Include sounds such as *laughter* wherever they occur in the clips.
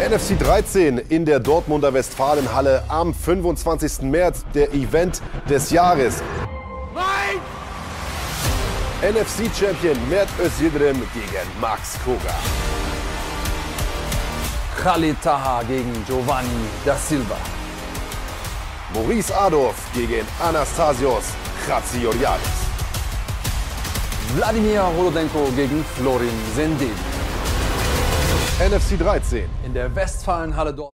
NFC 13 in der Dortmunder Westfalenhalle am 25. März, der Event des Jahres. Nein! NFC-Champion Mert Özildirim gegen Max Koga. Khalid Taha gegen Giovanni da Silva. Maurice Adolf gegen Anastasios Chatzioriadis. Wladimir Holodenko gegen Florin Sendin. NFC 13 in der Westfalenhalle dort.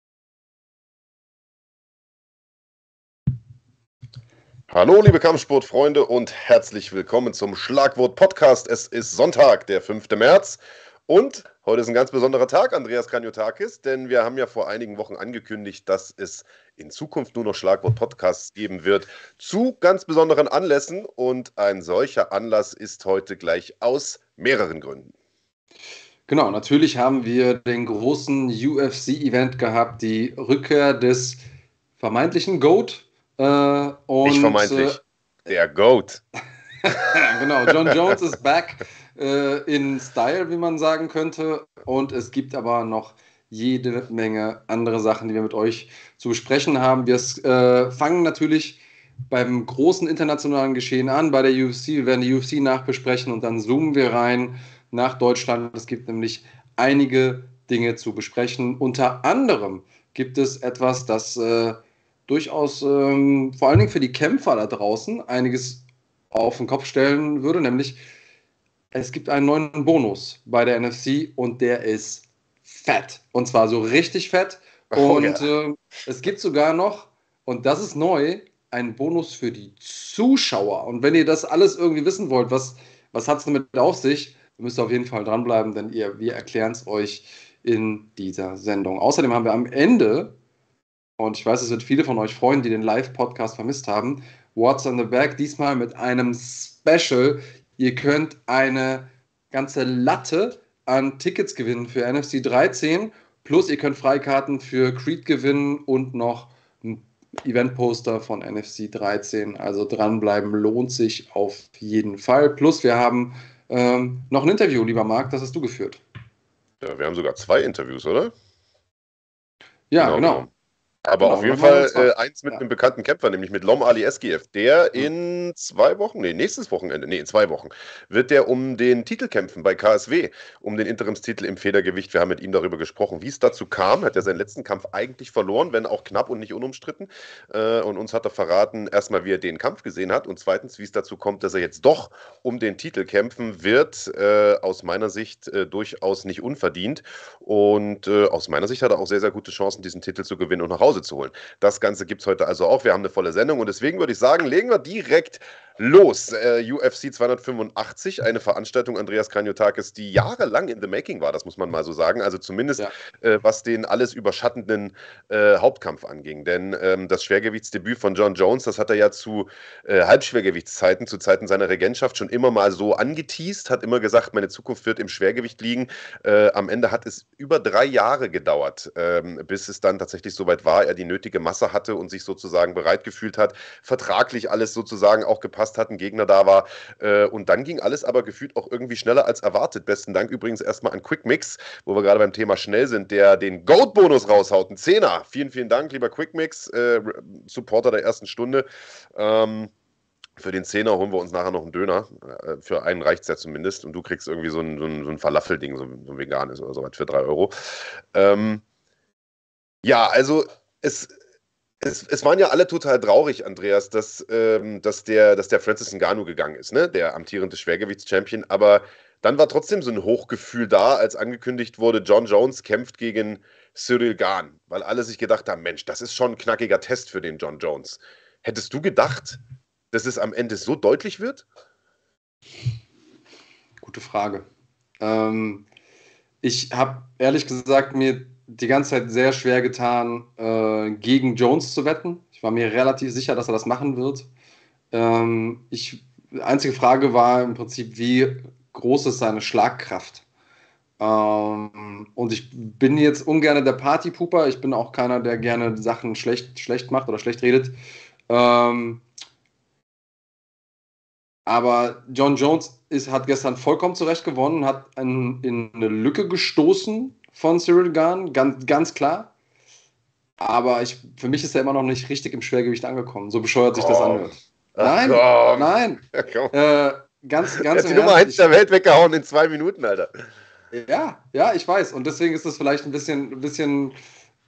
Hallo, liebe Kampfsportfreunde und herzlich willkommen zum Schlagwort Podcast. Es ist Sonntag, der 5. März und heute ist ein ganz besonderer Tag, Andreas Kaniotakis, denn wir haben ja vor einigen Wochen angekündigt, dass es in Zukunft nur noch Schlagwort Podcasts geben wird zu ganz besonderen Anlässen und ein solcher Anlass ist heute gleich aus mehreren Gründen. Genau, natürlich haben wir den großen UFC-Event gehabt, die Rückkehr des vermeintlichen GOAT. Äh, und, Nicht vermeintlich, äh, der GOAT. *laughs* genau, John Jones ist back äh, in Style, wie man sagen könnte. Und es gibt aber noch jede Menge andere Sachen, die wir mit euch zu besprechen haben. Wir äh, fangen natürlich beim großen internationalen Geschehen an, bei der UFC. Wir werden die UFC nachbesprechen und dann zoomen wir rein nach Deutschland. Es gibt nämlich einige Dinge zu besprechen. Unter anderem gibt es etwas, das äh, durchaus ähm, vor allen Dingen für die Kämpfer da draußen einiges auf den Kopf stellen würde, nämlich es gibt einen neuen Bonus bei der NFC und der ist fett. Und zwar so richtig fett. Oh, und ja. äh, es gibt sogar noch, und das ist neu, einen Bonus für die Zuschauer. Und wenn ihr das alles irgendwie wissen wollt, was, was hat es damit auf sich, Ihr müsst auf jeden Fall dranbleiben, denn ihr, wir erklären es euch in dieser Sendung. Außerdem haben wir am Ende, und ich weiß, es wird viele von euch freuen, die den Live-Podcast vermisst haben, What's on the Back, diesmal mit einem Special. Ihr könnt eine ganze Latte an Tickets gewinnen für NFC 13, plus ihr könnt Freikarten für Creed gewinnen und noch ein Event-Poster von NFC 13. Also dranbleiben lohnt sich auf jeden Fall. Plus wir haben ähm, noch ein Interview, lieber Marc, das hast du geführt. Ja, wir haben sogar zwei Interviews, oder? Ja, genau. genau. Aber genau, auf jeden Fall äh, eins mit ja. einem bekannten Kämpfer, nämlich mit Lom Ali SGF. Der mhm. in zwei Wochen, nee, nächstes Wochenende, nee, in zwei Wochen, wird der um den Titel kämpfen bei KSW, um den Interimstitel im Federgewicht. Wir haben mit ihm darüber gesprochen, wie es dazu kam. Hat er seinen letzten Kampf eigentlich verloren, wenn auch knapp und nicht unumstritten. Äh, und uns hat er verraten, erstmal, wie er den Kampf gesehen hat und zweitens, wie es dazu kommt, dass er jetzt doch um den Titel kämpfen wird. Äh, aus meiner Sicht äh, durchaus nicht unverdient. Und äh, aus meiner Sicht hat er auch sehr, sehr gute Chancen, diesen Titel zu gewinnen und nach Hause Hause zu holen. Das Ganze gibt es heute also auch. Wir haben eine volle Sendung und deswegen würde ich sagen, legen wir direkt los. Äh, UFC 285, eine Veranstaltung Andreas Kranjotakis, die jahrelang in the making war, das muss man mal so sagen. Also zumindest ja. äh, was den alles überschattenden äh, Hauptkampf anging. Denn ähm, das Schwergewichtsdebüt von John Jones, das hat er ja zu äh, Halbschwergewichtszeiten, zu Zeiten seiner Regentschaft schon immer mal so angeteased, hat immer gesagt, meine Zukunft wird im Schwergewicht liegen. Äh, am Ende hat es über drei Jahre gedauert, ähm, bis es dann tatsächlich soweit war, er die nötige Masse hatte und sich sozusagen bereit gefühlt hat, vertraglich alles sozusagen auch gepasst gepasst hat, ein Gegner da war. Äh, und dann ging alles aber gefühlt auch irgendwie schneller als erwartet. Besten Dank übrigens erstmal an Quickmix, wo wir gerade beim Thema schnell sind, der den Goat-Bonus raushaut. Ein Zehner. Vielen, vielen Dank, lieber Quickmix, äh, Supporter der ersten Stunde. Ähm, für den Zehner holen wir uns nachher noch einen Döner. Äh, für einen reicht es ja zumindest. Und du kriegst irgendwie so ein, so ein, so ein Falafelding, so ein veganes oder so was für drei Euro. Ähm, ja, also es, es, es, waren ja alle total traurig, Andreas, dass, ähm, dass, der, dass der Francis Ngannou gegangen ist, ne? der amtierende Schwergewichtschampion. Aber dann war trotzdem so ein Hochgefühl da, als angekündigt wurde, John Jones kämpft gegen Cyril Gahn, weil alle sich gedacht haben, Mensch, das ist schon ein knackiger Test für den John Jones. Hättest du gedacht, dass es am Ende so deutlich wird? Gute Frage. Ähm, ich habe ehrlich gesagt mir die ganze Zeit sehr schwer getan, äh, gegen Jones zu wetten. Ich war mir relativ sicher, dass er das machen wird. Ähm, ich, die einzige Frage war im Prinzip, wie groß ist seine Schlagkraft? Ähm, und ich bin jetzt ungern der Partypuper. Ich bin auch keiner, der gerne Sachen schlecht, schlecht macht oder schlecht redet. Ähm, aber John Jones ist, hat gestern vollkommen zurecht gewonnen, hat an, in eine Lücke gestoßen von Cyril Gahn, ganz, ganz klar. Aber ich, für mich ist er immer noch nicht richtig im Schwergewicht angekommen, so bescheuert sich das anhört. Nein, Ach, nein. Ja, äh, ganz, ganz. Er hat die Nummer 1 der Welt weggehauen in zwei Minuten, Alter. Ja, ja, ich weiß. Und deswegen ist das vielleicht ein bisschen, ein bisschen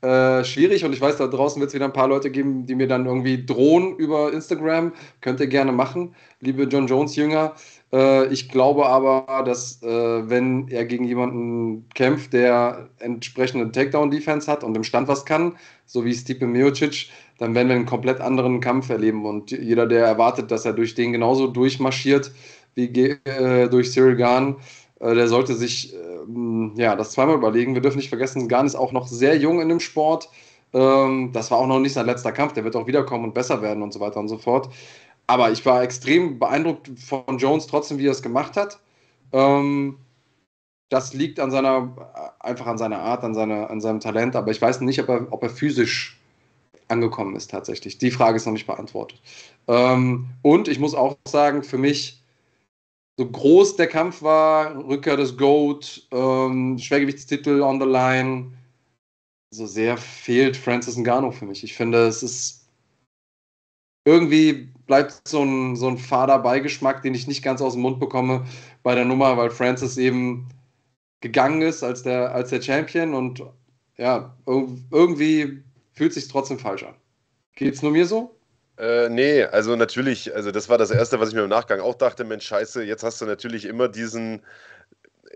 äh, schwierig. Und ich weiß, da draußen wird es wieder ein paar Leute geben, die mir dann irgendwie drohen über Instagram. Könnt ihr gerne machen, liebe John Jones-Jünger. Äh, ich glaube aber, dass äh, wenn er gegen jemanden kämpft, der entsprechende Takedown-Defense hat und im Stand was kann, so wie Stipe Miocic, dann werden wir einen komplett anderen Kampf erleben. Und jeder, der erwartet, dass er durch den genauso durchmarschiert wie äh, durch Cyril Gahn, äh, der sollte sich ähm, ja, das zweimal überlegen. Wir dürfen nicht vergessen, Gahn ist auch noch sehr jung in dem Sport. Ähm, das war auch noch nicht sein letzter Kampf. Der wird auch wiederkommen und besser werden und so weiter und so fort. Aber ich war extrem beeindruckt von Jones, trotzdem, wie er es gemacht hat. Ähm, das liegt an seiner, einfach an seiner Art, an, seiner, an seinem Talent. Aber ich weiß nicht, ob er, ob er physisch angekommen ist tatsächlich. Die Frage ist noch nicht beantwortet. Ähm, und ich muss auch sagen, für mich, so groß der Kampf war, Rückkehr des GOAT, ähm, Schwergewichtstitel on the line, so sehr fehlt Francis Ngannou für mich. Ich finde, es ist irgendwie bleibt so ein, so ein fader Beigeschmack, den ich nicht ganz aus dem Mund bekomme bei der Nummer, weil Francis eben gegangen ist als der, als der Champion und ja, irgendwie fühlt sich trotzdem falsch an. Geht's nur mir so? Äh, nee, also natürlich, also das war das Erste, was ich mir im Nachgang auch dachte, Mensch, scheiße, jetzt hast du natürlich immer diesen,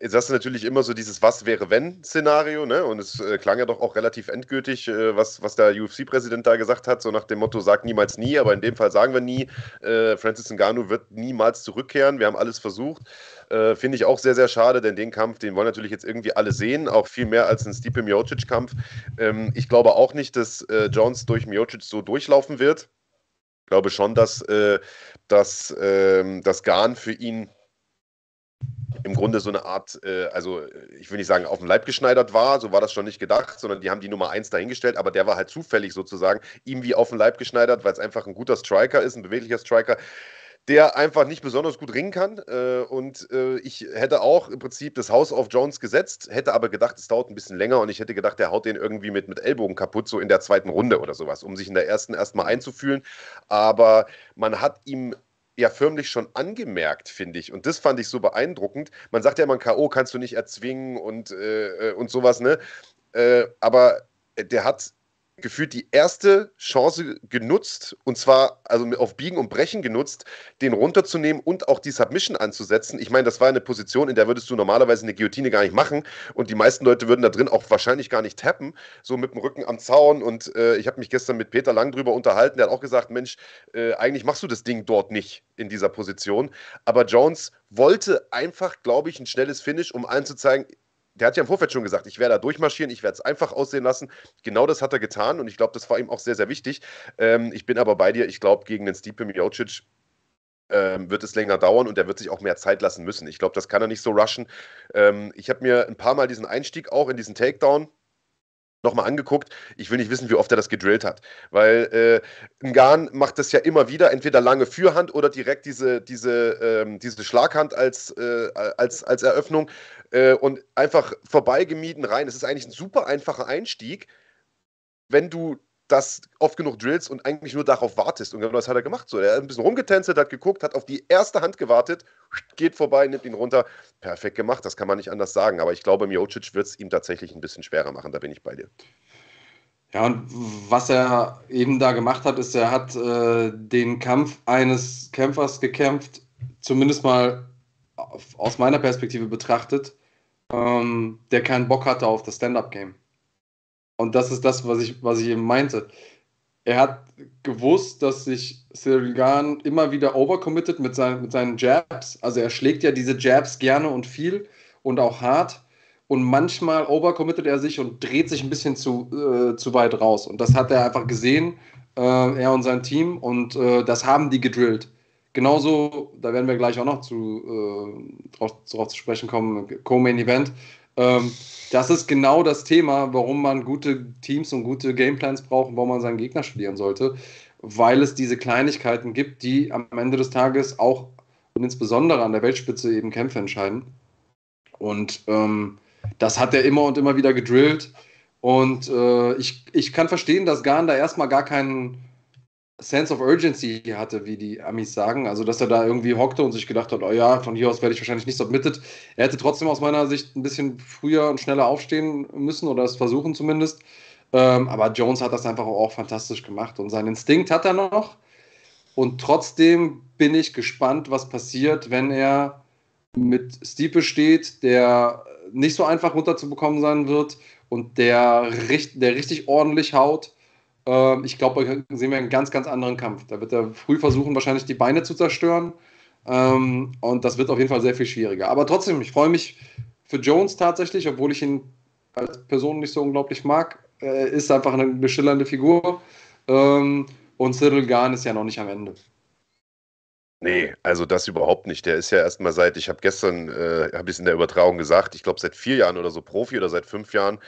jetzt hast du natürlich immer so dieses Was wäre wenn Szenario, ne? Und es äh, klang ja doch auch relativ endgültig, äh, was, was der UFC-Präsident da gesagt hat, so nach dem Motto, sag niemals nie, aber in dem Fall sagen wir nie, äh, Francis Ngannou wird niemals zurückkehren, wir haben alles versucht. Äh, finde ich auch sehr, sehr schade, denn den Kampf, den wollen natürlich jetzt irgendwie alle sehen, auch viel mehr als ein Stipe Miocic-Kampf. Ähm, ich glaube auch nicht, dass äh, Jones durch Miocic so durchlaufen wird. Ich glaube schon, dass, äh, dass ähm, das Garn für ihn im Grunde so eine Art, äh, also ich will nicht sagen, auf dem Leib geschneidert war, so war das schon nicht gedacht, sondern die haben die Nummer 1 dahingestellt, aber der war halt zufällig sozusagen ihm wie auf dem Leib geschneidert, weil es einfach ein guter Striker ist, ein beweglicher Striker der einfach nicht besonders gut ringen kann. Äh, und äh, ich hätte auch im Prinzip das House of Jones gesetzt, hätte aber gedacht, es dauert ein bisschen länger und ich hätte gedacht, der haut den irgendwie mit, mit Ellbogen kaputt, so in der zweiten Runde oder sowas, um sich in der ersten erstmal einzufühlen. Aber man hat ihm ja förmlich schon angemerkt, finde ich. Und das fand ich so beeindruckend. Man sagt ja immer, K.O. kannst du nicht erzwingen und, äh, äh, und sowas, ne? Äh, aber der hat gefühlt die erste Chance genutzt, und zwar also auf Biegen und Brechen genutzt, den runterzunehmen und auch die Submission anzusetzen. Ich meine, das war eine Position, in der würdest du normalerweise eine Guillotine gar nicht machen und die meisten Leute würden da drin auch wahrscheinlich gar nicht tappen, so mit dem Rücken am Zaun. Und äh, ich habe mich gestern mit Peter Lang drüber unterhalten, der hat auch gesagt, Mensch, äh, eigentlich machst du das Ding dort nicht in dieser Position. Aber Jones wollte einfach, glaube ich, ein schnelles Finish, um allen zu zeigen, der hat ja im Vorfeld schon gesagt, ich werde da durchmarschieren, ich werde es einfach aussehen lassen. Genau das hat er getan und ich glaube, das war ihm auch sehr, sehr wichtig. Ähm, ich bin aber bei dir, ich glaube, gegen den Stipe Miocic ähm, wird es länger dauern und er wird sich auch mehr Zeit lassen müssen. Ich glaube, das kann er nicht so rushen. Ähm, ich habe mir ein paar Mal diesen Einstieg auch in diesen Takedown nochmal angeguckt. Ich will nicht wissen, wie oft er das gedrillt hat. Weil äh, Ngan macht das ja immer wieder, entweder lange Fürhand oder direkt diese, diese, ähm, diese Schlaghand als, äh, als, als Eröffnung äh, und einfach vorbeigemieden rein. Es ist eigentlich ein super einfacher Einstieg, wenn du das oft genug drillst und eigentlich nur darauf wartest. Und genau das hat er gemacht. So, er hat ein bisschen rumgetänzelt, hat geguckt, hat auf die erste Hand gewartet, geht vorbei, nimmt ihn runter. Perfekt gemacht, das kann man nicht anders sagen. Aber ich glaube, Miocic wird es ihm tatsächlich ein bisschen schwerer machen, da bin ich bei dir. Ja, und was er eben da gemacht hat, ist, er hat äh, den Kampf eines Kämpfers gekämpft, zumindest mal aus meiner Perspektive betrachtet, ähm, der keinen Bock hatte auf das Stand-up-Game. Und das ist das, was ich, was ich eben meinte. Er hat gewusst, dass sich Cyril Gahn immer wieder overcommitted mit, sein, mit seinen Jabs. Also er schlägt ja diese Jabs gerne und viel und auch hart. Und manchmal overcommittet er sich und dreht sich ein bisschen zu, äh, zu weit raus. Und das hat er einfach gesehen, äh, er und sein Team. Und äh, das haben die gedrillt. Genauso, da werden wir gleich auch noch zu, äh, drauf, drauf, zu sprechen kommen, Co-Main Event. Ähm, das ist genau das Thema, warum man gute Teams und gute Gameplans braucht warum man seinen Gegner studieren sollte, weil es diese Kleinigkeiten gibt, die am Ende des Tages auch und insbesondere an der Weltspitze eben Kämpfe entscheiden. Und ähm, das hat er immer und immer wieder gedrillt. Und äh, ich, ich kann verstehen, dass Gahn da erstmal gar keinen Sense of Urgency hatte, wie die Amis sagen. Also, dass er da irgendwie hockte und sich gedacht hat, oh ja, von hier aus werde ich wahrscheinlich nicht submitted. Er hätte trotzdem aus meiner Sicht ein bisschen früher und schneller aufstehen müssen oder es versuchen zumindest. Ähm, aber Jones hat das einfach auch fantastisch gemacht und seinen Instinkt hat er noch. Und trotzdem bin ich gespannt, was passiert, wenn er mit Stiepe steht, der nicht so einfach runterzubekommen sein wird und der, der richtig ordentlich haut. Ähm, ich glaube, da sehen wir einen ganz, ganz anderen Kampf. Da wird er früh versuchen, wahrscheinlich die Beine zu zerstören. Ähm, und das wird auf jeden Fall sehr viel schwieriger. Aber trotzdem, ich freue mich für Jones tatsächlich, obwohl ich ihn als Person nicht so unglaublich mag. Er ist einfach eine, eine schillernde Figur. Ähm, und Cyril Gahn ist ja noch nicht am Ende. Nee, also das überhaupt nicht. Der ist ja erstmal seit, ich habe gestern, äh, habe ich es in der Übertragung gesagt, ich glaube seit vier Jahren oder so Profi oder seit fünf Jahren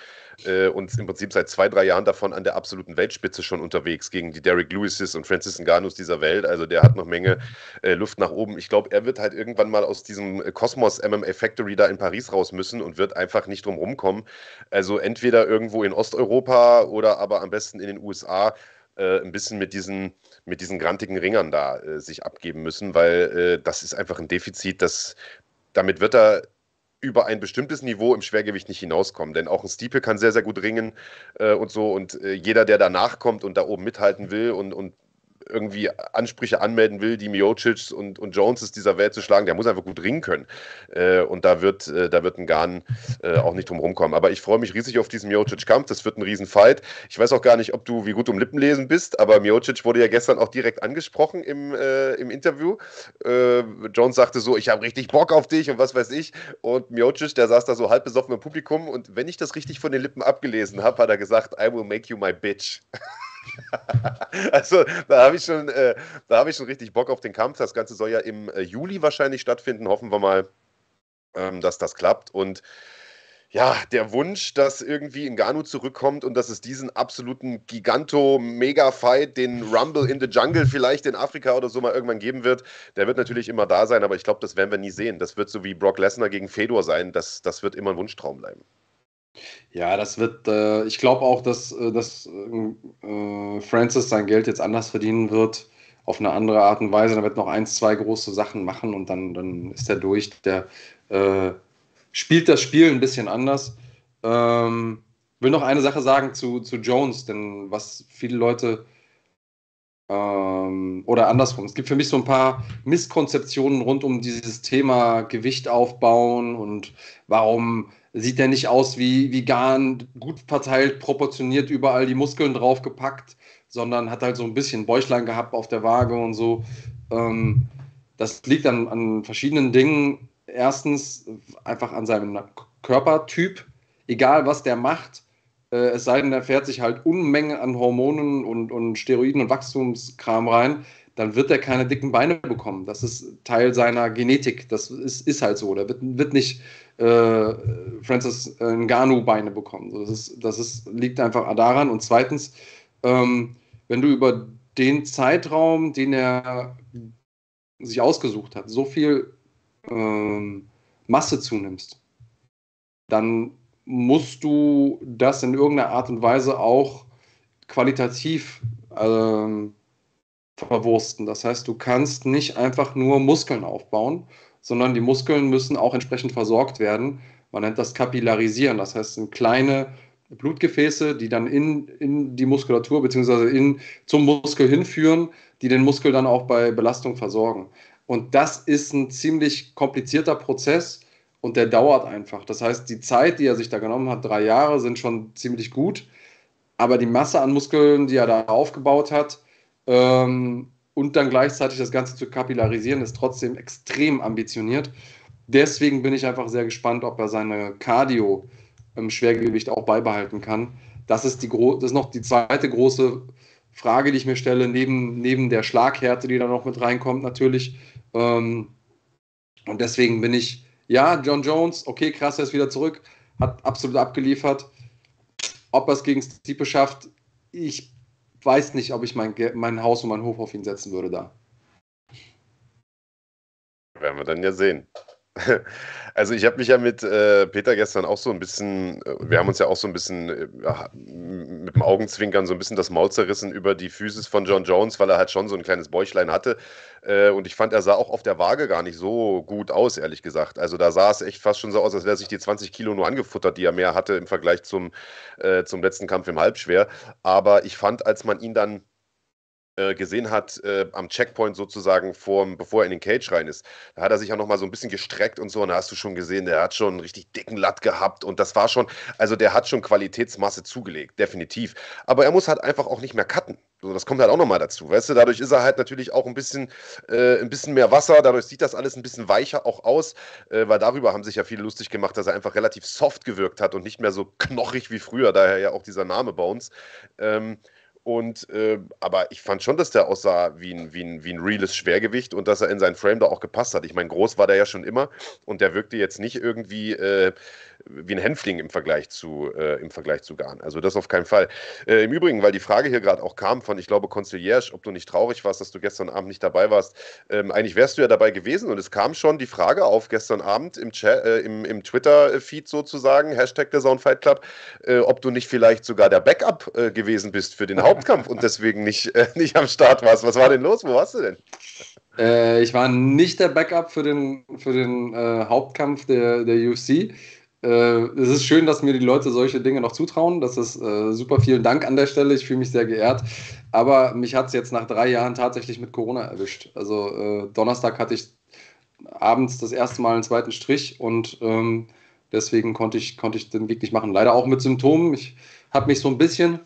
äh, und im Prinzip seit zwei, drei Jahren davon an der absoluten Weltspitze schon unterwegs gegen die Derek Lewises und Francis Ngannus dieser Welt. Also der hat noch Menge äh, Luft nach oben. Ich glaube, er wird halt irgendwann mal aus diesem Kosmos MMA Factory da in Paris raus müssen und wird einfach nicht drum rumkommen. Also entweder irgendwo in Osteuropa oder aber am besten in den USA äh, ein bisschen mit diesen, mit diesen grantigen Ringern da äh, sich abgeben müssen, weil äh, das ist einfach ein Defizit, das, damit wird er über ein bestimmtes Niveau im Schwergewicht nicht hinauskommen. Denn auch ein Stipe kann sehr, sehr gut ringen äh, und so. Und äh, jeder, der danach kommt und da oben mithalten will und, und irgendwie Ansprüche anmelden will, die Miocic und, und Joneses dieser Welt zu schlagen, der muss einfach gut ringen können. Äh, und da wird, äh, da wird ein Garn äh, auch nicht drum rumkommen. Aber ich freue mich riesig auf diesen Miocic-Kampf. Das wird ein Riesenfight. Ich weiß auch gar nicht, ob du wie gut um Lippenlesen bist, aber Miocic wurde ja gestern auch direkt angesprochen im, äh, im Interview. Äh, Jones sagte so, ich habe richtig Bock auf dich und was weiß ich. Und Miocic, der saß da so halb besoffen im Publikum und wenn ich das richtig von den Lippen abgelesen habe, hat er gesagt, I will make you my bitch. *laughs* *laughs* also da habe ich schon, äh, da ich schon richtig Bock auf den Kampf. Das Ganze soll ja im äh, Juli wahrscheinlich stattfinden. Hoffen wir mal, ähm, dass das klappt. Und ja, der Wunsch, dass irgendwie Ngannou zurückkommt und dass es diesen absoluten Giganto-Mega-Fight, den Rumble in the Jungle vielleicht in Afrika oder so mal irgendwann geben wird, der wird natürlich immer da sein, aber ich glaube, das werden wir nie sehen. Das wird so wie Brock Lesnar gegen Fedor sein. Das, das wird immer ein Wunschtraum bleiben. Ja, das wird, äh, ich glaube auch, dass, äh, dass äh, Francis sein Geld jetzt anders verdienen wird, auf eine andere Art und Weise. Er wird noch ein, zwei große Sachen machen und dann, dann ist er durch. Der äh, spielt das Spiel ein bisschen anders. Ähm, will noch eine Sache sagen zu, zu Jones, denn was viele Leute ähm, oder andersrum. Es gibt für mich so ein paar Misskonzeptionen rund um dieses Thema Gewicht aufbauen und warum sieht der nicht aus wie, wie Garn, gut verteilt, proportioniert, überall die Muskeln draufgepackt, sondern hat halt so ein bisschen Bäuchlein gehabt auf der Waage und so. Ähm, das liegt an, an verschiedenen Dingen. Erstens einfach an seinem Körpertyp, egal was der macht, äh, es sei denn, er fährt sich halt Unmengen an Hormonen und, und Steroiden und Wachstumskram rein, dann wird er keine dicken Beine bekommen. Das ist Teil seiner Genetik. Das ist, ist halt so. Der wird, wird nicht äh, Francis Ngannou-Beine bekommen. Das, ist, das ist, liegt einfach daran. Und zweitens, ähm, wenn du über den Zeitraum, den er sich ausgesucht hat, so viel ähm, Masse zunimmst, dann musst du das in irgendeiner Art und Weise auch qualitativ ähm, verwursten. Das heißt, du kannst nicht einfach nur Muskeln aufbauen, sondern die Muskeln müssen auch entsprechend versorgt werden. Man nennt das Kapillarisieren. Das heißt, sind kleine Blutgefäße, die dann in, in die Muskulatur bzw. zum Muskel hinführen, die den Muskel dann auch bei Belastung versorgen. Und das ist ein ziemlich komplizierter Prozess und der dauert einfach. Das heißt, die Zeit, die er sich da genommen hat, drei Jahre, sind schon ziemlich gut. Aber die Masse an Muskeln, die er da aufgebaut hat, ähm, und dann gleichzeitig das Ganze zu kapillarisieren, ist trotzdem extrem ambitioniert. Deswegen bin ich einfach sehr gespannt, ob er seine Cardio im Schwergewicht auch beibehalten kann. Das ist, die das ist noch die zweite große Frage, die ich mir stelle, neben, neben der Schlaghärte, die da noch mit reinkommt, natürlich. Ähm, und deswegen bin ich ja, John Jones, okay, krass, er ist wieder zurück, hat absolut abgeliefert. Ob er es gegen Stipe schafft, ich weiß nicht, ob ich mein, mein Haus und meinen Hof auf ihn setzen würde da. Werden wir dann ja sehen. *laughs* Also ich habe mich ja mit äh, Peter gestern auch so ein bisschen, äh, wir haben uns ja auch so ein bisschen äh, mit dem Augenzwinkern so ein bisschen das Maul zerrissen über die Physis von John Jones, weil er halt schon so ein kleines Bäuchlein hatte. Äh, und ich fand, er sah auch auf der Waage gar nicht so gut aus, ehrlich gesagt. Also da sah es echt fast schon so aus, als wäre sich die 20 Kilo nur angefuttert, die er mehr hatte im Vergleich zum, äh, zum letzten Kampf im Halbschwer. Aber ich fand, als man ihn dann äh, gesehen hat, äh, am Checkpoint sozusagen, vorm, bevor er in den Cage rein ist. Da hat er sich auch nochmal so ein bisschen gestreckt und so. Und da hast du schon gesehen, der hat schon einen richtig dicken Latt gehabt. Und das war schon, also der hat schon Qualitätsmasse zugelegt, definitiv. Aber er muss halt einfach auch nicht mehr cutten. So, das kommt halt auch nochmal dazu. Weißt du, dadurch ist er halt natürlich auch ein bisschen, äh, ein bisschen mehr Wasser. Dadurch sieht das alles ein bisschen weicher auch aus. Äh, weil darüber haben sich ja viele lustig gemacht, dass er einfach relativ soft gewirkt hat und nicht mehr so knochig wie früher. Daher ja auch dieser Name bei uns. Ähm, und, äh, aber ich fand schon, dass der aussah wie ein, wie, ein, wie ein reales Schwergewicht und dass er in sein Frame da auch gepasst hat. Ich meine, groß war der ja schon immer und der wirkte jetzt nicht irgendwie äh, wie ein Hänfling im Vergleich zu, äh, im Vergleich zu Garn. Also das auf keinen Fall. Äh, Im Übrigen, weil die Frage hier gerade auch kam von, ich glaube, Conciliage, ob du nicht traurig warst, dass du gestern Abend nicht dabei warst. Ähm, eigentlich wärst du ja dabei gewesen und es kam schon die Frage auf gestern Abend im, äh, im, im Twitter-Feed sozusagen, Hashtag der Zone Fight Club, äh, ob du nicht vielleicht sogar der Backup äh, gewesen bist für den *laughs* Hauptkampf und deswegen nicht, äh, nicht am Start warst. Was war denn los? Wo warst du denn? ich war nicht der Backup für den, für den Hauptkampf der, der UFC. Äh, es ist schön, dass mir die Leute solche Dinge noch zutrauen. Das ist äh, super. Vielen Dank an der Stelle. Ich fühle mich sehr geehrt. Aber mich hat es jetzt nach drei Jahren tatsächlich mit Corona erwischt. Also äh, Donnerstag hatte ich abends das erste Mal einen zweiten Strich und ähm, deswegen konnte ich, konnte ich den Weg nicht machen. Leider auch mit Symptomen. Ich habe mich so ein bisschen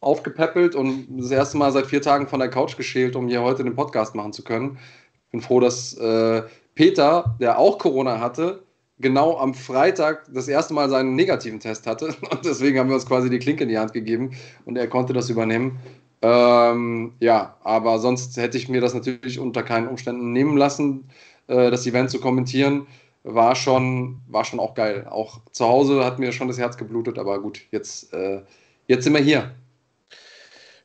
aufgepäppelt und das erste Mal seit vier Tagen von der Couch geschält, um hier heute den Podcast machen zu können. Ich bin froh, dass äh, Peter, der auch Corona hatte, genau am Freitag das erste Mal seinen negativen Test hatte. *laughs* Und deswegen haben wir uns quasi die Klinke in die Hand gegeben und er konnte das übernehmen. Ähm, ja, aber sonst hätte ich mir das natürlich unter keinen Umständen nehmen lassen, äh, das Event zu kommentieren. War schon, war schon auch geil. Auch zu Hause hat mir schon das Herz geblutet, aber gut, jetzt, äh, jetzt sind wir hier.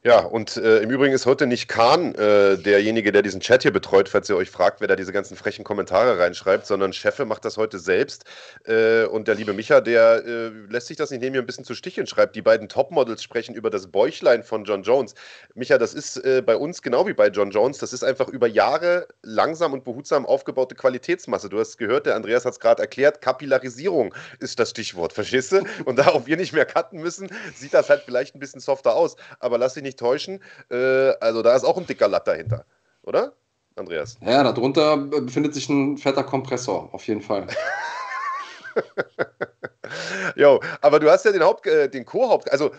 Ja, und äh, im Übrigen ist heute nicht Kahn äh, derjenige, der diesen Chat hier betreut, falls ihr euch fragt, wer da diese ganzen frechen Kommentare reinschreibt, sondern Cheffe macht das heute selbst. Äh, und der liebe Micha, der äh, lässt sich das nicht nehmen, hier ein bisschen zu sticheln, schreibt, die beiden Topmodels sprechen über das Bäuchlein von John Jones. Micha, das ist äh, bei uns genau wie bei John Jones, das ist einfach über Jahre langsam und behutsam aufgebaute Qualitätsmasse. Du hast gehört, der Andreas hat es gerade erklärt, Kapillarisierung ist das Stichwort, verstehst du? Und *laughs* darauf wir nicht mehr cutten müssen, sieht das halt vielleicht ein bisschen softer aus. Aber lass dich nicht nicht täuschen. Äh, also da ist auch ein dicker Latt dahinter, oder? Andreas? Ja, darunter befindet sich ein fetter Kompressor, auf jeden Fall. *laughs* jo, aber du hast ja den Haupt, äh, den Co-Haupt, also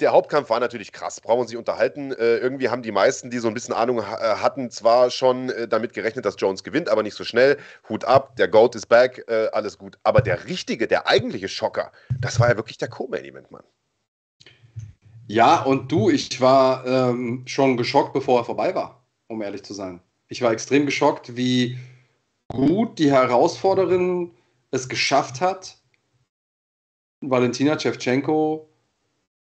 der Hauptkampf war natürlich krass, brauchen wir uns nicht unterhalten. Äh, irgendwie haben die meisten, die so ein bisschen Ahnung ha äh, hatten, zwar schon äh, damit gerechnet, dass Jones gewinnt, aber nicht so schnell. Hut ab, der Goat ist back, äh, alles gut. Aber der richtige, der eigentliche Schocker, das war ja wirklich der Co-Main-Event, Mann. Ja, und du, ich war ähm, schon geschockt, bevor er vorbei war, um ehrlich zu sein. Ich war extrem geschockt, wie gut die Herausforderin es geschafft hat, Valentina Shevchenko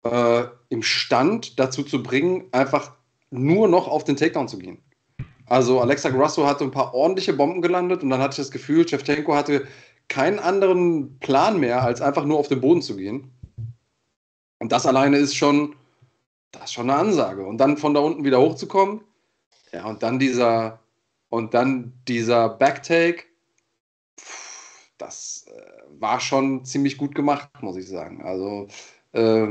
äh, im Stand dazu zu bringen, einfach nur noch auf den Takedown zu gehen. Also Alexa Grasso hatte ein paar ordentliche Bomben gelandet und dann hatte ich das Gefühl, Shevchenko hatte keinen anderen Plan mehr, als einfach nur auf den Boden zu gehen. Und das alleine ist schon, das ist schon eine Ansage. Und dann von da unten wieder hochzukommen, ja, und dann dieser, und dann dieser Backtake, das äh, war schon ziemlich gut gemacht, muss ich sagen. Also, äh,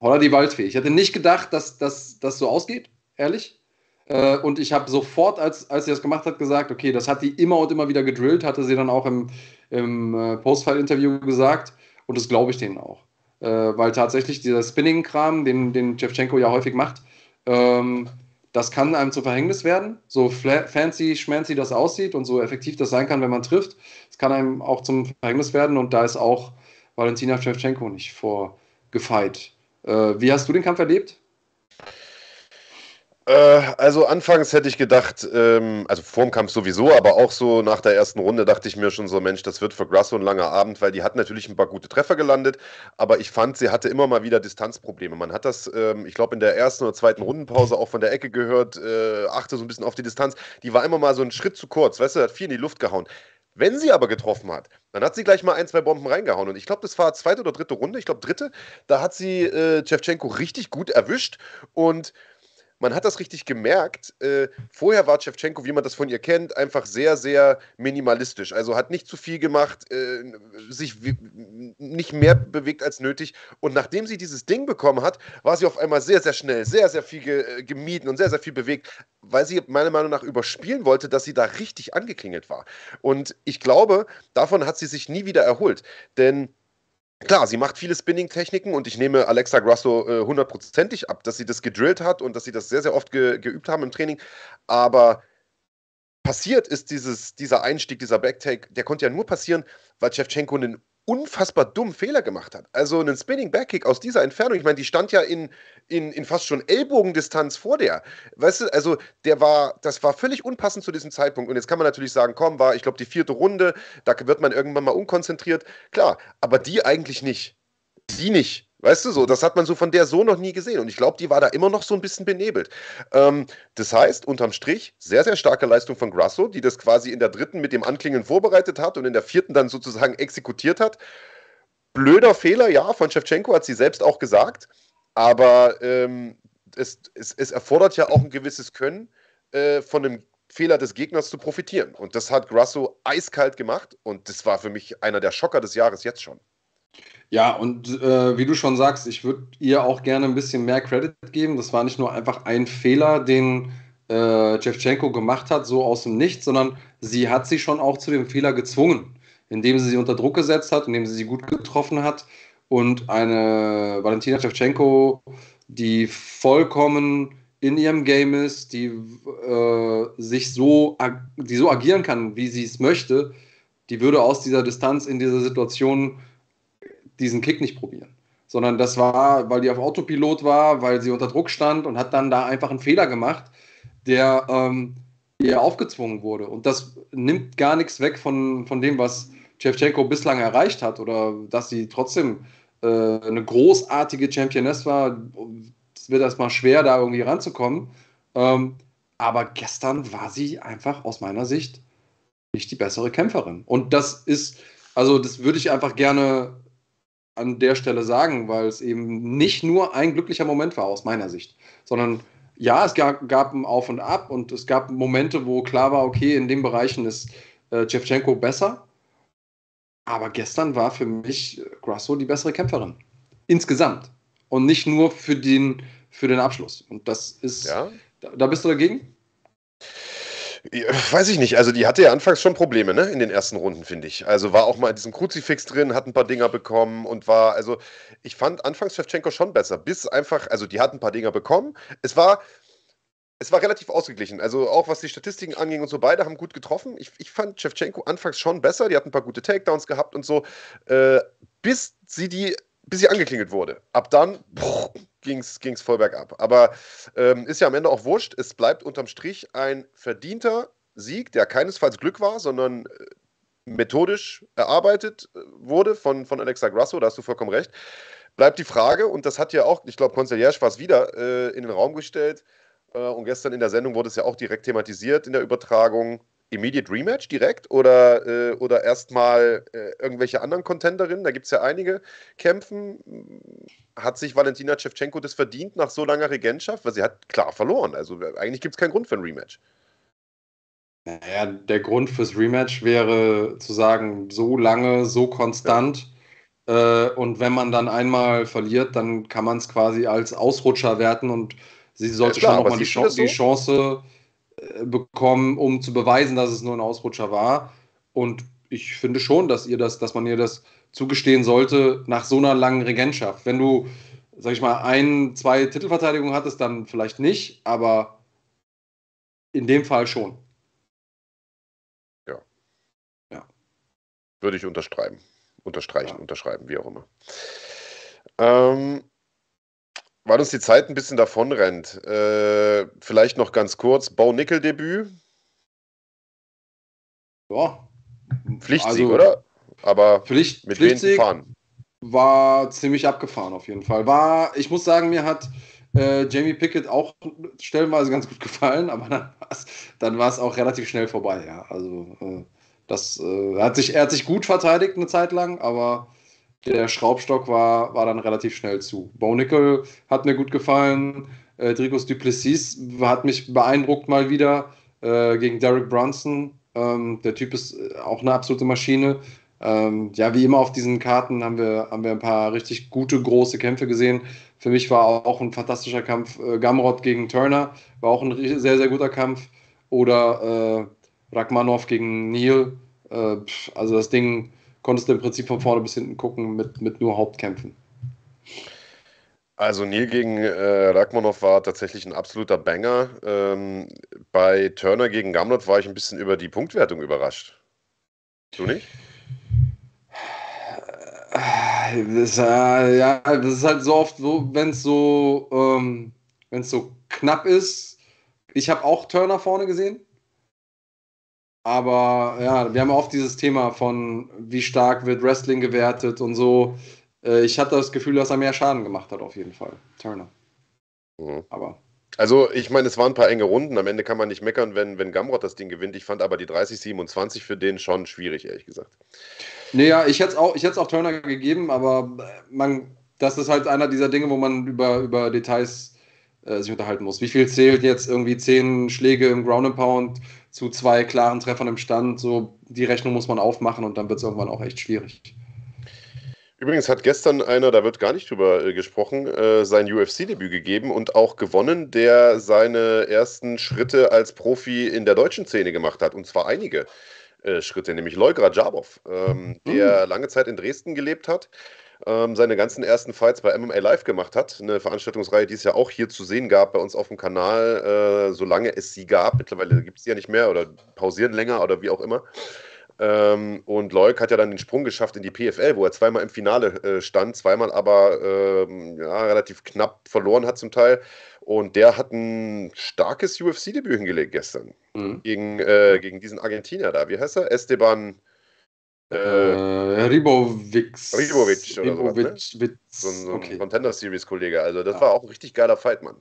Holla die Waldfee. Ich hätte nicht gedacht, dass das so ausgeht, ehrlich. Äh, und ich habe sofort, als, als sie das gemacht hat, gesagt, okay, das hat die immer und immer wieder gedrillt, hatte sie dann auch im, im äh, Postfile-Interview gesagt. Und das glaube ich denen auch äh, weil tatsächlich dieser Spinning-Kram, den, den Shevchenko ja häufig macht, ähm, das kann einem zu Verhängnis werden. So fancy, schmancy das aussieht und so effektiv das sein kann, wenn man trifft. Es kann einem auch zum Verhängnis werden und da ist auch Valentina Shevchenko nicht vorgefeit. Äh, wie hast du den Kampf erlebt? Äh, also anfangs hätte ich gedacht, ähm, also vorm Kampf sowieso, aber auch so nach der ersten Runde dachte ich mir schon so, Mensch, das wird für Grasso ein langer Abend, weil die hat natürlich ein paar gute Treffer gelandet, aber ich fand, sie hatte immer mal wieder Distanzprobleme. Man hat das, ähm, ich glaube, in der ersten oder zweiten Rundenpause auch von der Ecke gehört, äh, achte so ein bisschen auf die Distanz. Die war immer mal so einen Schritt zu kurz, weißt du, hat viel in die Luft gehauen Wenn sie aber getroffen hat, dann hat sie gleich mal ein, zwei Bomben reingehauen. Und ich glaube, das war zweite oder dritte Runde, ich glaube dritte, da hat sie äh, richtig gut erwischt und man hat das richtig gemerkt. Äh, vorher war Shevchenko, wie man das von ihr kennt, einfach sehr, sehr minimalistisch. Also hat nicht zu viel gemacht, äh, sich nicht mehr bewegt als nötig. Und nachdem sie dieses Ding bekommen hat, war sie auf einmal sehr, sehr schnell, sehr, sehr viel ge äh, gemieden und sehr, sehr viel bewegt, weil sie meiner Meinung nach überspielen wollte, dass sie da richtig angeklingelt war. Und ich glaube, davon hat sie sich nie wieder erholt. Denn Klar, sie macht viele Spinning-Techniken und ich nehme Alexa Grasso äh, hundertprozentig ab, dass sie das gedrillt hat und dass sie das sehr, sehr oft ge geübt haben im Training. Aber passiert ist dieses, dieser Einstieg, dieser Backtake, der konnte ja nur passieren, weil Shevchenko einen unfassbar dummen Fehler gemacht hat. Also einen Spinning Backkick aus dieser Entfernung. Ich meine, die stand ja in, in, in fast schon Ellbogendistanz vor der. Weißt du, also der war, das war völlig unpassend zu diesem Zeitpunkt. Und jetzt kann man natürlich sagen, komm, war, ich glaube, die vierte Runde, da wird man irgendwann mal unkonzentriert. Klar, aber die eigentlich nicht. Die nicht. Weißt du so, das hat man so von der so noch nie gesehen. Und ich glaube, die war da immer noch so ein bisschen benebelt. Ähm, das heißt, unterm Strich, sehr, sehr starke Leistung von Grasso, die das quasi in der dritten mit dem Anklingen vorbereitet hat und in der vierten dann sozusagen exekutiert hat. Blöder Fehler, ja, von Shevchenko hat sie selbst auch gesagt. Aber ähm, es, es, es, erfordert ja auch ein gewisses Können, äh, von einem Fehler des Gegners zu profitieren. Und das hat Grasso eiskalt gemacht. Und das war für mich einer der Schocker des Jahres jetzt schon. Ja, und äh, wie du schon sagst, ich würde ihr auch gerne ein bisschen mehr Credit geben. Das war nicht nur einfach ein Fehler, den äh, Jevchenko gemacht hat, so aus dem Nichts, sondern sie hat sie schon auch zu dem Fehler gezwungen, indem sie sie unter Druck gesetzt hat, indem sie sie gut getroffen hat und eine Valentina Jevchenko, die vollkommen in ihrem Game ist, die äh, sich so, die so agieren kann, wie sie es möchte, die würde aus dieser Distanz in dieser Situation diesen Kick nicht probieren. Sondern das war, weil die auf Autopilot war, weil sie unter Druck stand und hat dann da einfach einen Fehler gemacht, der ähm, ihr aufgezwungen wurde. Und das nimmt gar nichts weg von, von dem, was Shevchenko bislang erreicht hat oder dass sie trotzdem äh, eine großartige Championess war. Es wird erstmal schwer, da irgendwie ranzukommen. Ähm, aber gestern war sie einfach aus meiner Sicht nicht die bessere Kämpferin. Und das ist, also das würde ich einfach gerne an der Stelle sagen, weil es eben nicht nur ein glücklicher Moment war aus meiner Sicht, sondern ja, es gab, gab ein Auf und Ab und es gab Momente, wo klar war, okay, in den Bereichen ist äh, besser. Aber gestern war für mich Grasso die bessere Kämpferin. Insgesamt. Und nicht nur für den, für den Abschluss. Und das ist. Ja. Da, da bist du dagegen? Weiß ich nicht. Also die hatte ja anfangs schon Probleme, ne? In den ersten Runden, finde ich. Also war auch mal in diesem Kruzifix drin, hat ein paar Dinger bekommen und war, also ich fand anfangs Shevchenko schon besser, bis einfach, also die hat ein paar Dinger bekommen. Es war, es war relativ ausgeglichen. Also auch was die Statistiken anging und so, beide haben gut getroffen. Ich, ich fand Shevchenko anfangs schon besser, die hat ein paar gute Takedowns gehabt und so, äh, bis sie die, bis sie angeklingelt wurde. Ab dann, boah, ging es voll bergab. Aber ähm, ist ja am Ende auch wurscht. Es bleibt unterm Strich ein verdienter Sieg, der keinesfalls Glück war, sondern äh, methodisch erarbeitet äh, wurde von, von Alexa Grasso, da hast du vollkommen recht. Bleibt die Frage, und das hat ja auch, ich glaube, Concierge war es wieder äh, in den Raum gestellt, äh, und gestern in der Sendung wurde es ja auch direkt thematisiert in der Übertragung. Immediate Rematch direkt oder, äh, oder erstmal äh, irgendwelche anderen Contenderinnen? Da gibt es ja einige Kämpfen. Hat sich Valentina Shevchenko das verdient nach so langer Regentschaft? Weil sie hat klar verloren. Also eigentlich gibt es keinen Grund für ein Rematch. Naja, der Grund fürs Rematch wäre zu sagen, so lange, so konstant. Ja. Äh, und wenn man dann einmal verliert, dann kann man es quasi als Ausrutscher werten und sie sollte ja, klar, schon nochmal die, so? die Chance äh, bekommen, um zu beweisen, dass es nur ein Ausrutscher war. Und ich finde schon, dass ihr das, dass man ihr das zugestehen sollte nach so einer langen Regentschaft. Wenn du, sag ich mal, ein, zwei Titelverteidigungen hattest, dann vielleicht nicht, aber in dem Fall schon. Ja. Ja. Würde ich unterschreiben. Unterstreichen, ja. unterschreiben, wie auch immer. Ähm, weil uns die Zeit ein bisschen davon rennt, äh, vielleicht noch ganz kurz: Bau-Nickel-Debüt. Ja. Pflichtsieg, also, oder? Aber Pflicht, mit Pflichtsieg fahren? War ziemlich abgefahren auf jeden Fall. War, ich muss sagen, mir hat äh, Jamie Pickett auch stellenweise ganz gut gefallen, aber dann war es auch relativ schnell vorbei. Ja. Also äh, das äh, hat sich, er hat sich gut verteidigt eine Zeit lang, aber der Schraubstock war, war dann relativ schnell zu. Bonical hat mir gut gefallen. Äh, Dricos Duplessis hat mich beeindruckt mal wieder äh, gegen Derek Brunson. Ähm, der Typ ist äh, auch eine absolute Maschine. Ähm, ja, wie immer auf diesen Karten haben wir, haben wir ein paar richtig gute, große Kämpfe gesehen. Für mich war auch ein fantastischer Kampf äh, Gamrot gegen Turner, war auch ein sehr, sehr guter Kampf. Oder äh, Rachmanov gegen Neil. Äh, also das Ding konntest du im Prinzip von vorne bis hinten gucken mit, mit nur Hauptkämpfen. Also Neil gegen äh, Rachmanov war tatsächlich ein absoluter Banger. Ähm, bei Turner gegen Gamrot war ich ein bisschen über die Punktwertung überrascht. Du nicht? Das, äh, ja, das ist halt so oft so, wenn es so, ähm, wenn es so knapp ist. Ich habe auch Turner vorne gesehen. Aber ja, wir haben oft dieses Thema von, wie stark wird Wrestling gewertet und so. Äh, ich hatte das Gefühl, dass er mehr Schaden gemacht hat, auf jeden Fall. Turner. Mhm. Aber. Also, ich meine, es waren ein paar enge Runden. Am Ende kann man nicht meckern, wenn, wenn Gamrot das Ding gewinnt. Ich fand aber die 30-27 für den schon schwierig, ehrlich gesagt. Naja, ich hätte es auch, auch Turner gegeben, aber man, das ist halt einer dieser Dinge, wo man über, über Details äh, sich unterhalten muss. Wie viel zählt jetzt irgendwie zehn Schläge im Ground and Pound zu zwei klaren Treffern im Stand? So, die Rechnung muss man aufmachen und dann wird es irgendwann auch echt schwierig. Übrigens hat gestern einer, da wird gar nicht drüber äh, gesprochen, äh, sein UFC-Debüt gegeben und auch gewonnen, der seine ersten Schritte als Profi in der deutschen Szene gemacht hat. Und zwar einige äh, Schritte, nämlich Leugra Jabov, ähm, der mhm. lange Zeit in Dresden gelebt hat. Ähm, seine ganzen ersten Fights bei MMA Live gemacht hat. Eine Veranstaltungsreihe, die es ja auch hier zu sehen gab bei uns auf dem Kanal, äh, solange es sie gab. Mittlerweile gibt es sie ja nicht mehr oder pausieren länger oder wie auch immer. Ähm, und Leuk hat ja dann den Sprung geschafft in die PFL, wo er zweimal im Finale äh, stand, zweimal aber ähm, ja, relativ knapp verloren hat zum Teil. Und der hat ein starkes UFC-Debüt hingelegt gestern mhm. gegen, äh, gegen diesen Argentinier da. Wie heißt er? Esteban. Äh, äh Ribovic. Ribovic oder Ribovic, sowas, ne? So, so ein okay. Contender Series-Kollege. Also, das ja. war auch ein richtig geiler Fight, Mann.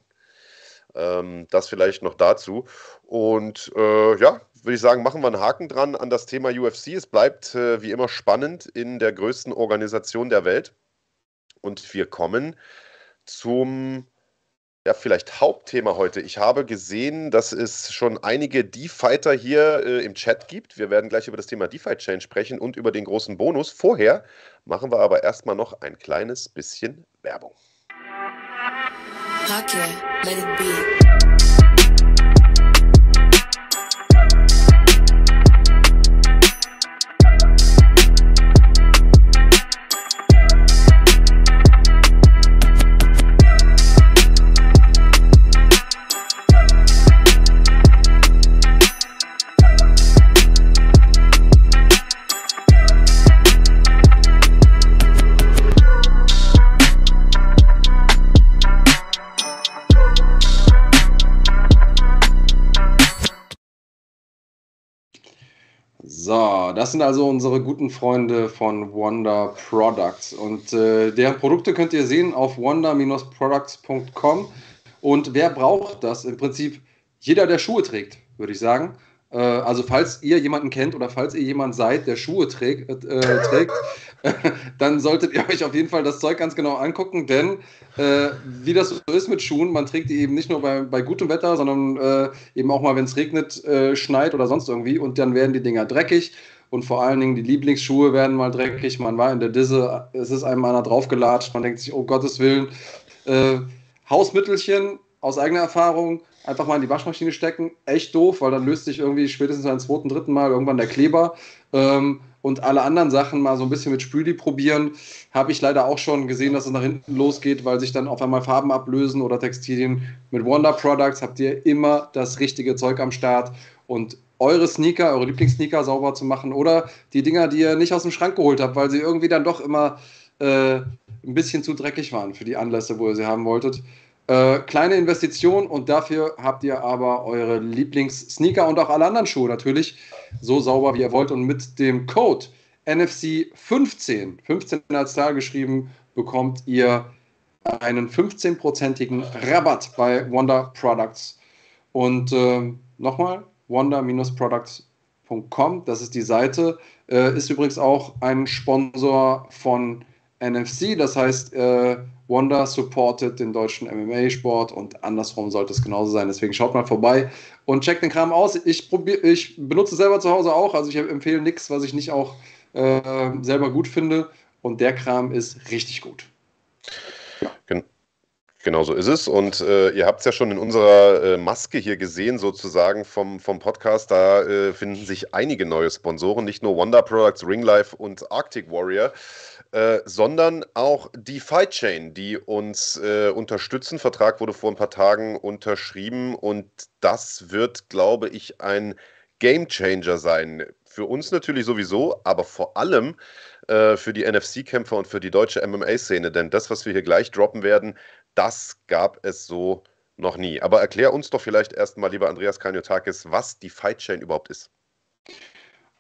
Ähm, das vielleicht noch dazu. Und äh, ja, würde ich sagen, machen wir einen Haken dran an das Thema UFC. Es bleibt äh, wie immer spannend in der größten Organisation der Welt. Und wir kommen zum ja, vielleicht Hauptthema heute. Ich habe gesehen, dass es schon einige DeFighter hier äh, im Chat gibt. Wir werden gleich über das Thema DeFi Chain sprechen und über den großen Bonus. Vorher machen wir aber erstmal noch ein kleines bisschen Werbung. Okay, let it be. Das sind also unsere guten Freunde von Wonder Products. Und äh, deren Produkte könnt ihr sehen auf wonder-products.com. Und wer braucht das? Im Prinzip jeder, der Schuhe trägt, würde ich sagen. Äh, also falls ihr jemanden kennt oder falls ihr jemand seid, der Schuhe trägt, äh, trägt *laughs* dann solltet ihr euch auf jeden Fall das Zeug ganz genau angucken, denn äh, wie das so ist mit Schuhen, man trägt die eben nicht nur bei, bei gutem Wetter, sondern äh, eben auch mal, wenn es regnet, äh, schneit oder sonst irgendwie und dann werden die Dinger dreckig und vor allen Dingen die Lieblingsschuhe werden mal dreckig. Man war in der Disse, es ist einem einer draufgelatscht, man denkt sich, oh Gottes Willen, äh, Hausmittelchen aus eigener Erfahrung, einfach mal in die Waschmaschine stecken, echt doof, weil dann löst sich irgendwie spätestens beim zweiten, dritten Mal irgendwann der Kleber. Ähm, und alle anderen Sachen mal so ein bisschen mit Spüli probieren. Habe ich leider auch schon gesehen, dass es nach hinten losgeht, weil sich dann auf einmal Farben ablösen oder Textilien. Mit Wonder Products habt ihr immer das richtige Zeug am Start und eure Sneaker, eure Lieblingssneaker sauber zu machen oder die Dinger, die ihr nicht aus dem Schrank geholt habt, weil sie irgendwie dann doch immer äh, ein bisschen zu dreckig waren für die Anlässe, wo ihr sie haben wolltet. Äh, kleine Investition und dafür habt ihr aber eure Lieblings-Sneaker und auch alle anderen Schuhe natürlich so sauber wie ihr wollt. Und mit dem Code NFC15, 15 als Zahl geschrieben, bekommt ihr einen 15-prozentigen Rabatt bei Wonder Products. Und äh, nochmal, Wonder-Products wondersupport.com, das ist die Seite. Äh, ist übrigens auch ein Sponsor von NFC, das heißt, äh, Wonder supportet den deutschen MMA-Sport und andersrum sollte es genauso sein. Deswegen schaut mal vorbei und checkt den Kram aus. Ich, probier, ich benutze selber zu Hause auch, also ich empfehle nichts, was ich nicht auch äh, selber gut finde. Und der Kram ist richtig gut. Genau so ist es. Und äh, ihr habt es ja schon in unserer äh, Maske hier gesehen, sozusagen vom, vom Podcast. Da äh, finden sich einige neue Sponsoren, nicht nur Wonder Products, Ringlife und Arctic Warrior, äh, sondern auch die Fight Chain, die uns äh, unterstützen. Vertrag wurde vor ein paar Tagen unterschrieben und das wird, glaube ich, ein Game Changer sein. Für uns natürlich sowieso, aber vor allem äh, für die NFC-Kämpfer und für die deutsche MMA-Szene. Denn das, was wir hier gleich droppen werden, das gab es so noch nie. Aber erklär uns doch vielleicht erstmal, lieber Andreas Kaniotakis, was die Fight Chain überhaupt ist.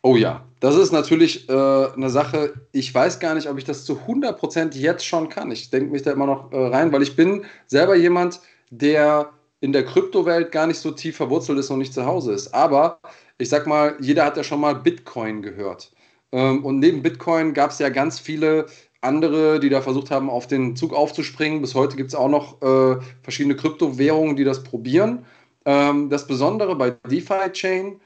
Oh ja, das ist natürlich äh, eine Sache, ich weiß gar nicht, ob ich das zu 100% jetzt schon kann. Ich denke mich da immer noch äh, rein, weil ich bin selber jemand, der in der Kryptowelt gar nicht so tief verwurzelt ist und nicht zu Hause ist. Aber ich sag mal, jeder hat ja schon mal Bitcoin gehört. Ähm, und neben Bitcoin gab es ja ganz viele andere, die da versucht haben, auf den Zug aufzuspringen. Bis heute gibt es auch noch äh, verschiedene Kryptowährungen, die das probieren. Ähm, das Besondere bei DeFi Chain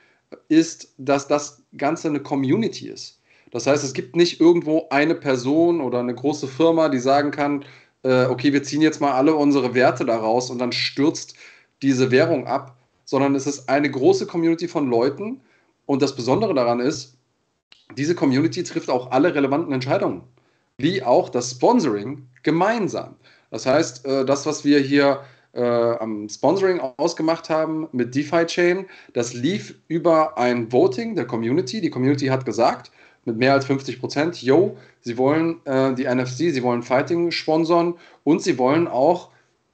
ist, dass das Ganze eine Community ist. Das heißt, es gibt nicht irgendwo eine Person oder eine große Firma, die sagen kann, äh, okay, wir ziehen jetzt mal alle unsere Werte daraus und dann stürzt diese Währung ab, sondern es ist eine große Community von Leuten. Und das Besondere daran ist, diese Community trifft auch alle relevanten Entscheidungen wie auch das Sponsoring gemeinsam. Das heißt, äh, das, was wir hier äh, am Sponsoring ausgemacht haben mit DeFi Chain, das lief über ein Voting der Community. Die Community hat gesagt, mit mehr als 50 Prozent, yo, sie wollen äh, die NFC, sie wollen Fighting sponsern und sie wollen auch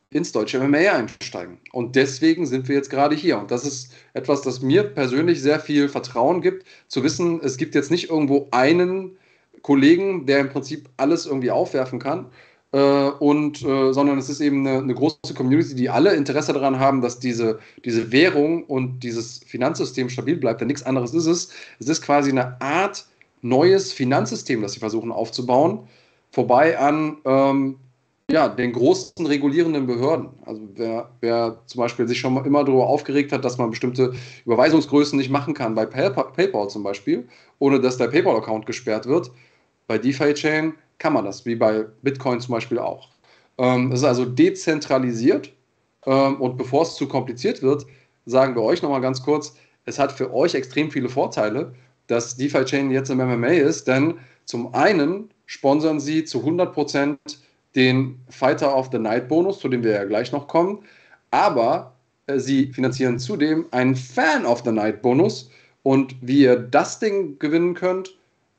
ins deutsche MMA einsteigen. Und deswegen sind wir jetzt gerade hier. Und das ist etwas, das mir persönlich sehr viel Vertrauen gibt, zu wissen, es gibt jetzt nicht irgendwo einen Kollegen, der im Prinzip alles irgendwie aufwerfen kann. Äh, und, äh, sondern es ist eben eine, eine, große Community, die alle Interesse daran haben, dass diese, diese Währung und dieses Finanzsystem stabil bleibt. Denn nichts anderes ist es. Es ist quasi eine Art neues Finanzsystem, das sie versuchen aufzubauen, vorbei an ähm, ja, den großen regulierenden Behörden. Also wer, wer zum Beispiel sich schon immer darüber aufgeregt hat, dass man bestimmte Überweisungsgrößen nicht machen kann, bei PayPal, PayPal zum Beispiel, ohne dass der PayPal-Account gesperrt wird, bei DeFi-Chain kann man das, wie bei Bitcoin zum Beispiel auch. Ähm, es ist also dezentralisiert ähm, und bevor es zu kompliziert wird, sagen wir euch nochmal ganz kurz, es hat für euch extrem viele Vorteile, dass DeFi-Chain jetzt im MMA ist, denn zum einen sponsern sie zu 100% den Fighter of the Night Bonus, zu dem wir ja gleich noch kommen, aber äh, sie finanzieren zudem einen Fan of the Night Bonus und wie ihr das Ding gewinnen könnt,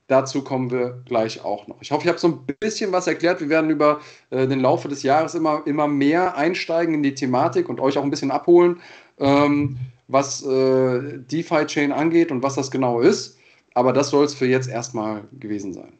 Dazu kommen wir gleich auch noch. Ich hoffe, ich habe so ein bisschen was erklärt. Wir werden über äh, den Laufe des Jahres immer, immer mehr einsteigen in die Thematik und euch auch ein bisschen abholen, ähm, was äh, DeFi-Chain angeht und was das genau ist. Aber das soll es für jetzt erstmal gewesen sein.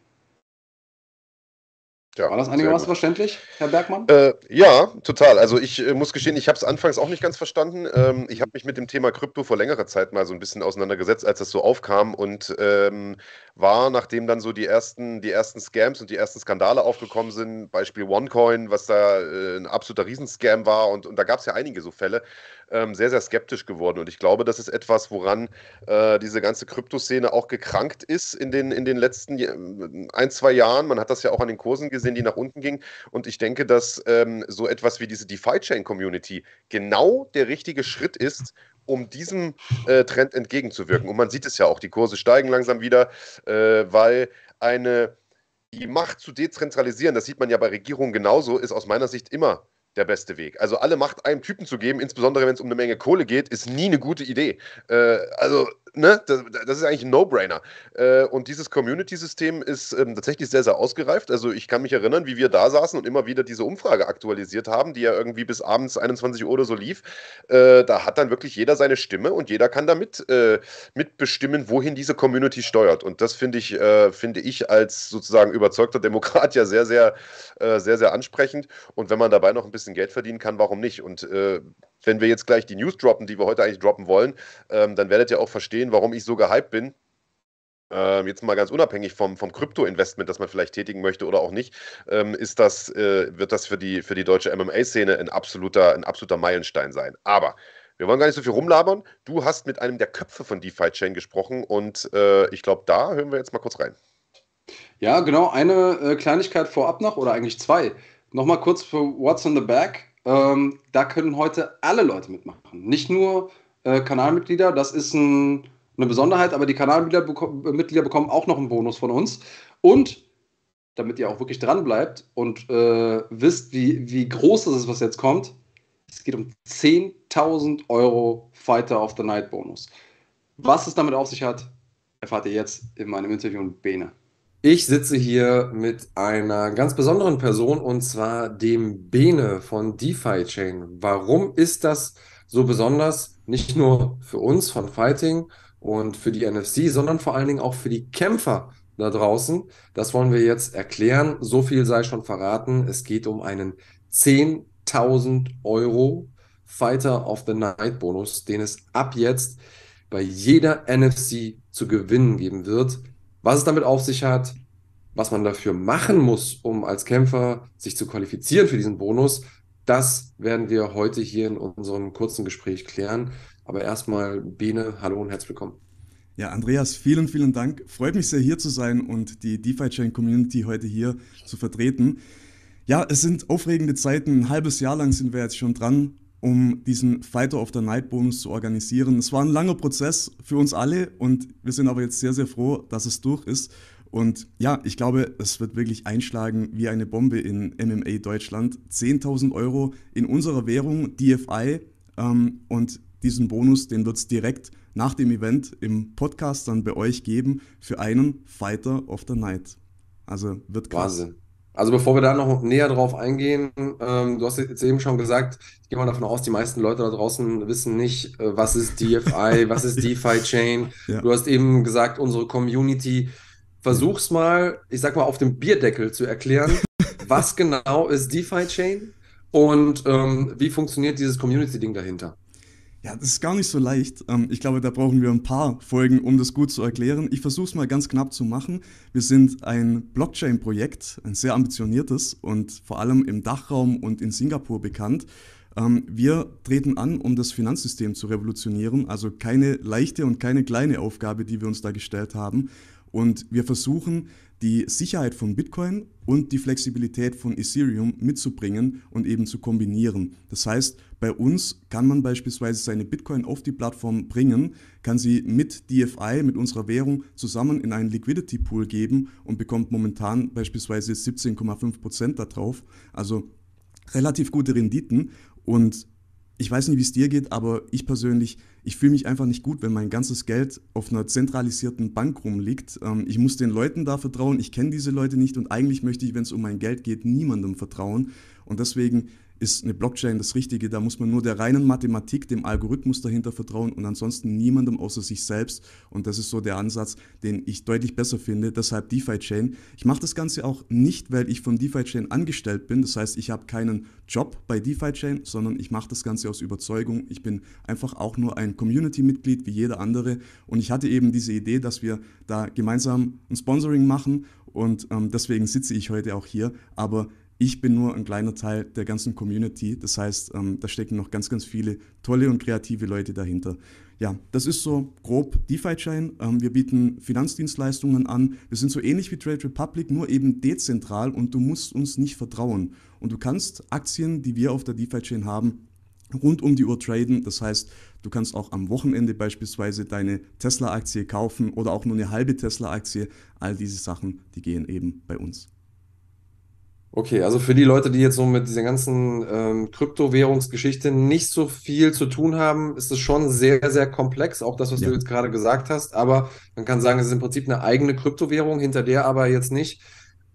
Ja, War das einigermaßen verständlich, Herr Bergmann? Äh, ja, total. Also ich äh, muss gestehen, ich habe es anfangs auch nicht ganz verstanden. Ähm, ich habe mich mit dem Thema Krypto vor längerer Zeit mal so ein bisschen auseinandergesetzt, als das so aufkam und ähm, war, nachdem dann so die ersten, die ersten Scams und die ersten Skandale aufgekommen sind, Beispiel OneCoin, was da äh, ein absoluter Riesenscam war und, und da gab es ja einige so Fälle, ähm, sehr, sehr skeptisch geworden. Und ich glaube, das ist etwas, woran äh, diese ganze Kryptoszene auch gekrankt ist in den, in den letzten ein, zwei Jahren. Man hat das ja auch an den Kursen gesehen, die nach unten gingen. Und ich denke, dass ähm, so etwas wie diese DeFi-Chain-Community genau der richtige Schritt ist, um diesem äh, Trend entgegenzuwirken. Und man sieht es ja auch, die Kurse steigen langsam wieder, äh, weil eine die Macht zu dezentralisieren, das sieht man ja bei Regierungen genauso, ist aus meiner Sicht immer der beste Weg. Also alle Macht einem Typen zu geben, insbesondere wenn es um eine Menge Kohle geht, ist nie eine gute Idee. Äh, also ne, das, das, ist eigentlich ein No-Brainer. Äh, und dieses Community-System ist ähm, tatsächlich sehr, sehr ausgereift. Also ich kann mich erinnern, wie wir da saßen und immer wieder diese Umfrage aktualisiert haben, die ja irgendwie bis abends 21 Uhr oder so lief. Äh, da hat dann wirklich jeder seine Stimme und jeder kann damit äh, mitbestimmen, wohin diese Community steuert. Und das finde ich, äh, finde ich als sozusagen überzeugter Demokrat ja sehr, sehr, äh, sehr, sehr ansprechend. Und wenn man dabei noch ein bisschen bisschen Geld verdienen kann, warum nicht? Und äh, wenn wir jetzt gleich die News droppen, die wir heute eigentlich droppen wollen, ähm, dann werdet ihr auch verstehen, warum ich so gehypt bin. Ähm, jetzt mal ganz unabhängig vom, vom Krypto-Investment, das man vielleicht tätigen möchte oder auch nicht, ähm, ist das, äh, wird das für die, für die deutsche MMA-Szene ein absoluter, ein absoluter Meilenstein sein. Aber wir wollen gar nicht so viel rumlabern. Du hast mit einem der Köpfe von DeFi Chain gesprochen und äh, ich glaube, da hören wir jetzt mal kurz rein. Ja, genau. Eine äh, Kleinigkeit vorab noch oder eigentlich zwei. Nochmal kurz für What's in the Bag. Ähm, da können heute alle Leute mitmachen. Nicht nur äh, Kanalmitglieder, das ist ein, eine Besonderheit, aber die Kanalmitglieder beko bekommen auch noch einen Bonus von uns. Und damit ihr auch wirklich dran bleibt und äh, wisst, wie, wie groß das ist, was jetzt kommt, es geht um 10.000 Euro Fighter of the Night Bonus. Was es damit auf sich hat, erfahrt ihr jetzt in meinem Interview mit Bene. Ich sitze hier mit einer ganz besonderen Person und zwar dem Bene von DeFi Chain. Warum ist das so besonders? Nicht nur für uns von Fighting und für die NFC, sondern vor allen Dingen auch für die Kämpfer da draußen. Das wollen wir jetzt erklären. So viel sei schon verraten. Es geht um einen 10.000 Euro Fighter of the Night Bonus, den es ab jetzt bei jeder NFC zu gewinnen geben wird. Was es damit auf sich hat, was man dafür machen muss, um als Kämpfer sich zu qualifizieren für diesen Bonus, das werden wir heute hier in unserem kurzen Gespräch klären. Aber erstmal, Bene, hallo und herzlich willkommen. Ja, Andreas, vielen, vielen Dank. Freut mich sehr, hier zu sein und die DeFi-Chain-Community heute hier zu vertreten. Ja, es sind aufregende Zeiten. Ein halbes Jahr lang sind wir jetzt schon dran um diesen Fighter of the Night Bonus zu organisieren. Es war ein langer Prozess für uns alle und wir sind aber jetzt sehr, sehr froh, dass es durch ist. Und ja, ich glaube, es wird wirklich einschlagen wie eine Bombe in MMA Deutschland. 10.000 Euro in unserer Währung, DFI. Ähm, und diesen Bonus, den wird es direkt nach dem Event im Podcast dann bei euch geben für einen Fighter of the Night. Also wird krass. Wahnsinn. Also bevor wir da noch näher drauf eingehen, ähm, du hast jetzt eben schon gesagt, ich gehe mal davon aus, die meisten Leute da draußen wissen nicht, äh, was ist DFI, *laughs* was ist DeFi Chain. Ja. Du hast eben gesagt, unsere Community. Versuch's mal, ich sag mal, auf dem Bierdeckel zu erklären, *laughs* was genau ist DeFi Chain und ähm, wie funktioniert dieses Community-Ding dahinter? Ja, das ist gar nicht so leicht. Ähm, ich glaube, da brauchen wir ein paar Folgen, um das gut zu erklären. Ich versuche es mal ganz knapp zu machen. Wir sind ein Blockchain-Projekt, ein sehr ambitioniertes und vor allem im Dachraum und in Singapur bekannt. Ähm, wir treten an, um das Finanzsystem zu revolutionieren. Also keine leichte und keine kleine Aufgabe, die wir uns da gestellt haben. Und wir versuchen, die Sicherheit von Bitcoin und die Flexibilität von Ethereum mitzubringen und eben zu kombinieren. Das heißt, bei uns kann man beispielsweise seine Bitcoin auf die Plattform bringen, kann sie mit DFI, mit unserer Währung, zusammen in einen Liquidity Pool geben und bekommt momentan beispielsweise 17,5 Prozent darauf. Also relativ gute Renditen und ich weiß nicht, wie es dir geht, aber ich persönlich, ich fühle mich einfach nicht gut, wenn mein ganzes Geld auf einer zentralisierten Bank rumliegt. Ähm, ich muss den Leuten da vertrauen, ich kenne diese Leute nicht und eigentlich möchte ich, wenn es um mein Geld geht, niemandem vertrauen. Und deswegen ist eine Blockchain das Richtige. Da muss man nur der reinen Mathematik, dem Algorithmus dahinter vertrauen und ansonsten niemandem außer sich selbst. Und das ist so der Ansatz, den ich deutlich besser finde. Deshalb DeFi-Chain. Ich mache das Ganze auch nicht, weil ich von DeFi-Chain angestellt bin. Das heißt, ich habe keinen Job bei DeFi-Chain, sondern ich mache das Ganze aus Überzeugung. Ich bin einfach auch nur ein Community-Mitglied wie jeder andere. Und ich hatte eben diese Idee, dass wir da gemeinsam ein Sponsoring machen. Und ähm, deswegen sitze ich heute auch hier. Aber ich bin nur ein kleiner Teil der ganzen Community. Das heißt, ähm, da stecken noch ganz, ganz viele tolle und kreative Leute dahinter. Ja, das ist so grob DeFi-Chain. Ähm, wir bieten Finanzdienstleistungen an. Wir sind so ähnlich wie Trade Republic, nur eben dezentral und du musst uns nicht vertrauen. Und du kannst Aktien, die wir auf der DeFi-Chain haben, rund um die Uhr traden. Das heißt, du kannst auch am Wochenende beispielsweise deine Tesla-Aktie kaufen oder auch nur eine halbe Tesla-Aktie. All diese Sachen, die gehen eben bei uns. Okay, also für die Leute, die jetzt so mit dieser ganzen ähm, Kryptowährungsgeschichte nicht so viel zu tun haben, ist es schon sehr, sehr komplex, auch das, was ja. du jetzt gerade gesagt hast. Aber man kann sagen, es ist im Prinzip eine eigene Kryptowährung, hinter der aber jetzt nicht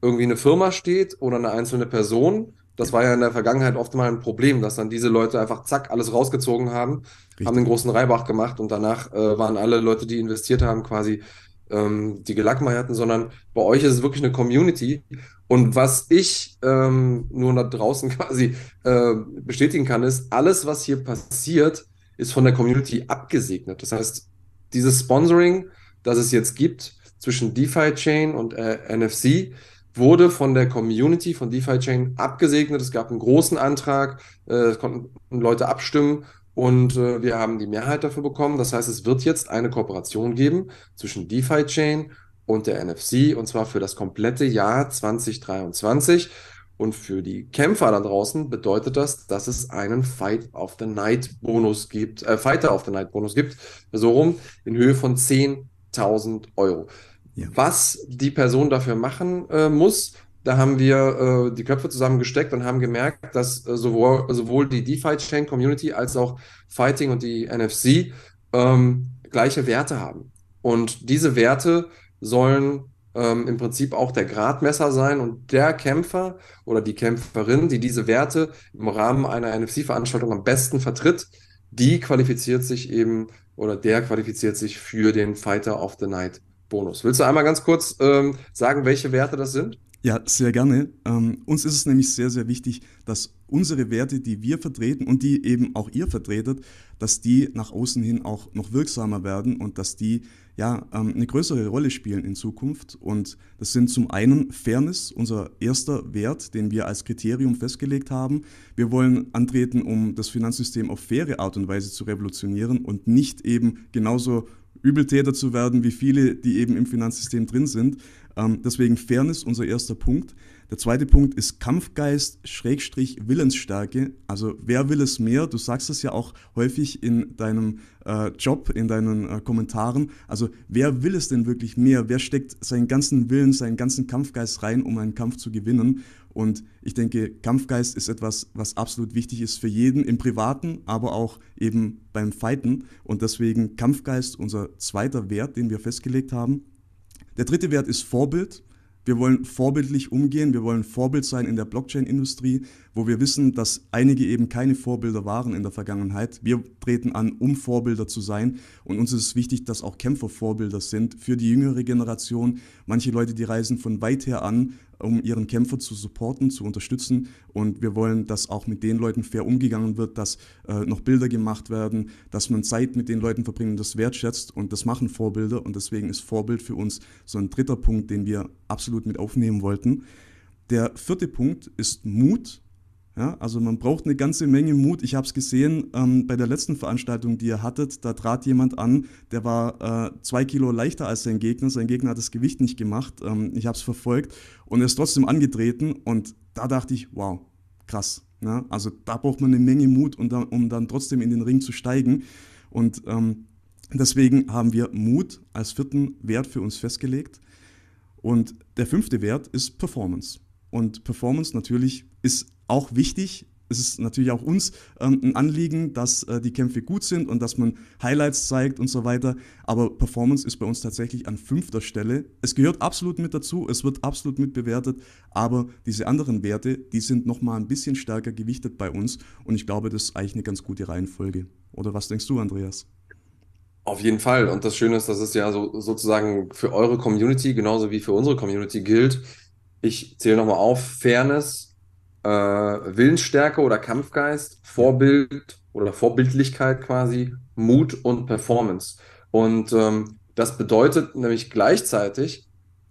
irgendwie eine Firma steht oder eine einzelne Person. Das war ja in der Vergangenheit oft mal ein Problem, dass dann diese Leute einfach zack alles rausgezogen haben, Richtig. haben den großen Reibach gemacht und danach äh, waren alle Leute, die investiert haben, quasi ähm, die Gelackmeierten, sondern bei euch ist es wirklich eine Community Und was ich ähm, nur da draußen *laughs* quasi äh, bestätigen kann, ist, alles, was hier passiert, ist von der Community abgesegnet. Das heißt, dieses Sponsoring, das es jetzt gibt zwischen DeFi Chain und äh, NFC, wurde von der Community von DeFi Chain abgesegnet. Es gab einen großen Antrag, äh, es konnten Leute abstimmen und äh, wir haben die Mehrheit dafür bekommen. Das heißt, es wird jetzt eine Kooperation geben zwischen DeFi Chain und der NFC und zwar für das komplette Jahr 2023. Und für die Kämpfer da draußen bedeutet das, dass es einen Fight of the Night Bonus gibt, äh, Fighter of the Night Bonus gibt, so rum, in Höhe von 10.000 Euro. Ja. Was die Person dafür machen äh, muss, da haben wir äh, die Köpfe zusammengesteckt und haben gemerkt, dass äh, sowohl, sowohl die DeFi-Chain Community als auch Fighting und die NFC ähm, gleiche Werte haben. Und diese Werte sollen ähm, im Prinzip auch der Gradmesser sein und der Kämpfer oder die Kämpferin, die diese Werte im Rahmen einer NFC-Veranstaltung am besten vertritt, die qualifiziert sich eben oder der qualifiziert sich für den Fighter of the Night Bonus. Willst du einmal ganz kurz ähm, sagen, welche Werte das sind? Ja, sehr gerne. Ähm, uns ist es nämlich sehr, sehr wichtig, dass unsere Werte, die wir vertreten und die eben auch ihr vertretet, dass die nach außen hin auch noch wirksamer werden und dass die ja ähm, eine größere Rolle spielen in Zukunft. Und das sind zum einen Fairness, unser erster Wert, den wir als Kriterium festgelegt haben. Wir wollen antreten, um das Finanzsystem auf faire Art und Weise zu revolutionieren und nicht eben genauso Übeltäter zu werden wie viele, die eben im Finanzsystem drin sind. Ähm, deswegen Fairness, unser erster Punkt. Der zweite Punkt ist Kampfgeist, Schrägstrich, Willensstärke. Also wer will es mehr? Du sagst es ja auch häufig in deinem äh, Job, in deinen äh, Kommentaren. Also wer will es denn wirklich mehr? Wer steckt seinen ganzen Willen, seinen ganzen Kampfgeist rein, um einen Kampf zu gewinnen? Und ich denke, Kampfgeist ist etwas, was absolut wichtig ist für jeden im Privaten, aber auch eben beim Fighten. Und deswegen Kampfgeist unser zweiter Wert, den wir festgelegt haben. Der dritte Wert ist Vorbild. Wir wollen vorbildlich umgehen, wir wollen Vorbild sein in der Blockchain-Industrie, wo wir wissen, dass einige eben keine Vorbilder waren in der Vergangenheit. Wir treten an, um Vorbilder zu sein. Und uns ist es wichtig, dass auch Kämpfer Vorbilder sind für die jüngere Generation. Manche Leute, die reisen von weit her an, um ihren Kämpfer zu supporten, zu unterstützen. Und wir wollen, dass auch mit den Leuten fair umgegangen wird, dass äh, noch Bilder gemacht werden, dass man Zeit mit den Leuten verbringt und das wertschätzt. Und das machen Vorbilder. Und deswegen ist Vorbild für uns so ein dritter Punkt, den wir absolut mit aufnehmen wollten. Der vierte Punkt ist Mut. Ja, also man braucht eine ganze Menge Mut. Ich habe es gesehen ähm, bei der letzten Veranstaltung, die ihr hattet. Da trat jemand an, der war äh, zwei Kilo leichter als sein Gegner. Sein Gegner hat das Gewicht nicht gemacht. Ähm, ich habe es verfolgt und er ist trotzdem angetreten. Und da dachte ich, wow, krass. Ja, also da braucht man eine Menge Mut, um dann, um dann trotzdem in den Ring zu steigen. Und ähm, deswegen haben wir Mut als vierten Wert für uns festgelegt. Und der fünfte Wert ist Performance. Und Performance natürlich ist auch wichtig. Es ist natürlich auch uns ähm, ein Anliegen, dass äh, die Kämpfe gut sind und dass man Highlights zeigt und so weiter. Aber Performance ist bei uns tatsächlich an fünfter Stelle. Es gehört absolut mit dazu, es wird absolut mit bewertet, aber diese anderen Werte, die sind nochmal ein bisschen stärker gewichtet bei uns und ich glaube, das ist eigentlich eine ganz gute Reihenfolge. Oder was denkst du, Andreas? Auf jeden Fall. Und das Schöne ist, dass es ja so, sozusagen für eure Community genauso wie für unsere Community gilt. Ich zähle nochmal auf: Fairness, äh, Willensstärke oder Kampfgeist, Vorbild oder Vorbildlichkeit quasi, Mut und Performance. Und ähm, das bedeutet nämlich gleichzeitig,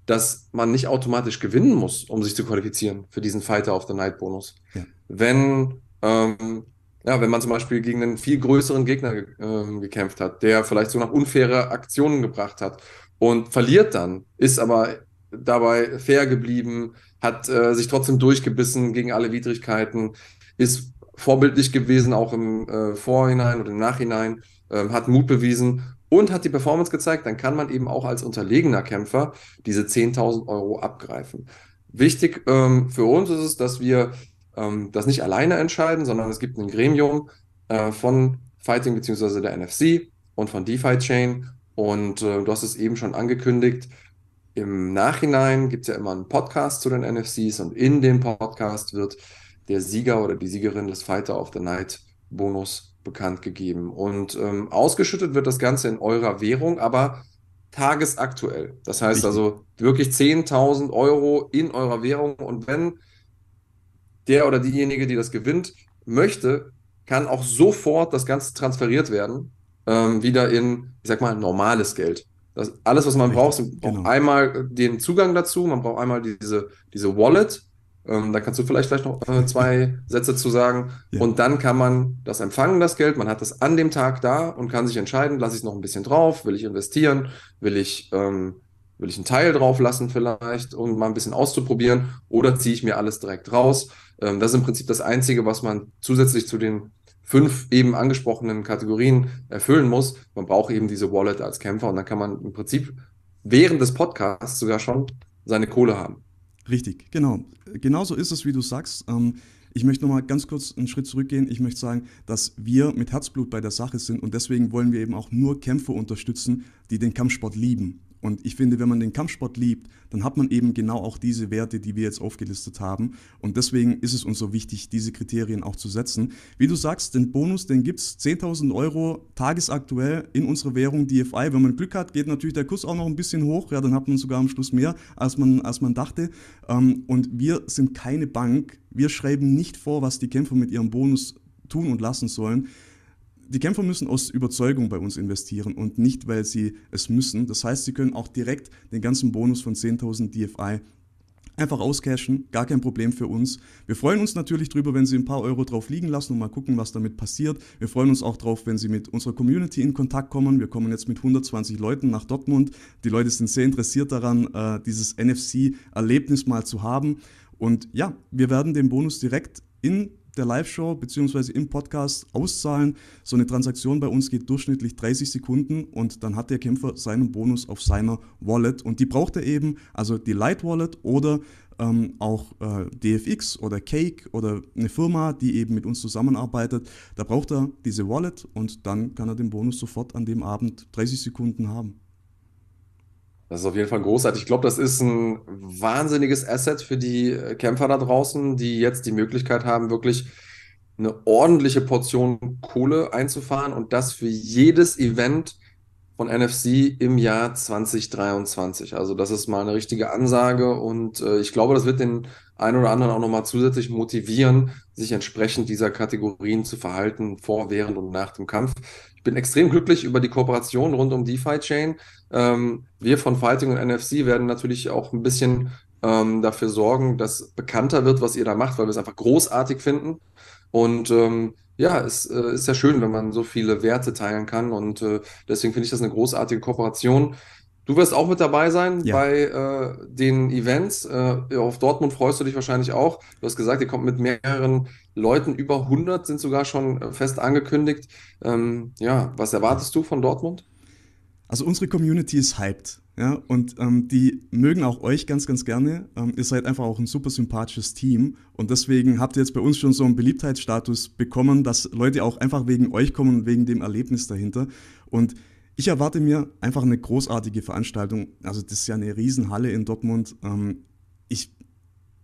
dass man nicht automatisch gewinnen muss, um sich zu qualifizieren für diesen Fighter of the Night Bonus. Ja. Wenn, ähm, ja, wenn man zum Beispiel gegen einen viel größeren Gegner äh, gekämpft hat, der vielleicht so nach unfaire Aktionen gebracht hat und verliert dann, ist aber dabei fair geblieben, hat äh, sich trotzdem durchgebissen gegen alle Widrigkeiten, ist vorbildlich gewesen, auch im äh, Vorhinein und im Nachhinein, äh, hat Mut bewiesen und hat die Performance gezeigt, dann kann man eben auch als unterlegener Kämpfer diese 10.000 Euro abgreifen. Wichtig ähm, für uns ist es, dass wir ähm, das nicht alleine entscheiden, sondern es gibt ein Gremium äh, von Fighting bzw. der NFC und von DeFi Chain und äh, du hast es eben schon angekündigt, im Nachhinein gibt es ja immer einen Podcast zu den NFCs und in dem Podcast wird der Sieger oder die Siegerin des Fighter of the Night Bonus bekannt gegeben. Und ähm, ausgeschüttet wird das Ganze in eurer Währung, aber tagesaktuell. Das heißt also wirklich 10.000 Euro in eurer Währung. Und wenn der oder diejenige, die das gewinnt, möchte, kann auch sofort das Ganze transferiert werden, ähm, wieder in, ich sag mal, normales Geld. Das, alles, was man braucht, man braucht genau. einmal den Zugang dazu, man braucht einmal diese, diese Wallet, ähm, da kannst du vielleicht gleich noch äh, zwei *laughs* Sätze zu sagen. Ja. Und dann kann man das empfangen, das Geld. Man hat das an dem Tag da und kann sich entscheiden, lasse ich es noch ein bisschen drauf, will ich investieren, will ich, ähm, will ich einen Teil drauf lassen vielleicht, um mal ein bisschen auszuprobieren, oder ziehe ich mir alles direkt raus. Ähm, das ist im Prinzip das Einzige, was man zusätzlich zu den fünf eben angesprochenen Kategorien erfüllen muss. Man braucht eben diese Wallet als Kämpfer und dann kann man im Prinzip während des Podcasts sogar schon seine Kohle haben. Richtig, genau. Genauso ist es, wie du sagst. Ähm, ich möchte nochmal ganz kurz einen Schritt zurückgehen. Ich möchte sagen, dass wir mit Herzblut bei der Sache sind und deswegen wollen wir eben auch nur Kämpfer unterstützen, die den Kampfsport lieben. Und ich finde, wenn man den Kampfsport liebt, dann hat man eben genau auch diese Werte, die wir jetzt aufgelistet haben. Und deswegen ist es uns so wichtig, diese Kriterien auch zu setzen. Wie du sagst, den Bonus, den gibt es 10.000 Euro tagesaktuell in unserer Währung DFI. Wenn man Glück hat, geht natürlich der Kurs auch noch ein bisschen hoch. Ja, dann hat man sogar am Schluss mehr, als man, als man dachte. Ähm, und wir sind keine Bank. Wir schreiben nicht vor, was die Kämpfer mit ihrem Bonus tun und lassen sollen die Kämpfer müssen aus Überzeugung bei uns investieren und nicht, weil sie es müssen. Das heißt, sie können auch direkt den ganzen Bonus von 10.000 DFI einfach auscashen, gar kein Problem für uns. Wir freuen uns natürlich drüber, wenn Sie ein paar Euro drauf liegen lassen und mal gucken, was damit passiert. Wir freuen uns auch drauf, wenn Sie mit unserer Community in Kontakt kommen. Wir kommen jetzt mit 120 Leuten nach Dortmund. Die Leute sind sehr interessiert daran, äh, dieses NFC-Erlebnis mal zu haben. Und ja, wir werden den Bonus direkt in der Live-Show bzw. im Podcast auszahlen. So eine Transaktion bei uns geht durchschnittlich 30 Sekunden und dann hat der Kämpfer seinen Bonus auf seiner Wallet und die braucht er eben, also die Light Wallet oder ähm, auch äh, DFX oder Cake oder eine Firma, die eben mit uns zusammenarbeitet. Da braucht er diese Wallet und dann kann er den Bonus sofort an dem Abend 30 Sekunden haben. Das ist auf jeden Fall großartig. Ich glaube, das ist ein wahnsinniges Asset für die äh, Kämpfer da draußen, die jetzt die Möglichkeit haben, wirklich eine ordentliche Portion Kohle einzufahren und das für jedes Event von NFC im Jahr 2023. Also das ist mal eine richtige Ansage und äh, ich glaube, das wird den einen oder anderen auch nochmal zusätzlich motivieren, sich entsprechend dieser Kategorien zu verhalten, vor, während und nach dem Kampf. Ich bin extrem glücklich über die Kooperation rund um DeFi Chain. Ähm, wir von Fighting und NFC werden natürlich auch ein bisschen ähm, dafür sorgen, dass bekannter wird, was ihr da macht, weil wir es einfach großartig finden. Und ähm, ja, es äh, ist ja schön, wenn man so viele Werte teilen kann. Und äh, deswegen finde ich das eine großartige Kooperation. Du wirst auch mit dabei sein ja. bei äh, den Events. Äh, auf Dortmund freust du dich wahrscheinlich auch. Du hast gesagt, ihr kommt mit mehreren Leuten. Über 100 sind sogar schon äh, fest angekündigt. Ähm, ja, was erwartest du von Dortmund? Also unsere Community ist hyped. Ja, und ähm, die mögen auch euch ganz, ganz gerne. Ähm, ihr seid einfach auch ein super sympathisches Team. Und deswegen habt ihr jetzt bei uns schon so einen Beliebtheitsstatus bekommen, dass Leute auch einfach wegen euch kommen und wegen dem Erlebnis dahinter. Und ich erwarte mir einfach eine großartige Veranstaltung. Also das ist ja eine Riesenhalle in Dortmund. Ähm, ich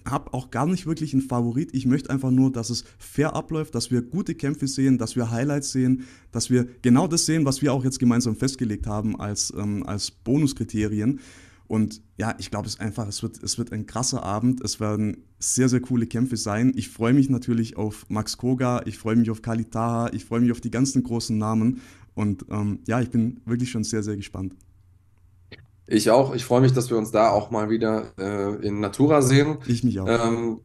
habe auch gar nicht wirklich einen Favorit. Ich möchte einfach nur, dass es fair abläuft, dass wir gute Kämpfe sehen, dass wir Highlights sehen, dass wir genau das sehen, was wir auch jetzt gemeinsam festgelegt haben als, ähm, als Bonuskriterien. Und ja, ich glaube es einfach, es wird, es wird ein krasser Abend. Es werden sehr, sehr coole Kämpfe sein. Ich freue mich natürlich auf Max Koga, ich freue mich auf Kalitaha, ich freue mich auf die ganzen großen Namen. Und ähm, ja, ich bin wirklich schon sehr, sehr gespannt. Ich auch. Ich freue mich, dass wir uns da auch mal wieder äh, in Natura sehen. Ich mich auch. Ähm,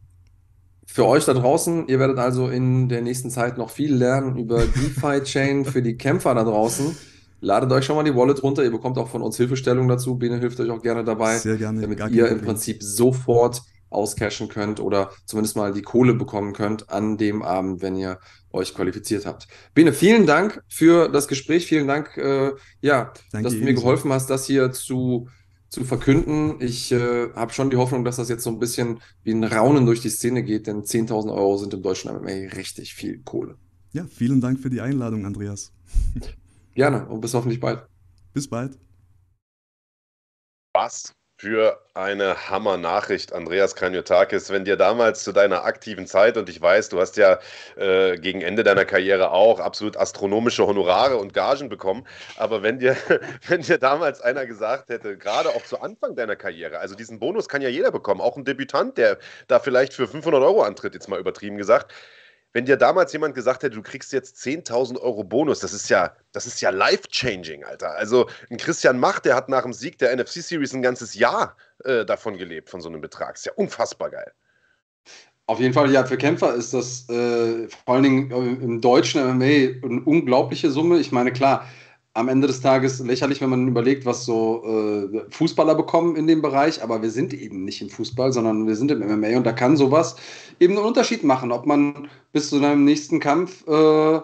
für euch da draußen, ihr werdet also in der nächsten Zeit noch viel lernen über *laughs* DeFi-Chain für die Kämpfer da draußen. Ladet euch schon mal die Wallet runter. Ihr bekommt auch von uns Hilfestellung dazu. Bene hilft euch auch gerne dabei, Sehr gerne, damit ihr im Prinzip sofort auscashen könnt oder zumindest mal die Kohle bekommen könnt an dem Abend, wenn ihr euch qualifiziert habt. Bene, vielen Dank für das Gespräch. Vielen Dank, äh, ja, Danke dass du mir geholfen hast, das hier zu, zu verkünden. Ich äh, habe schon die Hoffnung, dass das jetzt so ein bisschen wie ein Raunen durch die Szene geht, denn 10.000 Euro sind im deutschen MMA richtig viel Kohle. Ja, vielen Dank für die Einladung, Andreas. Gerne und bis hoffentlich bald. Bis bald. Was für eine Hammer-Nachricht, Andreas Kranjotakis. Wenn dir damals zu deiner aktiven Zeit, und ich weiß, du hast ja äh, gegen Ende deiner Karriere auch absolut astronomische Honorare und Gagen bekommen, aber wenn dir, *laughs* wenn dir damals einer gesagt hätte, gerade auch zu Anfang deiner Karriere, also diesen Bonus kann ja jeder bekommen, auch ein Debütant, der da vielleicht für 500 Euro antritt, jetzt mal übertrieben gesagt, wenn dir damals jemand gesagt hätte, du kriegst jetzt 10.000 Euro Bonus, das ist ja, das ist ja life-changing, Alter. Also ein Christian Macht, der hat nach dem Sieg der NFC Series ein ganzes Jahr äh, davon gelebt, von so einem Betrag. Ist ja unfassbar geil. Auf jeden Fall, ja, für Kämpfer ist das äh, vor allen Dingen im deutschen MMA eine unglaubliche Summe. Ich meine, klar, am Ende des Tages lächerlich, wenn man überlegt, was so äh, Fußballer bekommen in dem Bereich, aber wir sind eben nicht im Fußball, sondern wir sind im MMA und da kann sowas eben einen Unterschied machen, ob man bis zu seinem nächsten Kampf äh,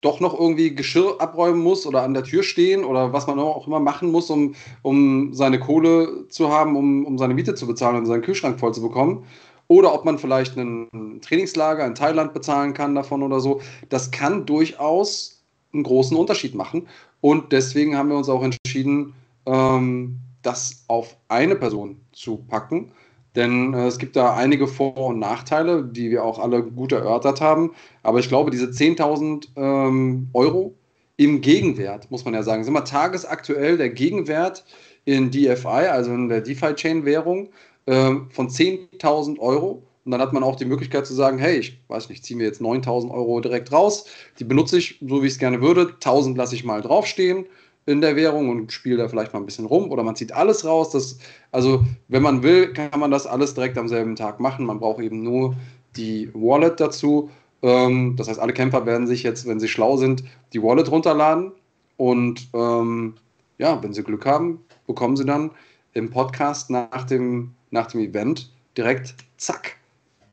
doch noch irgendwie Geschirr abräumen muss oder an der Tür stehen oder was man auch immer machen muss, um, um seine Kohle zu haben, um, um seine Miete zu bezahlen und seinen Kühlschrank voll zu bekommen. Oder ob man vielleicht ein Trainingslager in Thailand bezahlen kann davon oder so. Das kann durchaus einen großen Unterschied machen. Und deswegen haben wir uns auch entschieden, ähm, das auf eine Person zu packen. Denn äh, es gibt da einige Vor- und Nachteile, die wir auch alle gut erörtert haben. Aber ich glaube, diese 10.000 ähm, Euro im Gegenwert, muss man ja sagen, sind wir tagesaktuell der Gegenwert in DFI, also in der DeFi-Chain-Währung, äh, von 10.000 Euro. Und dann hat man auch die Möglichkeit zu sagen, hey, ich weiß nicht, ziehe mir jetzt 9000 Euro direkt raus, die benutze ich so, wie ich es gerne würde, 1000 lasse ich mal draufstehen in der Währung und spiele da vielleicht mal ein bisschen rum oder man zieht alles raus. Das, also wenn man will, kann man das alles direkt am selben Tag machen. Man braucht eben nur die Wallet dazu. Ähm, das heißt, alle Kämpfer werden sich jetzt, wenn sie schlau sind, die Wallet runterladen und ähm, ja, wenn sie Glück haben, bekommen sie dann im Podcast nach dem, nach dem Event direkt, zack,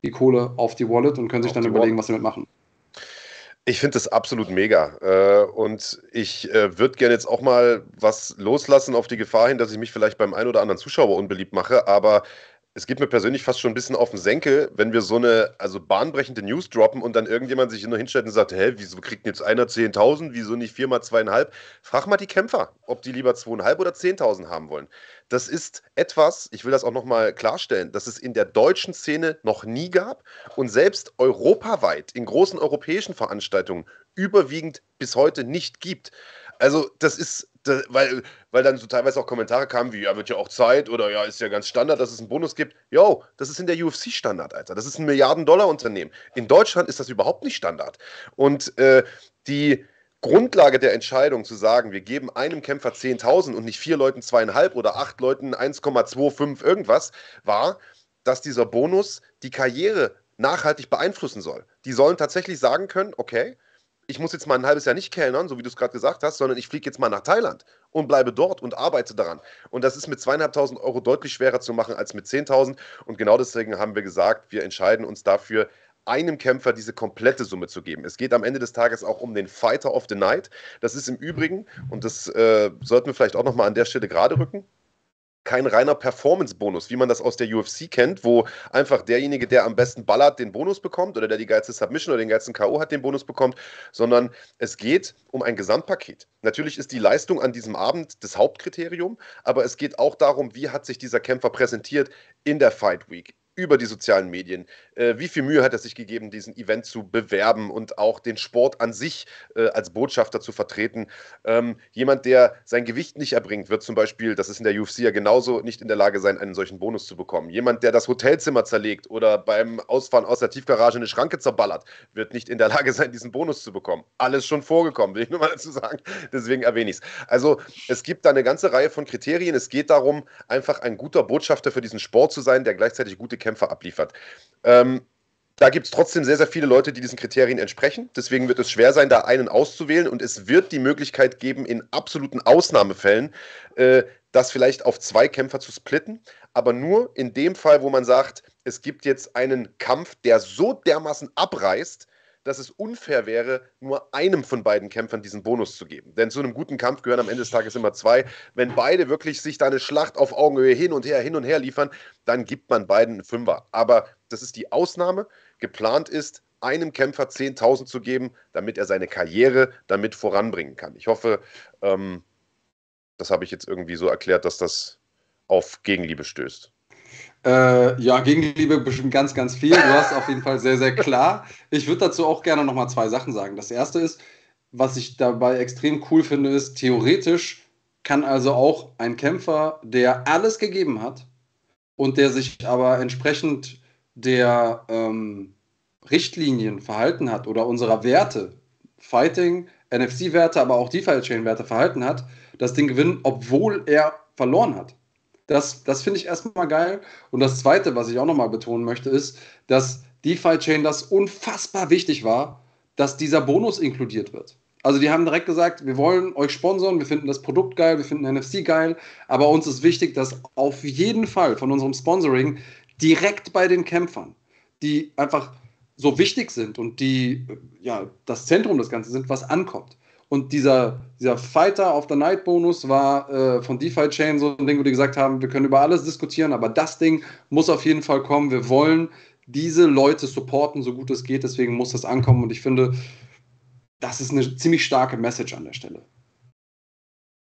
die Kohle auf die Wallet und können sich auf dann überlegen, Wallet. was sie damit machen. Ich finde das absolut mega. Äh, und ich äh, würde gerne jetzt auch mal was loslassen auf die Gefahr hin, dass ich mich vielleicht beim einen oder anderen Zuschauer unbeliebt mache. Aber es geht mir persönlich fast schon ein bisschen auf den Senkel, wenn wir so eine also bahnbrechende News droppen und dann irgendjemand sich nur hinstellt und sagt, hä, wieso kriegt jetzt einer 10.000, wieso nicht viermal zweieinhalb? Frag mal die Kämpfer, ob die lieber zweieinhalb oder 10.000 haben wollen. Das ist etwas, ich will das auch nochmal klarstellen, dass es in der deutschen Szene noch nie gab und selbst europaweit in großen europäischen Veranstaltungen überwiegend bis heute nicht gibt. Also das ist das, weil, weil dann so teilweise auch Kommentare kamen wie, ja, wird ja auch Zeit oder ja, ist ja ganz Standard, dass es einen Bonus gibt. Yo, das ist in der UFC Standard, Alter. Das ist ein Milliarden-Dollar-Unternehmen. In Deutschland ist das überhaupt nicht Standard. Und äh, die Grundlage der Entscheidung zu sagen, wir geben einem Kämpfer 10.000 und nicht vier Leuten zweieinhalb oder acht Leuten 1,25 irgendwas, war, dass dieser Bonus die Karriere nachhaltig beeinflussen soll. Die sollen tatsächlich sagen können, okay, ich muss jetzt mal ein halbes Jahr nicht kellnern, so wie du es gerade gesagt hast, sondern ich fliege jetzt mal nach Thailand und bleibe dort und arbeite daran. Und das ist mit zweieinhalbtausend Euro deutlich schwerer zu machen als mit 10.000. Und genau deswegen haben wir gesagt, wir entscheiden uns dafür, einem Kämpfer diese komplette Summe zu geben. Es geht am Ende des Tages auch um den Fighter of the Night. Das ist im Übrigen, und das äh, sollten wir vielleicht auch nochmal an der Stelle gerade rücken, kein reiner Performance-Bonus, wie man das aus der UFC kennt, wo einfach derjenige, der am besten ballert, den Bonus bekommt oder der die geilste Submission oder den geilsten K.O. hat, den Bonus bekommt, sondern es geht um ein Gesamtpaket. Natürlich ist die Leistung an diesem Abend das Hauptkriterium, aber es geht auch darum, wie hat sich dieser Kämpfer präsentiert in der Fight Week, über die sozialen Medien. Äh, wie viel Mühe hat er sich gegeben, diesen Event zu bewerben und auch den Sport an sich äh, als Botschafter zu vertreten? Ähm, jemand, der sein Gewicht nicht erbringt, wird zum Beispiel, das ist in der UFC ja genauso, nicht in der Lage sein, einen solchen Bonus zu bekommen. Jemand, der das Hotelzimmer zerlegt oder beim Ausfahren aus der Tiefgarage eine Schranke zerballert, wird nicht in der Lage sein, diesen Bonus zu bekommen. Alles schon vorgekommen, will ich nur mal dazu sagen. Deswegen erwähne ich es. Also es gibt da eine ganze Reihe von Kriterien. Es geht darum, einfach ein guter Botschafter für diesen Sport zu sein, der gleichzeitig gute Kämpfer abliefert. Ähm, da gibt es trotzdem sehr, sehr viele Leute, die diesen Kriterien entsprechen. Deswegen wird es schwer sein, da einen auszuwählen. Und es wird die Möglichkeit geben, in absoluten Ausnahmefällen äh, das vielleicht auf zwei Kämpfer zu splitten. Aber nur in dem Fall, wo man sagt, es gibt jetzt einen Kampf, der so dermaßen abreißt, dass es unfair wäre, nur einem von beiden Kämpfern diesen Bonus zu geben. Denn zu einem guten Kampf gehören am Ende des Tages immer zwei. Wenn beide wirklich sich da eine Schlacht auf Augenhöhe hin und her, hin und her liefern, dann gibt man beiden einen Fünfer. Aber das ist die Ausnahme. Geplant ist, einem Kämpfer 10.000 zu geben, damit er seine Karriere damit voranbringen kann. Ich hoffe, ähm, das habe ich jetzt irgendwie so erklärt, dass das auf Gegenliebe stößt. Äh, ja, Gegenliebe bestimmt ganz, ganz viel. Du hast auf jeden Fall sehr, sehr klar. Ich würde dazu auch gerne nochmal zwei Sachen sagen. Das erste ist, was ich dabei extrem cool finde, ist, theoretisch kann also auch ein Kämpfer, der alles gegeben hat und der sich aber entsprechend der ähm, Richtlinien verhalten hat oder unserer Werte, Fighting, NFC-Werte, aber auch DeFi-Chain-Werte verhalten hat, das Ding gewinnen, obwohl er verloren hat. Das, das finde ich erstmal geil. Und das Zweite, was ich auch nochmal betonen möchte, ist, dass DeFi-Chain das unfassbar wichtig war, dass dieser Bonus inkludiert wird. Also die haben direkt gesagt, wir wollen euch sponsern, wir finden das Produkt geil, wir finden NFC geil, aber uns ist wichtig, dass auf jeden Fall von unserem Sponsoring direkt bei den Kämpfern, die einfach so wichtig sind und die ja das Zentrum des Ganzen sind, was ankommt. Und dieser, dieser Fighter of the Night Bonus war äh, von DeFi Chain so ein Ding, wo die gesagt haben, wir können über alles diskutieren, aber das Ding muss auf jeden Fall kommen. Wir wollen diese Leute supporten, so gut es geht, deswegen muss das ankommen. Und ich finde, das ist eine ziemlich starke Message an der Stelle.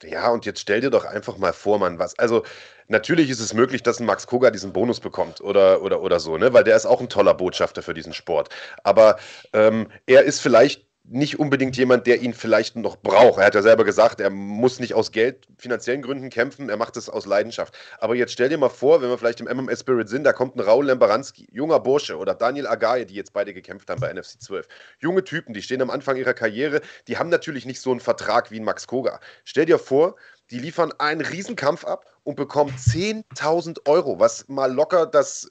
Ja, und jetzt stell dir doch einfach mal vor, man, was. Also, natürlich ist es möglich, dass ein Max Koga diesen Bonus bekommt oder, oder, oder so, ne? Weil der ist auch ein toller Botschafter für diesen Sport. Aber ähm, er ist vielleicht nicht unbedingt jemand, der ihn vielleicht noch braucht. Er hat ja selber gesagt, er muss nicht aus Geld, finanziellen Gründen kämpfen, er macht es aus Leidenschaft. Aber jetzt stell dir mal vor, wenn wir vielleicht im MMS Spirit sind, da kommt ein Raul Lembaranski, junger Bursche, oder Daniel Agaye, die jetzt beide gekämpft haben bei NFC 12. Junge Typen, die stehen am Anfang ihrer Karriere, die haben natürlich nicht so einen Vertrag wie ein Max Koga. Stell dir vor, die liefern einen Riesenkampf ab und bekommen 10.000 Euro, was mal locker das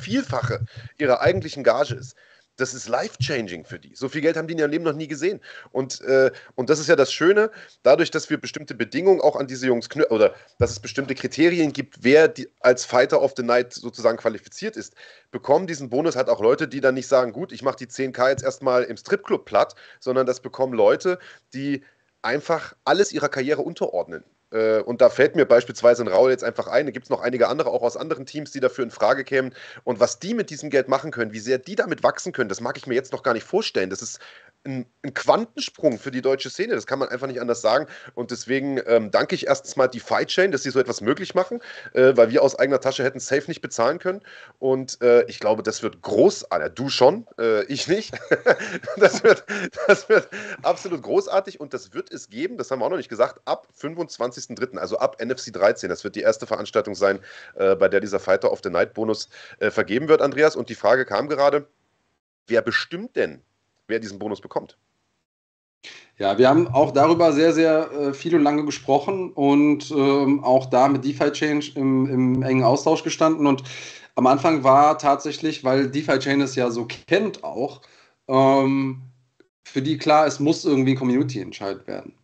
Vielfache ihrer eigentlichen Gage ist das ist life-changing für die. So viel Geld haben die in ihrem Leben noch nie gesehen. Und, äh, und das ist ja das Schöne, dadurch, dass wir bestimmte Bedingungen auch an diese Jungs knüpfen, oder dass es bestimmte Kriterien gibt, wer die, als Fighter of the Night sozusagen qualifiziert ist, bekommen diesen Bonus halt auch Leute, die dann nicht sagen, gut, ich mache die 10k jetzt erstmal im Stripclub platt, sondern das bekommen Leute, die einfach alles ihrer Karriere unterordnen. Äh, und da fällt mir beispielsweise ein Raul jetzt einfach ein. Da gibt es noch einige andere, auch aus anderen Teams, die dafür in Frage kämen. Und was die mit diesem Geld machen können, wie sehr die damit wachsen können, das mag ich mir jetzt noch gar nicht vorstellen. Das ist ein, ein Quantensprung für die deutsche Szene. Das kann man einfach nicht anders sagen. Und deswegen ähm, danke ich erstens mal die Fight Chain, dass sie so etwas möglich machen, äh, weil wir aus eigener Tasche hätten safe nicht bezahlen können. Und äh, ich glaube, das wird großartig. Du schon, äh, ich nicht. *laughs* das, wird, das wird absolut großartig und das wird es geben, das haben wir auch noch nicht gesagt, ab 25.03., also ab NFC 13. Das wird die erste Veranstaltung sein, äh, bei der dieser Fighter of the Night Bonus äh, vergeben wird, Andreas. Und die Frage kam gerade, wer bestimmt denn, wer diesen Bonus bekommt. Ja, wir haben auch darüber sehr, sehr äh, viel und lange gesprochen und ähm, auch da mit DeFi Change im, im, engen Austausch gestanden. Und am Anfang war tatsächlich, weil DeFi Chain es ja so kennt auch, ähm, für die klar, es muss irgendwie ein Community-Entscheid werden.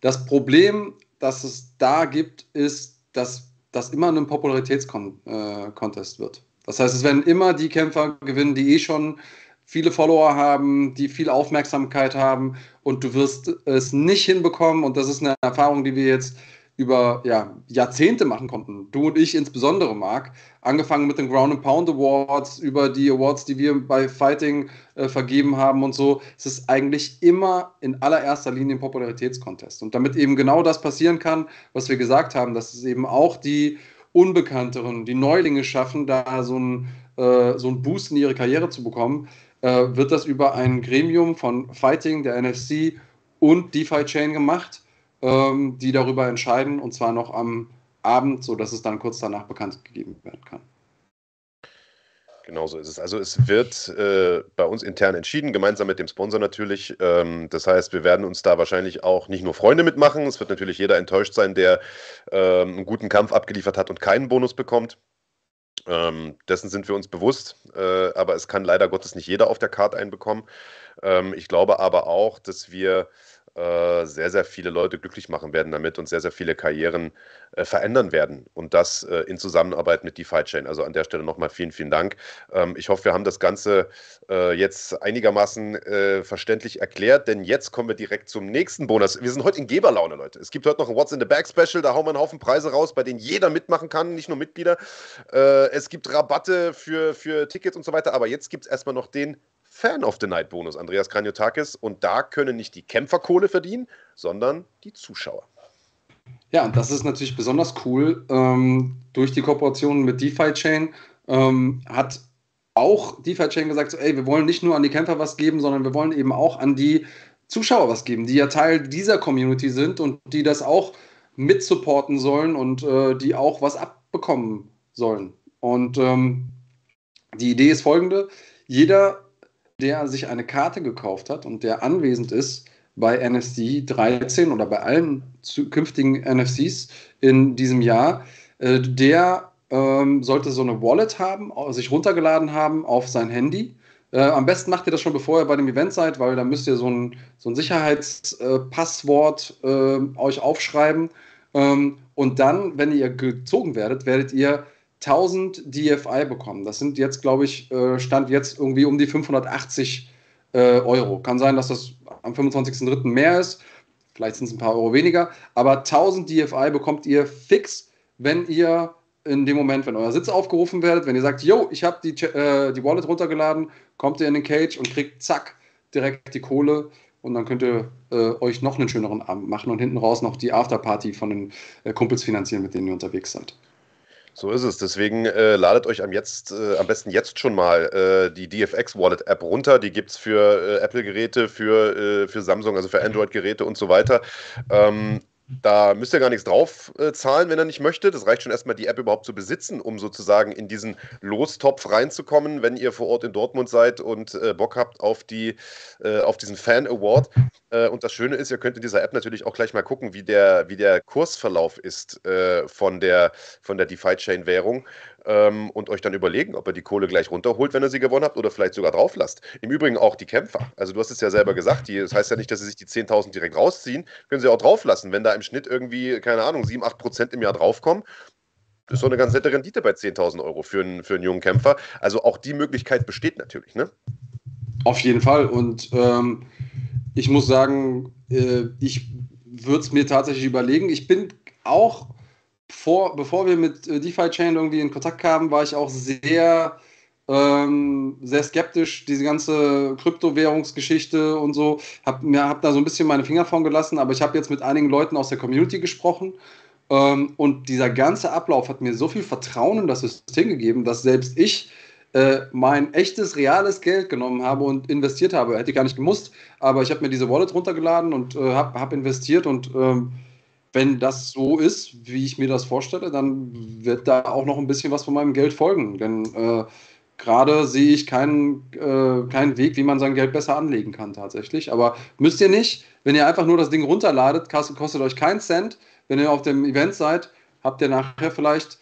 Das Problem, das es da gibt, ist, dass das immer ein Popularitätskontest äh, wird. Das heißt, es werden immer die Kämpfer gewinnen, die eh schon viele Follower haben, die viel Aufmerksamkeit haben und du wirst es nicht hinbekommen und das ist eine Erfahrung, die wir jetzt über ja, Jahrzehnte machen konnten. Du und ich insbesondere, Marc. Angefangen mit den Ground and Pound Awards, über die Awards, die wir bei Fighting äh, vergeben haben und so. Es ist eigentlich immer in allererster Linie ein Popularitätskontest. Und damit eben genau das passieren kann, was wir gesagt haben, dass es eben auch die Unbekannteren, die Neulinge schaffen, da so einen, äh, so einen Boost in ihre Karriere zu bekommen, äh, wird das über ein Gremium von Fighting, der NFC und DeFi Chain gemacht, ähm, die darüber entscheiden und zwar noch am Abend, sodass es dann kurz danach bekannt gegeben werden kann. Genauso ist es. Also es wird äh, bei uns intern entschieden, gemeinsam mit dem Sponsor natürlich. Ähm, das heißt, wir werden uns da wahrscheinlich auch nicht nur Freunde mitmachen. Es wird natürlich jeder enttäuscht sein, der ähm, einen guten Kampf abgeliefert hat und keinen Bonus bekommt. Ähm, dessen sind wir uns bewusst, äh, aber es kann leider Gottes nicht jeder auf der Karte einbekommen. Ähm, ich glaube aber auch, dass wir äh, sehr, sehr viele Leute glücklich machen werden damit und sehr, sehr viele Karrieren äh, verändern werden. Und das äh, in Zusammenarbeit mit DeFi Chain. Also an der Stelle nochmal vielen, vielen Dank. Ähm, ich hoffe, wir haben das Ganze äh, jetzt einigermaßen äh, verständlich erklärt, denn jetzt kommen wir direkt zum nächsten Bonus. Wir sind heute in Geberlaune, Leute. Es gibt heute noch ein What's in the Bag Special, da hauen wir einen Haufen Preise raus, bei denen jeder mitmachen kann, nicht nur Mitglieder. Es gibt Rabatte für, für Tickets und so weiter, aber jetzt gibt es erstmal noch den Fan of the Night Bonus, Andreas Kranjotakis. Und da können nicht die Kämpfer Kohle verdienen, sondern die Zuschauer. Ja, und das ist natürlich besonders cool. Ähm, durch die Kooperation mit DeFi Chain ähm, hat auch DeFi Chain gesagt, so, ey, wir wollen nicht nur an die Kämpfer was geben, sondern wir wollen eben auch an die Zuschauer was geben, die ja Teil dieser Community sind und die das auch mitsupporten sollen und äh, die auch was abbekommen sollen. Und ähm, die Idee ist folgende: Jeder, der sich eine Karte gekauft hat und der anwesend ist bei NFC 13 oder bei allen zukünftigen NFCs in diesem Jahr, äh, der ähm, sollte so eine Wallet haben, sich runtergeladen haben auf sein Handy. Äh, am besten macht ihr das schon, bevor ihr bei dem Event seid, weil da müsst ihr so ein, so ein Sicherheitspasswort äh, euch aufschreiben. Ähm, und dann, wenn ihr gezogen werdet, werdet ihr 1000 DFI bekommen. Das sind jetzt, glaube ich, äh, Stand jetzt irgendwie um die 580 äh, Euro. Kann sein, dass das am 25.03. mehr ist. Vielleicht sind es ein paar Euro weniger. Aber 1000 DFI bekommt ihr fix, wenn ihr in dem Moment, wenn euer Sitz aufgerufen werdet, wenn ihr sagt, yo, ich habe die, äh, die Wallet runtergeladen, kommt ihr in den Cage und kriegt zack direkt die Kohle und dann könnt ihr äh, euch noch einen schöneren Abend machen und hinten raus noch die Afterparty von den äh, Kumpels finanzieren, mit denen ihr unterwegs seid. So ist es. Deswegen äh, ladet euch am, jetzt, äh, am besten jetzt schon mal äh, die DFX Wallet App runter. Die gibt es für äh, Apple-Geräte, für, äh, für Samsung, also für Android-Geräte und so weiter. Ähm, da müsst ihr gar nichts drauf äh, zahlen, wenn er nicht möchte. Das reicht schon erstmal, die App überhaupt zu besitzen, um sozusagen in diesen Lostopf reinzukommen, wenn ihr vor Ort in Dortmund seid und äh, Bock habt auf, die, äh, auf diesen Fan Award. Äh, und das Schöne ist, ihr könnt in dieser App natürlich auch gleich mal gucken, wie der, wie der Kursverlauf ist äh, von der, von der DeFi-Chain-Währung ähm, und euch dann überlegen, ob ihr die Kohle gleich runterholt, wenn ihr sie gewonnen habt oder vielleicht sogar drauf lasst. Im Übrigen auch die Kämpfer. Also du hast es ja selber gesagt, die, das heißt ja nicht, dass sie sich die 10.000 direkt rausziehen, können sie auch drauf lassen. Wenn da im Schnitt irgendwie, keine Ahnung, 7, 8 Prozent im Jahr draufkommen, das ist so eine ganz nette Rendite bei 10.000 Euro für einen, für einen jungen Kämpfer. Also auch die Möglichkeit besteht natürlich, ne? Auf jeden Fall. Und ähm, ich muss sagen, äh, ich würde es mir tatsächlich überlegen. Ich bin auch vor, bevor wir mit äh, DeFi Chain irgendwie in Kontakt kamen, war ich auch sehr, ähm, sehr skeptisch, diese ganze Kryptowährungsgeschichte und so. Hab, mir, hab da so ein bisschen meine Finger von gelassen, aber ich habe jetzt mit einigen Leuten aus der Community gesprochen. Ähm, und dieser ganze Ablauf hat mir so viel Vertrauen in das System gegeben, dass selbst ich äh, mein echtes, reales Geld genommen habe und investiert habe. Hätte ich gar nicht gemusst, aber ich habe mir diese Wallet runtergeladen und äh, habe hab investiert und ähm, wenn das so ist, wie ich mir das vorstelle, dann wird da auch noch ein bisschen was von meinem Geld folgen. Denn äh, gerade sehe ich keinen, äh, keinen Weg, wie man sein Geld besser anlegen kann tatsächlich. Aber müsst ihr nicht, wenn ihr einfach nur das Ding runterladet, kostet, euch keinen Cent. Wenn ihr auf dem Event seid, habt ihr nachher vielleicht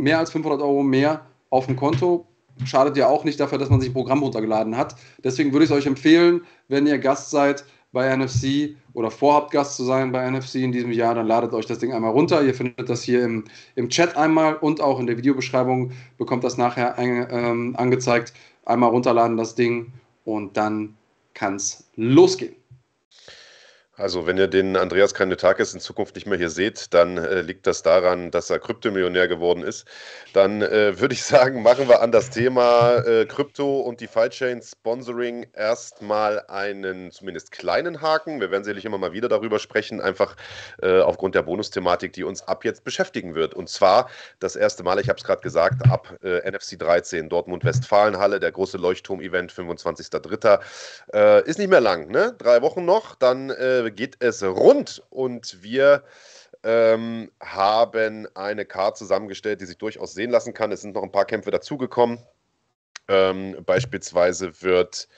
mehr als 500 Euro mehr auf dem Konto. Schadet ja auch nicht dafür, dass man sich ein Programm runtergeladen hat. Deswegen würde ich es euch empfehlen, wenn ihr Gast seid, bei NFC oder vorhabt, Gast zu sein bei NFC in diesem Jahr, dann ladet euch das Ding einmal runter. Ihr findet das hier im, im Chat einmal und auch in der Videobeschreibung bekommt das nachher ein, ähm, angezeigt. Einmal runterladen das Ding und dann kann es losgehen. Also, wenn ihr den Andreas Kanetakis in Zukunft nicht mehr hier seht, dann äh, liegt das daran, dass er Kryptomillionär geworden ist. Dann äh, würde ich *laughs* sagen, machen wir an das Thema äh, Krypto und die Fallchain Sponsoring erstmal einen zumindest kleinen Haken. Wir werden sicherlich immer mal wieder darüber sprechen, einfach äh, aufgrund der Bonusthematik, die uns ab jetzt beschäftigen wird. Und zwar das erste Mal, ich habe es gerade gesagt, ab äh, NFC 13, Dortmund-Westfalenhalle, der große Leuchtturm-Event, 25.03. Äh, ist nicht mehr lang, ne? Drei Wochen noch, dann geht es rund und wir ähm, haben eine Card zusammengestellt, die sich durchaus sehen lassen kann. Es sind noch ein paar Kämpfe dazugekommen. Ähm, beispielsweise wird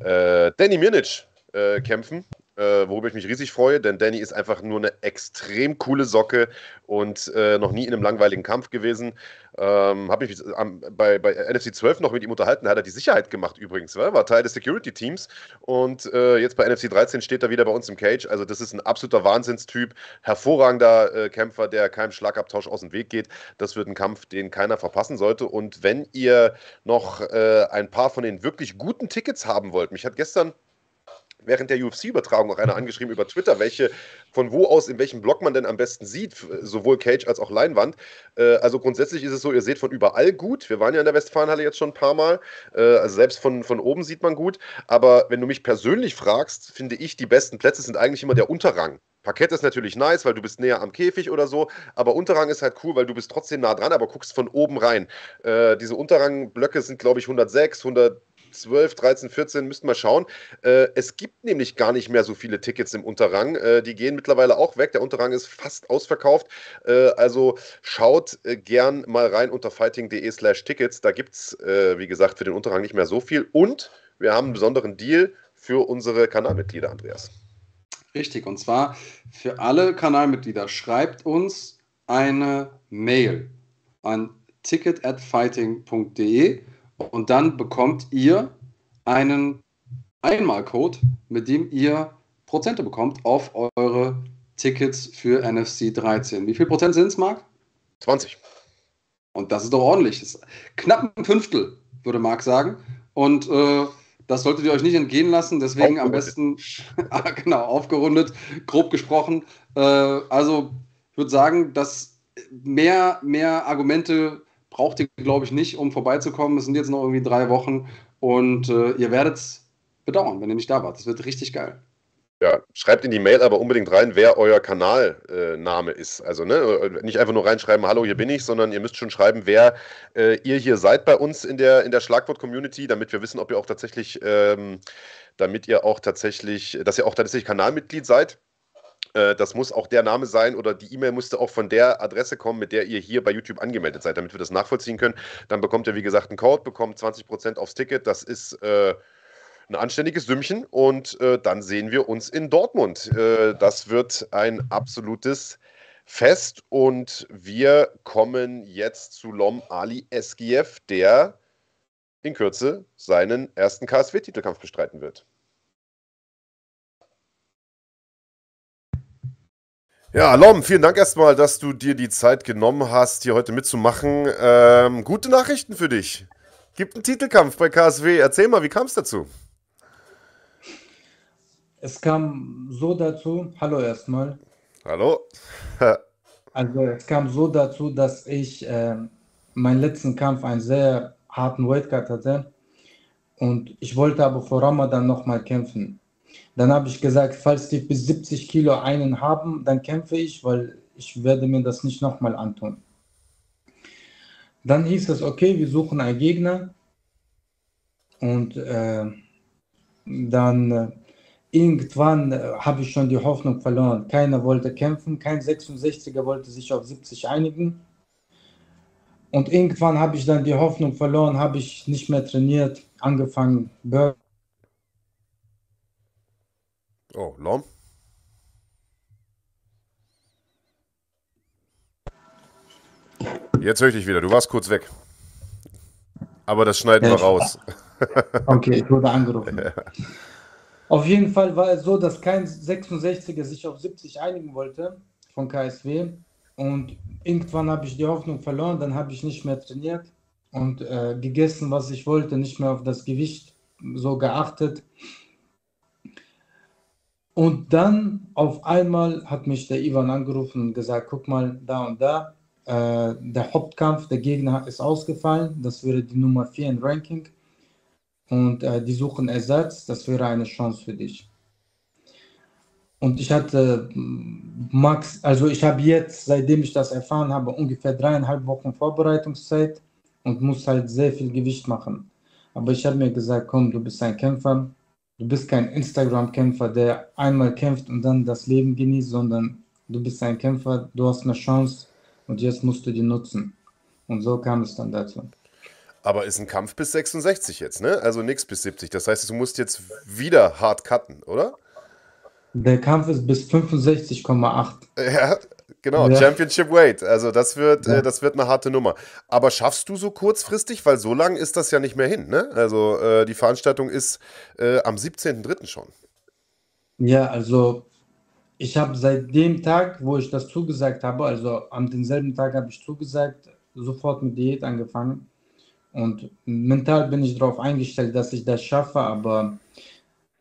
äh, Danny Mirnic äh, kämpfen äh, worüber ich mich riesig freue, denn Danny ist einfach nur eine extrem coole Socke und äh, noch nie in einem langweiligen Kampf gewesen. Ähm, Habe mich ähm, bei, bei NFC 12 noch mit ihm unterhalten, hat er die Sicherheit gemacht übrigens, war, war Teil des Security-Teams und äh, jetzt bei NFC 13 steht er wieder bei uns im Cage. Also das ist ein absoluter Wahnsinnstyp, hervorragender äh, Kämpfer, der keinem Schlagabtausch aus dem Weg geht. Das wird ein Kampf, den keiner verpassen sollte. Und wenn ihr noch äh, ein paar von den wirklich guten Tickets haben wollt, mich hat gestern während der UFC-Übertragung auch einer angeschrieben über Twitter, welche, von wo aus, in welchem Blog man denn am besten sieht, sowohl Cage als auch Leinwand. Äh, also grundsätzlich ist es so, ihr seht von überall gut. Wir waren ja in der Westfalenhalle jetzt schon ein paar Mal. Äh, also selbst von, von oben sieht man gut. Aber wenn du mich persönlich fragst, finde ich, die besten Plätze sind eigentlich immer der Unterrang Parkett ist natürlich nice, weil du bist näher am Käfig oder so, aber Unterrang ist halt cool, weil du bist trotzdem nah dran, aber guckst von oben rein. Äh, diese Unterrangblöcke sind, glaube ich, 106, 100 12, 13, 14, müssten wir schauen. Äh, es gibt nämlich gar nicht mehr so viele Tickets im Unterrang. Äh, die gehen mittlerweile auch weg. Der Unterrang ist fast ausverkauft. Äh, also schaut äh, gern mal rein unter fighting.de slash Tickets. Da gibt es, äh, wie gesagt, für den Unterrang nicht mehr so viel. Und wir haben einen besonderen Deal für unsere Kanalmitglieder, Andreas. Richtig, und zwar für alle Kanalmitglieder. Schreibt uns eine Mail an ticket at fighting.de und dann bekommt ihr einen Einmalcode, mit dem ihr Prozente bekommt auf eure Tickets für NFC 13. Wie viel Prozent sind es, Marc? 20. Und das ist doch ordentlich. Das ist knapp ein Fünftel, würde Marc sagen. Und äh, das solltet ihr euch nicht entgehen lassen. Deswegen am besten, *laughs* ah, genau, aufgerundet, grob gesprochen. Äh, also, ich würde sagen, dass mehr, mehr Argumente braucht ihr, glaube ich, nicht, um vorbeizukommen. Es sind jetzt noch irgendwie drei Wochen und äh, ihr werdet es bedauern, wenn ihr nicht da wart. Das wird richtig geil. Ja, schreibt in die Mail aber unbedingt rein, wer euer Kanalname äh, ist. Also ne, nicht einfach nur reinschreiben, hallo, hier bin ich, sondern ihr müsst schon schreiben, wer äh, ihr hier seid bei uns in der, in der Schlagwort-Community, damit wir wissen, ob ihr auch tatsächlich, ähm, damit ihr auch tatsächlich, dass ihr auch tatsächlich Kanalmitglied seid. Äh, das muss auch der Name sein oder die E-Mail musste auch von der Adresse kommen, mit der ihr hier bei YouTube angemeldet seid, damit wir das nachvollziehen können. Dann bekommt ihr, wie gesagt, einen Code, bekommt 20% aufs Ticket. Das ist äh, ein anständiges Sümmchen und äh, dann sehen wir uns in Dortmund. Äh, das wird ein absolutes Fest und wir kommen jetzt zu Lom Ali Eskiev, der in Kürze seinen ersten KSW-Titelkampf bestreiten wird. Ja, Lom, vielen Dank erstmal, dass du dir die Zeit genommen hast, hier heute mitzumachen. Ähm, gute Nachrichten für dich. Gibt einen Titelkampf bei KSW. Erzähl mal, wie kam es dazu? Es kam so dazu, hallo erstmal. Hallo. *laughs* also es kam so dazu, dass ich äh, meinen letzten Kampf einen sehr harten Weightcut hatte und ich wollte aber vor Ramadan nochmal kämpfen. Dann habe ich gesagt, falls die bis 70 Kilo einen haben, dann kämpfe ich, weil ich werde mir das nicht nochmal antun. Dann hieß es, okay, wir suchen einen Gegner. Und äh, dann äh, irgendwann äh, habe ich schon die Hoffnung verloren. Keiner wollte kämpfen, kein 66er wollte sich auf 70 einigen. Und irgendwann habe ich dann die Hoffnung verloren, habe ich nicht mehr trainiert, angefangen, Burger Oh, Lom? Jetzt höre ich dich wieder. Du warst kurz weg. Aber das schneiden wir raus. *laughs* Okay, ich wurde angerufen. *laughs* Ja. Auf jeden Fall war es so, dass kein 66er sich auf 70 einigen wollte von KSW. Und irgendwann habe ich die Hoffnung verloren, dann habe ich nicht mehr trainiert und äh, gegessen, was ich wollte, nicht mehr auf das Gewicht so geachtet. Und dann auf einmal hat mich der Ivan angerufen und gesagt, guck mal, da und da, äh, der Hauptkampf, der Gegner ist ausgefallen, das wäre die Nummer 4 im Ranking. Und äh, die suchen Ersatz, das wäre eine Chance für dich. Und ich hatte Max, also ich habe jetzt, seitdem ich das erfahren habe, ungefähr dreieinhalb Wochen Vorbereitungszeit und muss halt sehr viel Gewicht machen. Aber ich habe mir gesagt, komm, du bist ein Kämpfer, Du bist kein Instagram-Kämpfer, der einmal kämpft und dann das Leben genießt, sondern du bist ein Kämpfer, du hast eine Chance und jetzt musst du die nutzen. Und so kam es dann dazu. Aber ist ein Kampf bis 66 jetzt, ne? Also nichts bis 70. Das heißt, du musst jetzt wieder hart cutten, oder? Der Kampf ist bis 65,8. Ja, Genau, ja. Championship Weight. Also das wird, ja. äh, das wird eine harte Nummer. Aber schaffst du so kurzfristig, weil so lang ist das ja nicht mehr hin, ne? Also äh, die Veranstaltung ist äh, am 17.03. schon. Ja, also ich habe seit dem Tag, wo ich das zugesagt habe, also am denselben Tag habe ich zugesagt, sofort mit Diät angefangen. Und mental bin ich darauf eingestellt, dass ich das schaffe, aber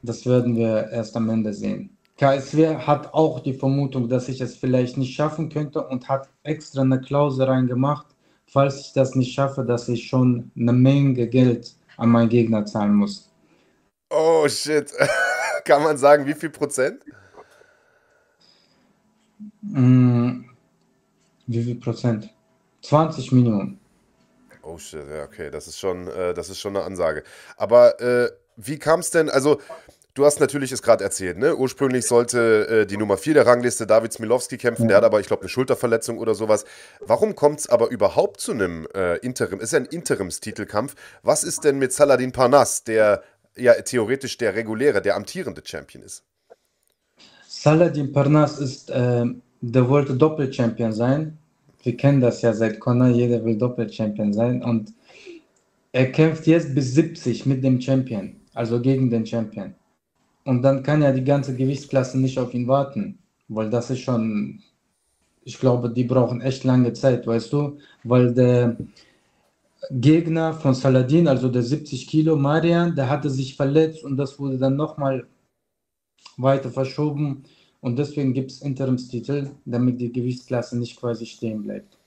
das werden wir erst am Ende sehen. KSW hat auch die Vermutung, dass ich es vielleicht nicht schaffen könnte und hat extra eine Klausel reingemacht, falls ich das nicht schaffe, dass ich schon eine Menge Geld an meinen Gegner zahlen muss. Oh shit. *laughs* Kann man sagen, wie viel Prozent? Mm, wie viel Prozent? 20 Minimum. Oh shit, ja, okay, das ist schon, äh, das ist schon eine Ansage. Aber äh, wie kam es denn, also Du hast natürlich es gerade erzählt, ne? Ursprünglich sollte äh, die Nummer 4 der Rangliste David Smilowski kämpfen, der hat aber, ich glaube, eine Schulterverletzung oder sowas. Warum kommt es aber überhaupt zu einem äh, Interim? Ist ja ein Interimstitelkampf. Was ist denn mit Saladin Parnas, der ja theoretisch der reguläre, der amtierende Champion ist? Saladin Parnas ist, äh, der wollte Doppelchampion sein. Wir kennen das ja seit Conor, jeder will Doppelchampion sein und er kämpft jetzt bis 70 mit dem Champion, also gegen den Champion. Und dann kann ja die ganze Gewichtsklasse nicht auf ihn warten, weil das ist schon, ich glaube, die brauchen echt lange Zeit, weißt du, weil der Gegner von Saladin, also der 70 Kilo Marian, der hatte sich verletzt und das wurde dann nochmal weiter verschoben und deswegen gibt es Interimstitel, damit die Gewichtsklasse nicht quasi stehen bleibt.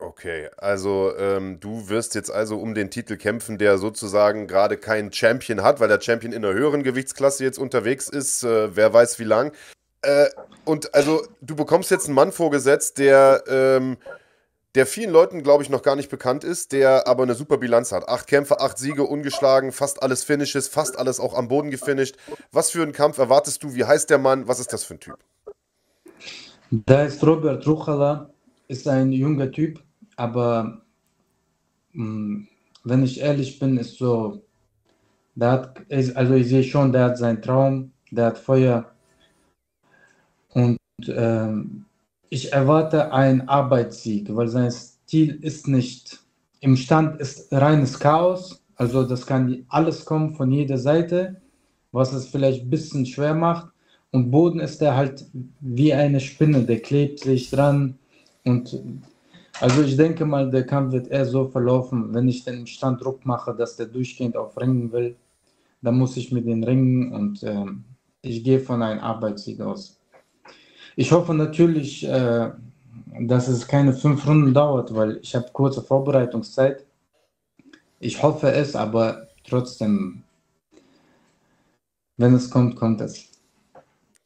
Okay, also ähm, du wirst jetzt also um den Titel kämpfen, der sozusagen gerade keinen Champion hat, weil der Champion in einer höheren Gewichtsklasse jetzt unterwegs ist, äh, wer weiß wie lang. Äh, und also du bekommst jetzt einen Mann vorgesetzt, der, ähm, der vielen Leuten, glaube ich, noch gar nicht bekannt ist, der aber eine super Bilanz hat. Acht Kämpfe, acht Siege, ungeschlagen, fast alles Finishes, fast alles auch am Boden gefinisht. Was für einen Kampf erwartest du? Wie heißt der Mann? Was ist das für ein Typ? Da ist Robert Ruchala, ist ein junger Typ, aber mh, hm, wenn ich ehrlich bin, ist so, der hat, also ich sehe schon, der hat seinen Traum, der hat Feuer. Und ähm, ich erwarte einen Arbeitssieg, weil sein Stil ist nicht, im Stand ist reines Chaos, also das kann alles kommen von jeder Seite, was es vielleicht ein bisschen schwer macht. Und Boden ist er halt wie eine Spinne, der klebt sich dran und also ich denke mal, der Kampf wird eher so verlaufen, wenn ich den Stand Druck mache, dass der durchgehend auf Ringen will, dann muss ich mit den Ringen und äh, ich gehe von einem Arbeitssieg aus. Ich hoffe natürlich, äh, dass es keine fünf Runden dauert, weil ich habe kurze Vorbereitungszeit. Ich hoffe es, aber trotzdem, wenn es kommt, kommt es.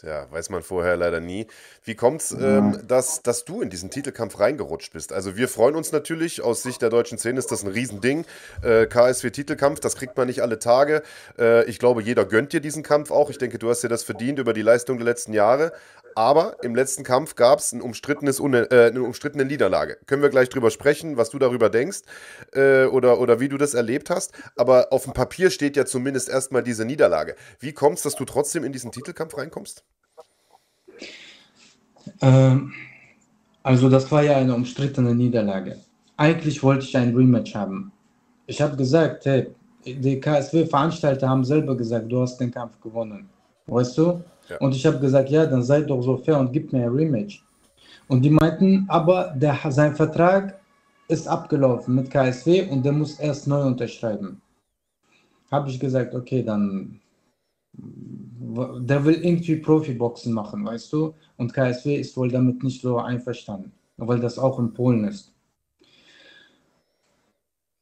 Ja, weiß man vorher leider nie. Wie kommt's, ähm, dass, dass du in diesen Titelkampf reingerutscht bist? Also wir freuen uns natürlich, aus Sicht der deutschen Szene ist das ein Riesending. Äh, KSW-Titelkampf, das kriegt man nicht alle Tage. Äh, ich glaube, jeder gönnt dir diesen Kampf auch. Ich denke, du hast dir das verdient über die Leistung der letzten Jahre. Aber im letzten Kampf gab es ein umstrittenes, äh, eine umstrittene Niederlage. Können wir gleich drüber sprechen, was du darüber denkst äh, oder, oder wie du das erlebt hast. Aber auf dem Papier steht ja zumindest erstmal diese Niederlage. Wie kommt es, dass du trotzdem in diesen Titelkampf reinkommst? Ähm, also das war ja eine umstrittene Niederlage. Eigentlich wollte ich ein Rematch haben. Ich habe gesagt, hey, die KSW-Veranstalter haben selber gesagt, du hast den Kampf gewonnen. Weißt du? Ja. Und ich habe gesagt, ja, dann seid doch so fair und gib mir ein Rematch. Und die meinten, aber der, sein Vertrag ist abgelaufen mit KSW und der muss erst neu unterschreiben. Habe ich gesagt, okay, dann der will irgendwie Profiboxen machen, weißt du? Und KSW ist wohl damit nicht so einverstanden, weil das auch in Polen ist.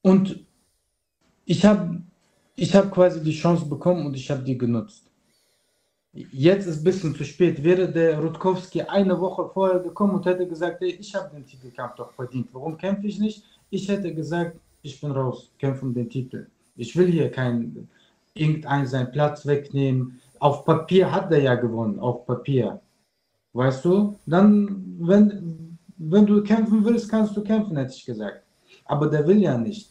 Und ich habe ich hab quasi die Chance bekommen und ich habe die genutzt. Jetzt ist ein bisschen zu spät. Wäre der Rutkowski eine Woche vorher gekommen und hätte gesagt, hey, ich habe den Titelkampf doch verdient. Warum kämpfe ich nicht? Ich hätte gesagt, ich bin raus, kämpfe um den Titel. Ich will hier kein irgendein seinen Platz wegnehmen. Auf Papier hat er ja gewonnen, auf Papier. Weißt du? Dann, wenn, wenn du kämpfen willst, kannst du kämpfen, hätte ich gesagt. Aber der will ja nicht.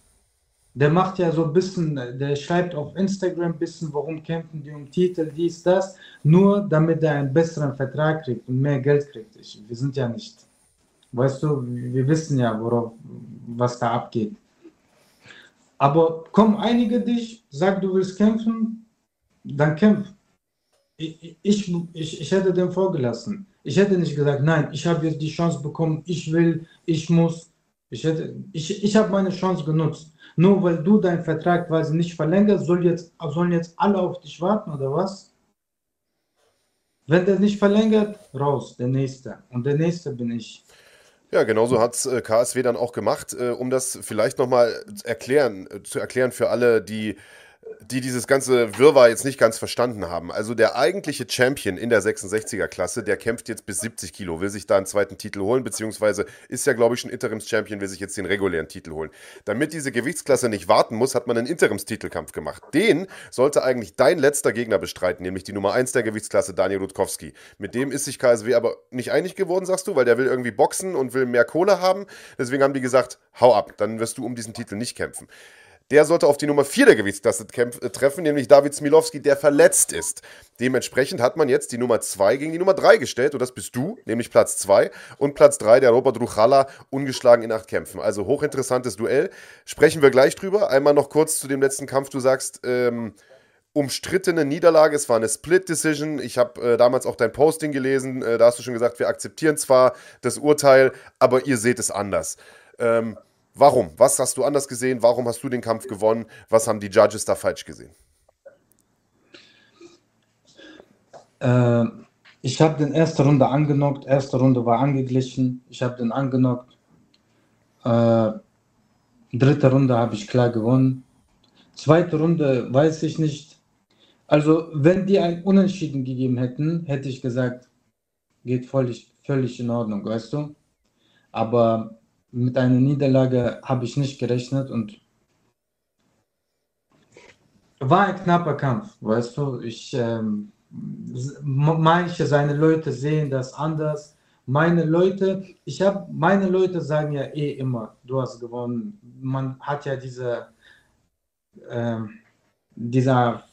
Der macht ja so ein bisschen, der schreibt auf Instagram ein bisschen, warum kämpfen die um Titel, dies, das, nur damit er einen besseren Vertrag kriegt und mehr Geld kriegt. Ich, wir sind ja nicht, weißt du, wir wissen ja, worauf, was da abgeht. Aber komm, einige dich, sag, du willst kämpfen, dann kämpf. Ich, ich, ich, hätte dem vorgelassen. Ich hätte nicht gesagt, nein, ich habe jetzt die Chance bekommen, ich will, ich muss. Ich, ich, ich habe meine Chance genutzt. Nur weil du deinen Vertrag quasi nicht verlängerst, soll jetzt, sollen jetzt alle auf dich warten oder was? Wenn der nicht verlängert, raus, der nächste. Und der nächste bin ich. Ja, genauso hat es äh, KSW dann auch gemacht, äh, um das vielleicht nochmal erklären, äh, zu erklären für alle, die die dieses ganze Wirrwarr jetzt nicht ganz verstanden haben. Also der eigentliche Champion in der 66er-Klasse, der kämpft jetzt bis 70 Kilo, will sich da einen zweiten Titel holen, beziehungsweise ist ja, glaube ich, schon Interims-Champion, will sich jetzt den regulären Titel holen. Damit diese Gewichtsklasse nicht warten muss, hat man einen Interimstitelkampf gemacht. Den sollte eigentlich dein letzter Gegner bestreiten, nämlich die Nummer 1 der Gewichtsklasse, Daniel Rutkowski. Mit dem ist sich KSW aber nicht einig geworden, sagst du, weil der will irgendwie boxen und will mehr Kohle haben. Deswegen haben die gesagt, hau ab, dann wirst du um diesen Titel nicht kämpfen. Der sollte auf die Nummer 4 der Gewichtsklasse äh, treffen, nämlich David Smilowski, der verletzt ist. Dementsprechend hat man jetzt die Nummer 2 gegen die Nummer 3 gestellt und das bist du, nämlich Platz 2 und Platz 3 der Robert Ruchala, ungeschlagen in acht Kämpfen. Also hochinteressantes Duell. Sprechen wir gleich drüber. Einmal noch kurz zu dem letzten Kampf. Du sagst, ähm, umstrittene Niederlage. Es war eine Split-Decision. Ich habe äh, damals auch dein Posting gelesen. Äh, da hast du schon gesagt, wir akzeptieren zwar das Urteil, aber ihr seht es anders. Ähm, Warum? Was hast du anders gesehen? Warum hast du den Kampf gewonnen? Was haben die Judges da falsch gesehen? Äh, ich habe den erste Runde angenockt. Erste Runde war angeglichen. Ich habe den angenockt. Äh, dritte Runde habe ich klar gewonnen. Zweite Runde weiß ich nicht. Also, wenn die ein Unentschieden gegeben hätten, hätte ich gesagt, geht völlig, völlig in Ordnung, weißt du? Aber mit einer Niederlage habe ich nicht gerechnet und war ein knapper Kampf, weißt du. Ich, ähm, manche seine Leute sehen das anders. Meine Leute, ich habe, meine Leute sagen ja eh immer, du hast gewonnen. Man hat ja diese, ähm, dieser,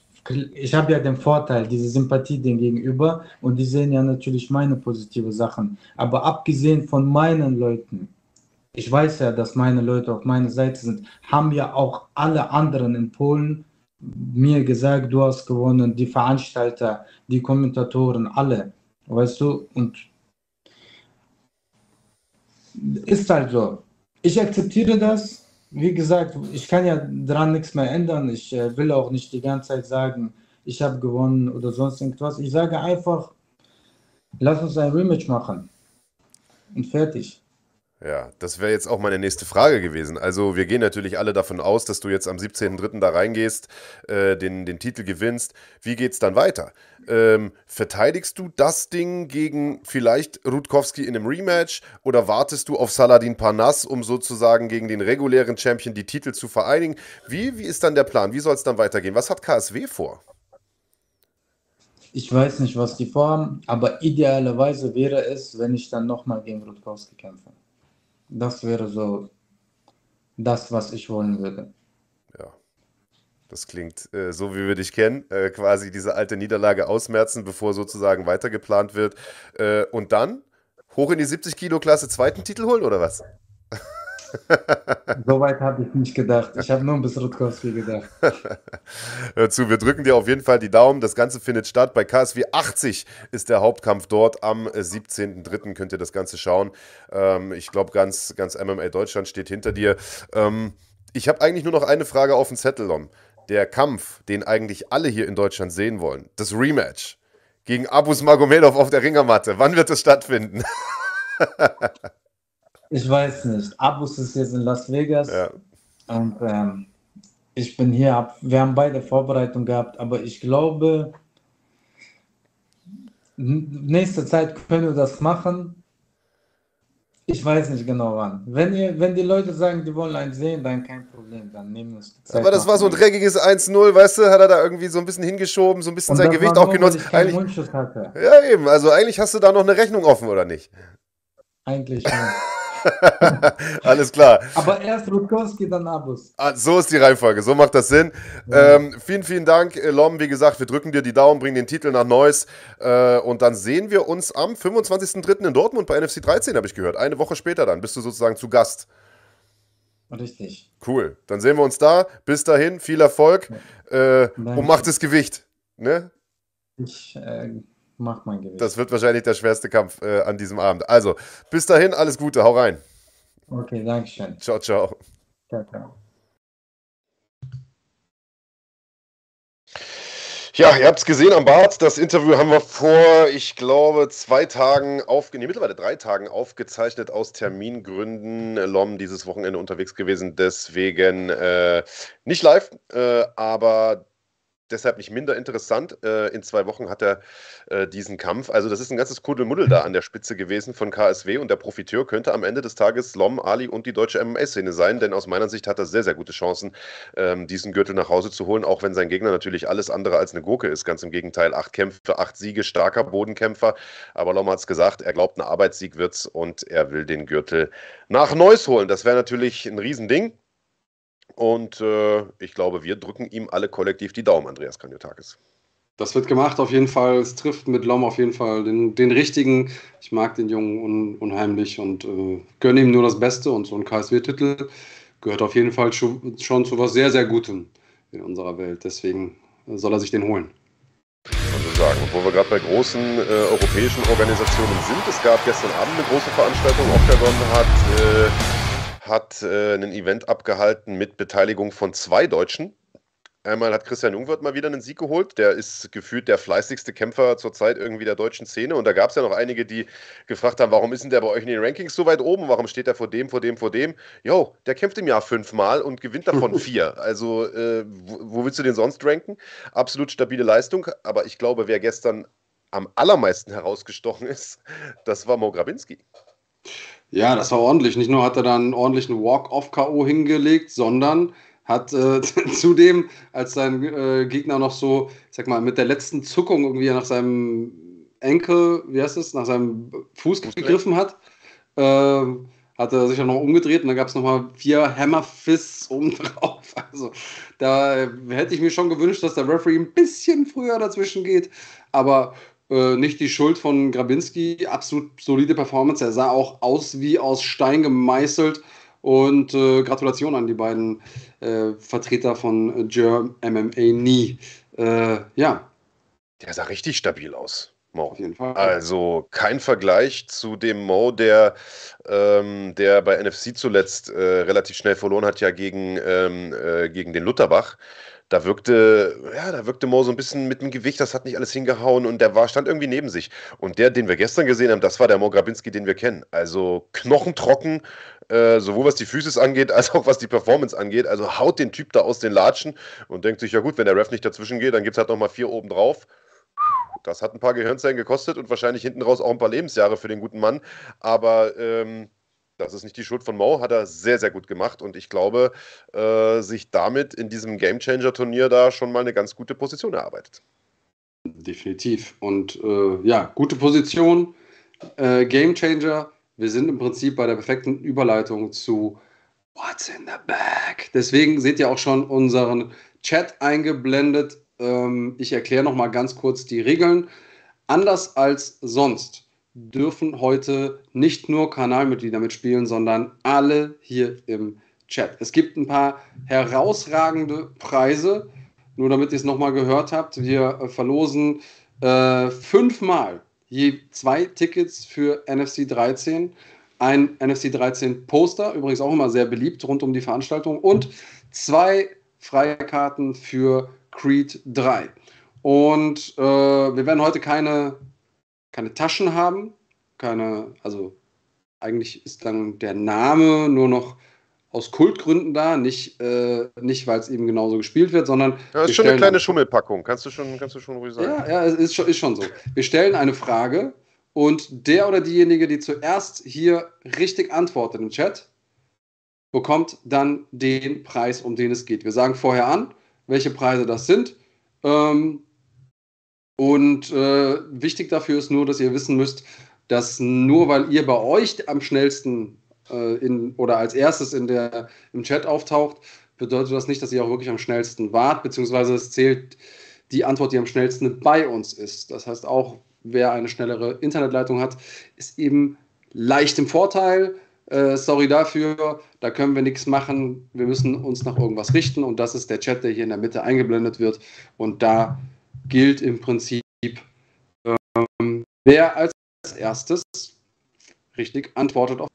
ich habe ja den Vorteil, diese Sympathie dem gegenüber und die sehen ja natürlich meine positive Sachen. Aber abgesehen von meinen Leuten, ich weiß ja, dass meine Leute auf meiner Seite sind, haben ja auch alle anderen in Polen mir gesagt, du hast gewonnen, die Veranstalter, die Kommentatoren, alle, weißt du, und ist halt so. Ich akzeptiere das. Wie gesagt, ich kann ja daran nichts mehr ändern. Ich äh, will auch nicht die ganze Zeit sagen, ich habe gewonnen oder sonst irgendwas. Ich sage einfach, lass uns ein Rematch machen. Und fertig. Ja, das wäre jetzt auch meine nächste Frage gewesen. Also wir gehen natürlich alle davon aus, dass du jetzt am 17.03. da reingehst, äh, den, den Titel gewinnst. Wie geht es dann weiter? Ähm, verteidigst du das Ding gegen vielleicht Rutkowski in einem Rematch oder wartest du auf Saladin Parnass, um sozusagen gegen den regulären Champion die Titel zu vereinigen? Wie, wie ist dann der Plan? Wie soll es dann weitergehen? Was hat KSW vor? Ich weiß nicht, was die vorhaben, aber idealerweise wäre es, wenn ich dann nochmal gegen Rutkowski kämpfe. Das wäre so das, was ich wollen würde. Ja. Das klingt äh, so, wie wir dich kennen, äh, quasi diese alte Niederlage ausmerzen, bevor sozusagen weitergeplant wird. Äh, und dann hoch in die 70-Kilo-Klasse zweiten Titel holen, oder was? Soweit habe ich nicht gedacht. Ich habe nur bis Rutkowski gedacht. *laughs* Hör zu, wir drücken dir auf jeden Fall die Daumen. Das Ganze findet statt. Bei KSW 80 ist der Hauptkampf dort. Am 17.03. könnt ihr das Ganze schauen. Ähm, ich glaube, ganz, ganz MMA Deutschland steht hinter dir. Ähm, ich habe eigentlich nur noch eine Frage auf dem Zettel, Dom. Der Kampf, den eigentlich alle hier in Deutschland sehen wollen, das Rematch gegen Abus Magomedov auf der Ringermatte. Wann wird es stattfinden? *laughs* Ich weiß nicht. Abus ist jetzt in Las Vegas. Ja. Und ähm, ich bin hier. Wir haben beide Vorbereitung gehabt, aber ich glaube, nächste Zeit können wir das machen. Ich weiß nicht genau wann. Wenn, ihr, wenn die Leute sagen, die wollen einen sehen, dann kein Problem, dann nehmen wir es. Aber das war so ein dreckiges 1-0, weißt du, hat er da irgendwie so ein bisschen hingeschoben, so ein bisschen sein Gewicht auch genutzt. Eigentlich, ja, eben, also eigentlich hast du da noch eine Rechnung offen, oder nicht? Eigentlich, ja. *laughs* *laughs* Alles klar. Aber erst Rutkowski, dann Abus. Ah, so ist die Reihenfolge, so macht das Sinn. Ja. Ähm, vielen, vielen Dank, Lom. Wie gesagt, wir drücken dir die Daumen, bringen den Titel nach Neuss. Äh, und dann sehen wir uns am 25.03. in Dortmund bei NFC 13, habe ich gehört. Eine Woche später dann bist du sozusagen zu Gast. Richtig. Cool. Dann sehen wir uns da. Bis dahin, viel Erfolg äh, und macht das Gewicht. Ne? Ich äh, mach mein Gewicht. Das wird wahrscheinlich der schwerste Kampf äh, an diesem Abend. Also, bis dahin, alles Gute, hau rein. Okay, danke schön. Ciao, ciao. Ciao, ciao. Ja, ihr habt es gesehen am Bart. Das Interview haben wir vor, ich glaube, zwei Tagen aufgenommen, nee, mittlerweile drei Tagen aufgezeichnet aus Termingründen. Lom dieses Wochenende unterwegs gewesen, deswegen äh, nicht live, äh, aber deshalb nicht minder interessant. Äh, in zwei Wochen hat er äh, diesen Kampf. Also, das ist ein ganzes Kuddelmuddel da an der Spitze gewesen von KSW und der Profiteur könnte am Ende des Tages Lom, Ali und die deutsche MMA-Szene sein, denn aus meiner Sicht hat er sehr, sehr gute Chancen, ähm, diesen Gürtel nach Hause zu holen, auch wenn sein Gegner natürlich alles andere als eine Gurke ist. Ganz im Gegenteil, acht Kämpfe, acht Siege, starker Bodenkämpfer. Aber Lom hat es gesagt, er glaubt, ein Arbeitssieg wird's und er will den Gürtel nach Neuss holen. Das wäre natürlich ein Riesending. Und äh, ich glaube, wir drücken ihm alle kollektiv die Daumen, Andreas Kaniotakis. Das wird gemacht auf jeden Fall. Es trifft mit Lom auf jeden Fall den, den richtigen. Ich mag den Jungen un, unheimlich und äh, gönne ihm nur das Beste. Und so ein KSW-Titel gehört auf jeden Fall schon, schon zu was sehr, sehr Gutem in unserer Welt. Deswegen soll er sich den holen. Sagen, wo wir gerade bei großen äh, europäischen Organisationen sind, es gab gestern Abend eine große Veranstaltung. Octagon hat äh, hat äh, ein Event abgehalten mit Beteiligung von zwei Deutschen. Einmal hat Christian Jungwirth mal wieder einen Sieg geholt. Der ist gefühlt der fleißigste Kämpfer zurzeit irgendwie der deutschen Szene. Und da gab es ja noch einige, die gefragt haben, warum ist denn der bei euch in den Rankings so weit oben? Warum steht er vor dem, vor dem, vor dem? Jo, der kämpft im Jahr fünfmal und gewinnt davon *laughs* vier. Also, äh, wo, wo willst du den sonst ranken? Absolut stabile Leistung. Aber ich glaube, wer gestern am allermeisten herausgestochen ist, das war Mo Grabinski. Ja, das war ordentlich. Nicht nur hat er dann ordentlichen Walk-off-K.O. hingelegt, sondern hat äh, *laughs* zudem, als sein äh, Gegner noch so, ich sag mal, mit der letzten Zuckung irgendwie nach seinem Enkel, wie heißt es, nach seinem Fuß gegriffen hat, äh, hat er sich auch noch umgedreht und dann gab es nochmal vier Hammerfists oben drauf. *laughs* Also da hätte ich mir schon gewünscht, dass der Referee ein bisschen früher dazwischen geht. Aber äh, nicht die Schuld von Grabinski. Absolut solide Performance. Er sah auch aus wie aus Stein gemeißelt. Und äh, Gratulation an die beiden äh, Vertreter von Germ MMA Nie. Äh, ja. Der sah richtig stabil aus. Mo. Auf jeden Fall. Also kein Vergleich zu dem Mo, der, ähm, der bei NFC zuletzt äh, relativ schnell verloren hat, ja gegen, ähm, äh, gegen den Lutherbach da wirkte, ja, da wirkte Mo so ein bisschen mit dem Gewicht, das hat nicht alles hingehauen und der war, stand irgendwie neben sich. Und der, den wir gestern gesehen haben, das war der Mo Grabinski, den wir kennen. Also knochentrocken, äh, sowohl was die Füße angeht, *laughs* als auch was die Performance angeht. Also haut den Typ da aus den Latschen und denkt sich, ja gut, wenn der Ref nicht dazwischen geht, dann gibt es halt nochmal vier oben drauf. Das hat ein paar Gehirnzellen gekostet und wahrscheinlich hinten raus auch ein paar Lebensjahre für den guten Mann. Aber ähm, das ist nicht die Schuld von Mo, hat er sehr, sehr gut gemacht und ich glaube, äh, sich damit in diesem Gamechanger-Turnier da schon mal eine ganz gute Position erarbeitet. Definitiv. Und äh, ja, gute Position, äh, Gamechanger. Wir sind im Prinzip bei der perfekten Überleitung zu What's in the Bag. Deswegen seht ihr auch schon unseren Chat eingeblendet. Ähm, ich erkläre noch mal ganz kurz die Regeln. Anders als sonst dürfen heute nicht nur Kanalmitglieder mitspielen, sondern alle hier im Chat. Es gibt ein paar herausragende Preise, nur damit ihr es nochmal gehört habt. Wir verlosen äh, fünfmal je zwei Tickets für NFC 13, ein NFC 13 Poster, übrigens auch immer sehr beliebt rund um die Veranstaltung, und zwei Freikarten für Creed 3. Und äh, wir werden heute keine keine Taschen haben, keine, also eigentlich ist dann der Name nur noch aus Kultgründen da, nicht, äh, nicht weil es eben genauso gespielt wird, sondern. Ja, das ist schon eine kleine Schummelpackung, kannst du schon, kannst du schon ruhig sagen. Ja, ja ist, schon, ist schon so. Wir stellen eine Frage und der oder diejenige, die zuerst hier richtig antwortet im Chat, bekommt dann den Preis, um den es geht. Wir sagen vorher an, welche Preise das sind. Ähm, und äh, wichtig dafür ist nur, dass ihr wissen müsst, dass nur weil ihr bei euch am schnellsten äh, in, oder als erstes in der, im Chat auftaucht, bedeutet das nicht, dass ihr auch wirklich am schnellsten wart, beziehungsweise es zählt die Antwort, die am schnellsten bei uns ist. Das heißt, auch wer eine schnellere Internetleitung hat, ist eben leicht im Vorteil. Äh, sorry dafür, da können wir nichts machen. Wir müssen uns nach irgendwas richten und das ist der Chat, der hier in der Mitte eingeblendet wird. Und da gilt im Prinzip, ähm, wer als erstes richtig antwortet auf.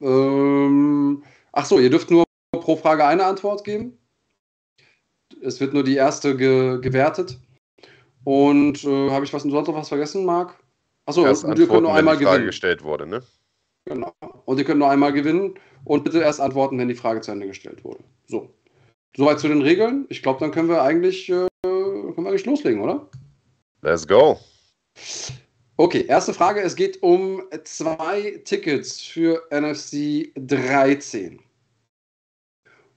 Ähm, ach so, ihr dürft nur pro Frage eine Antwort geben. Es wird nur die erste ge gewertet. Und äh, habe ich was sonst noch was vergessen, Marc? Achso, erst wir können nur einmal gewinnen. gestellt wurde, ne? Genau. Und ihr könnt nur einmal gewinnen und bitte erst antworten, wenn die Frage zu Ende gestellt wurde. So. Soweit zu den Regeln. Ich glaube, dann können wir eigentlich, äh, eigentlich loslegen, oder? Let's go. Okay, erste Frage. Es geht um zwei Tickets für NFC 13.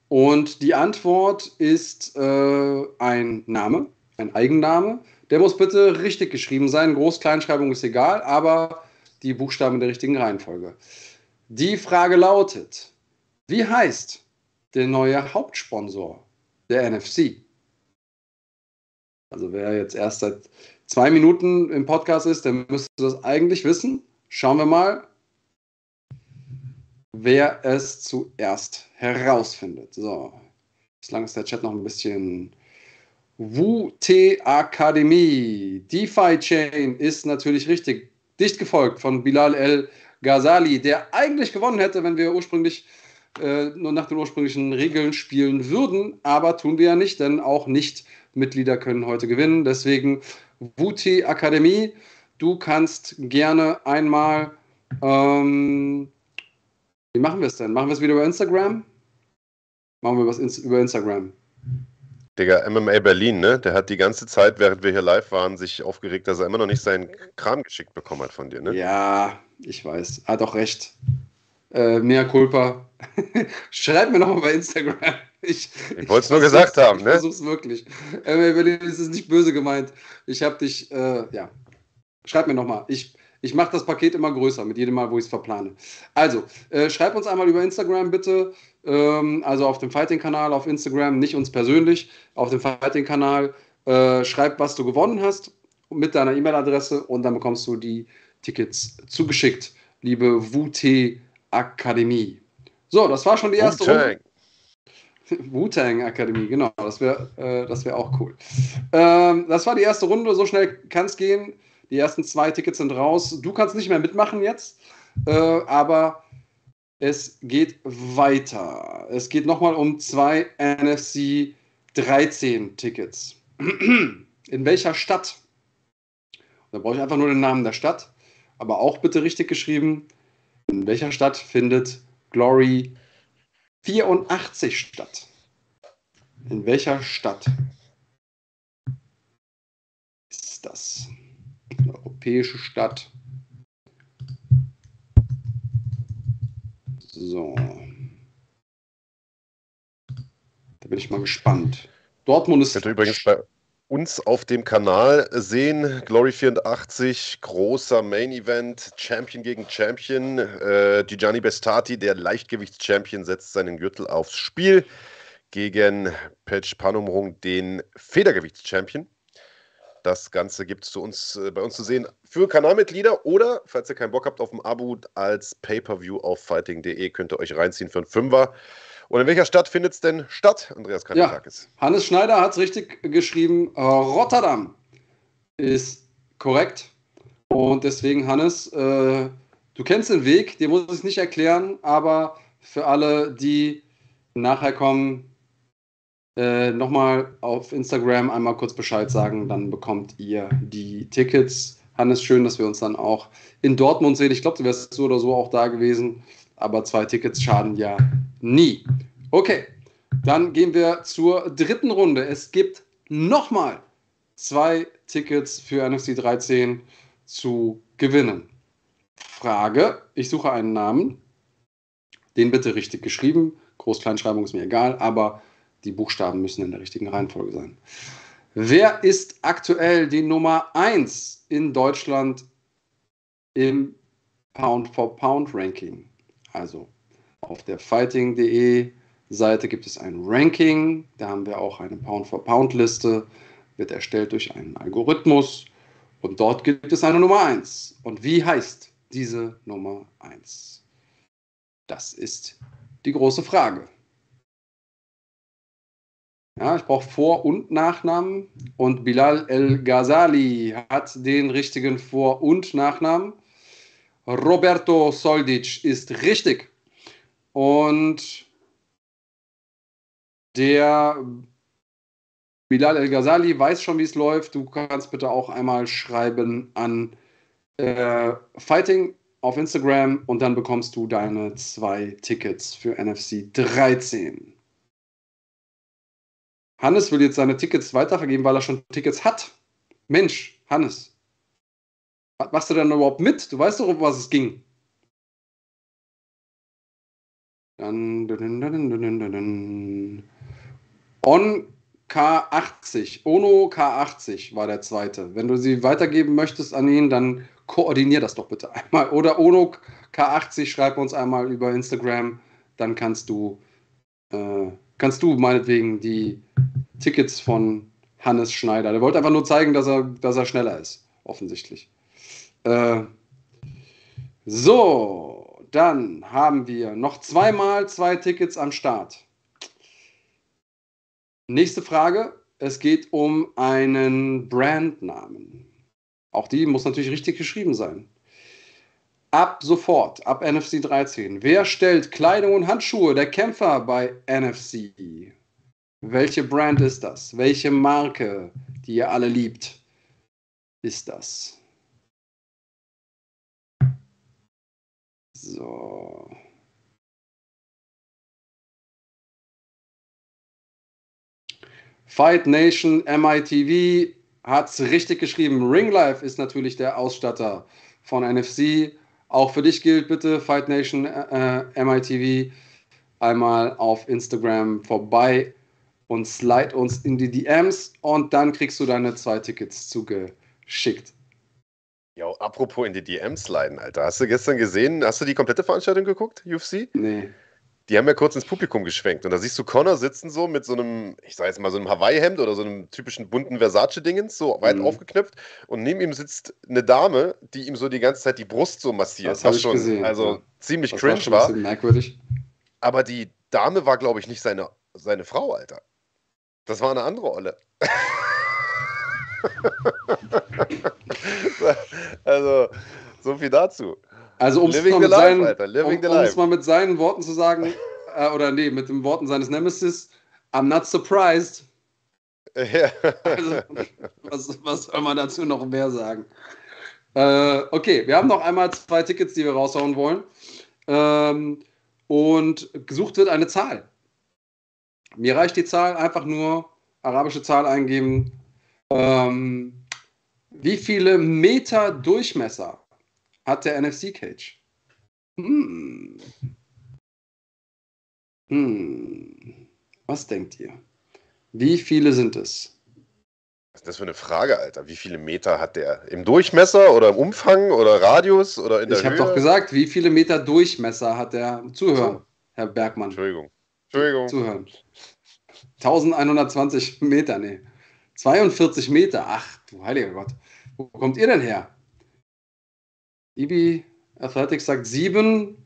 Und die Antwort ist äh, ein Name, ein Eigenname. Der muss bitte richtig geschrieben sein. Groß-Kleinschreibung ist egal, aber die Buchstaben in der richtigen Reihenfolge. Die Frage lautet: Wie heißt der neue Hauptsponsor der NFC? Also, wer jetzt erst seit zwei Minuten im Podcast ist, der müsste das eigentlich wissen. Schauen wir mal, wer es zuerst herausfindet. So, bislang ist der Chat noch ein bisschen WUT Akademie. DeFi Chain ist natürlich richtig. Dicht gefolgt von Bilal El Ghazali, der eigentlich gewonnen hätte, wenn wir ursprünglich äh, nur nach den ursprünglichen Regeln spielen würden. Aber tun wir ja nicht, denn auch Nicht-Mitglieder können heute gewinnen. Deswegen WUT Akademie. Du kannst gerne einmal. Ähm, wie machen wir es denn? Machen wir es wieder über Instagram? Machen wir was über Instagram. Digga, MMA Berlin, ne? Der hat die ganze Zeit, während wir hier live waren, sich aufgeregt, dass er immer noch nicht seinen Kram geschickt bekommen hat von dir, ne? Ja, ich weiß. Hat auch recht. Äh, mehr Culpa. *laughs* Schreib mir nochmal bei Instagram. Ich, ich wollte es nur gesagt haben, ich ne? Ich versuch's wirklich. MMA Berlin ist es nicht böse gemeint. Ich habe dich, äh, ja. Schreib mir nochmal. Ich, ich mache das Paket immer größer mit jedem Mal, wo ich es verplane. Also, äh, schreib uns einmal über Instagram bitte. Ähm, also auf dem Fighting-Kanal auf Instagram, nicht uns persönlich, auf dem Fighting-Kanal. Äh, schreib, was du gewonnen hast mit deiner E-Mail-Adresse und dann bekommst du die Tickets zugeschickt, liebe WUT Akademie. So, das war schon die erste Runde. Wu-Tang Akademie, genau, das wäre äh, wär auch cool. Ähm, das war die erste Runde, so schnell kann es gehen. Die ersten zwei Tickets sind raus. Du kannst nicht mehr mitmachen jetzt, äh, aber es geht weiter. Es geht nochmal um zwei NFC 13 Tickets. In welcher Stadt? Da brauche ich einfach nur den Namen der Stadt, aber auch bitte richtig geschrieben. In welcher Stadt findet Glory 84 statt? In welcher Stadt ist das? Eine europäische Stadt. So. Da bin ich mal gespannt. Dortmund ist. Könnt ihr übrigens bei uns auf dem Kanal sehen. Glory 84, großer Main Event, Champion gegen Champion. Äh, Gianni Bestati, der Leichtgewichts-Champion, setzt seinen Gürtel aufs Spiel gegen Petsch Panumrung, den Federgewichts-Champion. Das Ganze gibt es äh, bei uns zu sehen für Kanalmitglieder oder, falls ihr keinen Bock habt auf ein Abo, als Pay-Per-View auf fighting.de könnt ihr euch reinziehen für einen Fünfer. Und in welcher Stadt findet es denn statt, Andreas Kanditakis? Ja, Hannes Schneider hat es richtig geschrieben. Rotterdam ist korrekt. Und deswegen, Hannes, äh, du kennst den Weg, dir muss ich es nicht erklären, aber für alle, die nachher kommen, äh, nochmal auf Instagram einmal kurz Bescheid sagen, dann bekommt ihr die Tickets. Hannes, schön, dass wir uns dann auch in Dortmund sehen. Ich glaube, du wärst so oder so auch da gewesen, aber zwei Tickets schaden ja nie. Okay, dann gehen wir zur dritten Runde. Es gibt nochmal zwei Tickets für NFC 13 zu gewinnen. Frage, ich suche einen Namen, den bitte richtig geschrieben. Groß-Kleinschreibung ist mir egal, aber die Buchstaben müssen in der richtigen Reihenfolge sein. Wer ist aktuell die Nummer 1 in Deutschland im Pound-for-Pound-Ranking? Also auf der fighting.de Seite gibt es ein Ranking. Da haben wir auch eine Pound-for-Pound-Liste. Wird erstellt durch einen Algorithmus. Und dort gibt es eine Nummer 1. Und wie heißt diese Nummer 1? Das ist die große Frage. Ja, ich brauche Vor- und Nachnamen. Und Bilal El Ghazali hat den richtigen Vor- und Nachnamen. Roberto Soldic ist richtig. Und der Bilal El Ghazali weiß schon, wie es läuft. Du kannst bitte auch einmal schreiben an äh, Fighting auf Instagram und dann bekommst du deine zwei Tickets für NFC 13. Hannes will jetzt seine Tickets weitervergeben, weil er schon Tickets hat. Mensch, Hannes, was machst du denn überhaupt mit? Du weißt doch, um was es ging. Dann, dun, dun, dun, On K80. Ono K80 war der zweite. Wenn du sie weitergeben möchtest an ihn, dann koordinier das doch bitte einmal. Oder Ono K80, schreib uns einmal über Instagram. Dann kannst du, äh, kannst du meinetwegen die Tickets von Hannes Schneider. Der wollte einfach nur zeigen, dass er, dass er schneller ist, offensichtlich. Äh, so, dann haben wir noch zweimal zwei Tickets am Start. Nächste Frage. Es geht um einen Brandnamen. Auch die muss natürlich richtig geschrieben sein. Ab sofort, ab NFC 13. Wer stellt Kleidung und Handschuhe der Kämpfer bei NFC? Welche Brand ist das? Welche Marke, die ihr alle liebt, ist das? So. Fight Nation, MITV hat es richtig geschrieben. Ringlife ist natürlich der Ausstatter von NFC. Auch für dich gilt bitte Fight Nation, äh, MITV, einmal auf Instagram vorbei und slide uns in die DMs und dann kriegst du deine zwei Tickets zugeschickt. Ja, apropos in die DMs sliden, Alter. Hast du gestern gesehen, hast du die komplette Veranstaltung geguckt, UFC? Nee die haben ja kurz ins Publikum geschwenkt. Und da siehst du Connor sitzen so mit so einem, ich sag jetzt mal, so einem Hawaii-Hemd oder so einem typischen bunten Versace-Dingens, so weit mhm. aufgeknöpft. Und neben ihm sitzt eine Dame, die ihm so die ganze Zeit die Brust so massiert. Das was schon gesehen, also ja. ziemlich das cringe war. Schon ein bisschen merkwürdig. Aber die Dame war, glaube ich, nicht seine, seine Frau, Alter. Das war eine andere Olle. *laughs* *laughs* also, so viel dazu. Also, um es mal, um, mal mit seinen Worten zu sagen, *laughs* äh, oder nee, mit den Worten seines Nemesis, I'm not surprised. *laughs* Ja. Also, was, was soll man dazu noch mehr sagen? Äh, okay, wir haben noch einmal zwei Tickets, die wir raushauen wollen. Ähm, und gesucht wird eine Zahl. Mir reicht die Zahl einfach nur, arabische Zahl eingeben. Ähm, wie viele Meter Durchmesser hat der NFC Cage. Hm. Hm. Was denkt ihr? Wie viele sind es? Was ist das für eine Frage, Alter? Wie viele Meter hat der? Im Durchmesser oder im Umfang oder Radius oder in der Ich habe doch gesagt, wie viele Meter Durchmesser hat der? Zuhören, so. Herr Bergmann. Entschuldigung. Entschuldigung. Zuhören. 1120 Meter, nee. 42 Meter. Ach, du heiliger Gott. Wo kommt ihr denn her? Ibi Athletics sagt 7,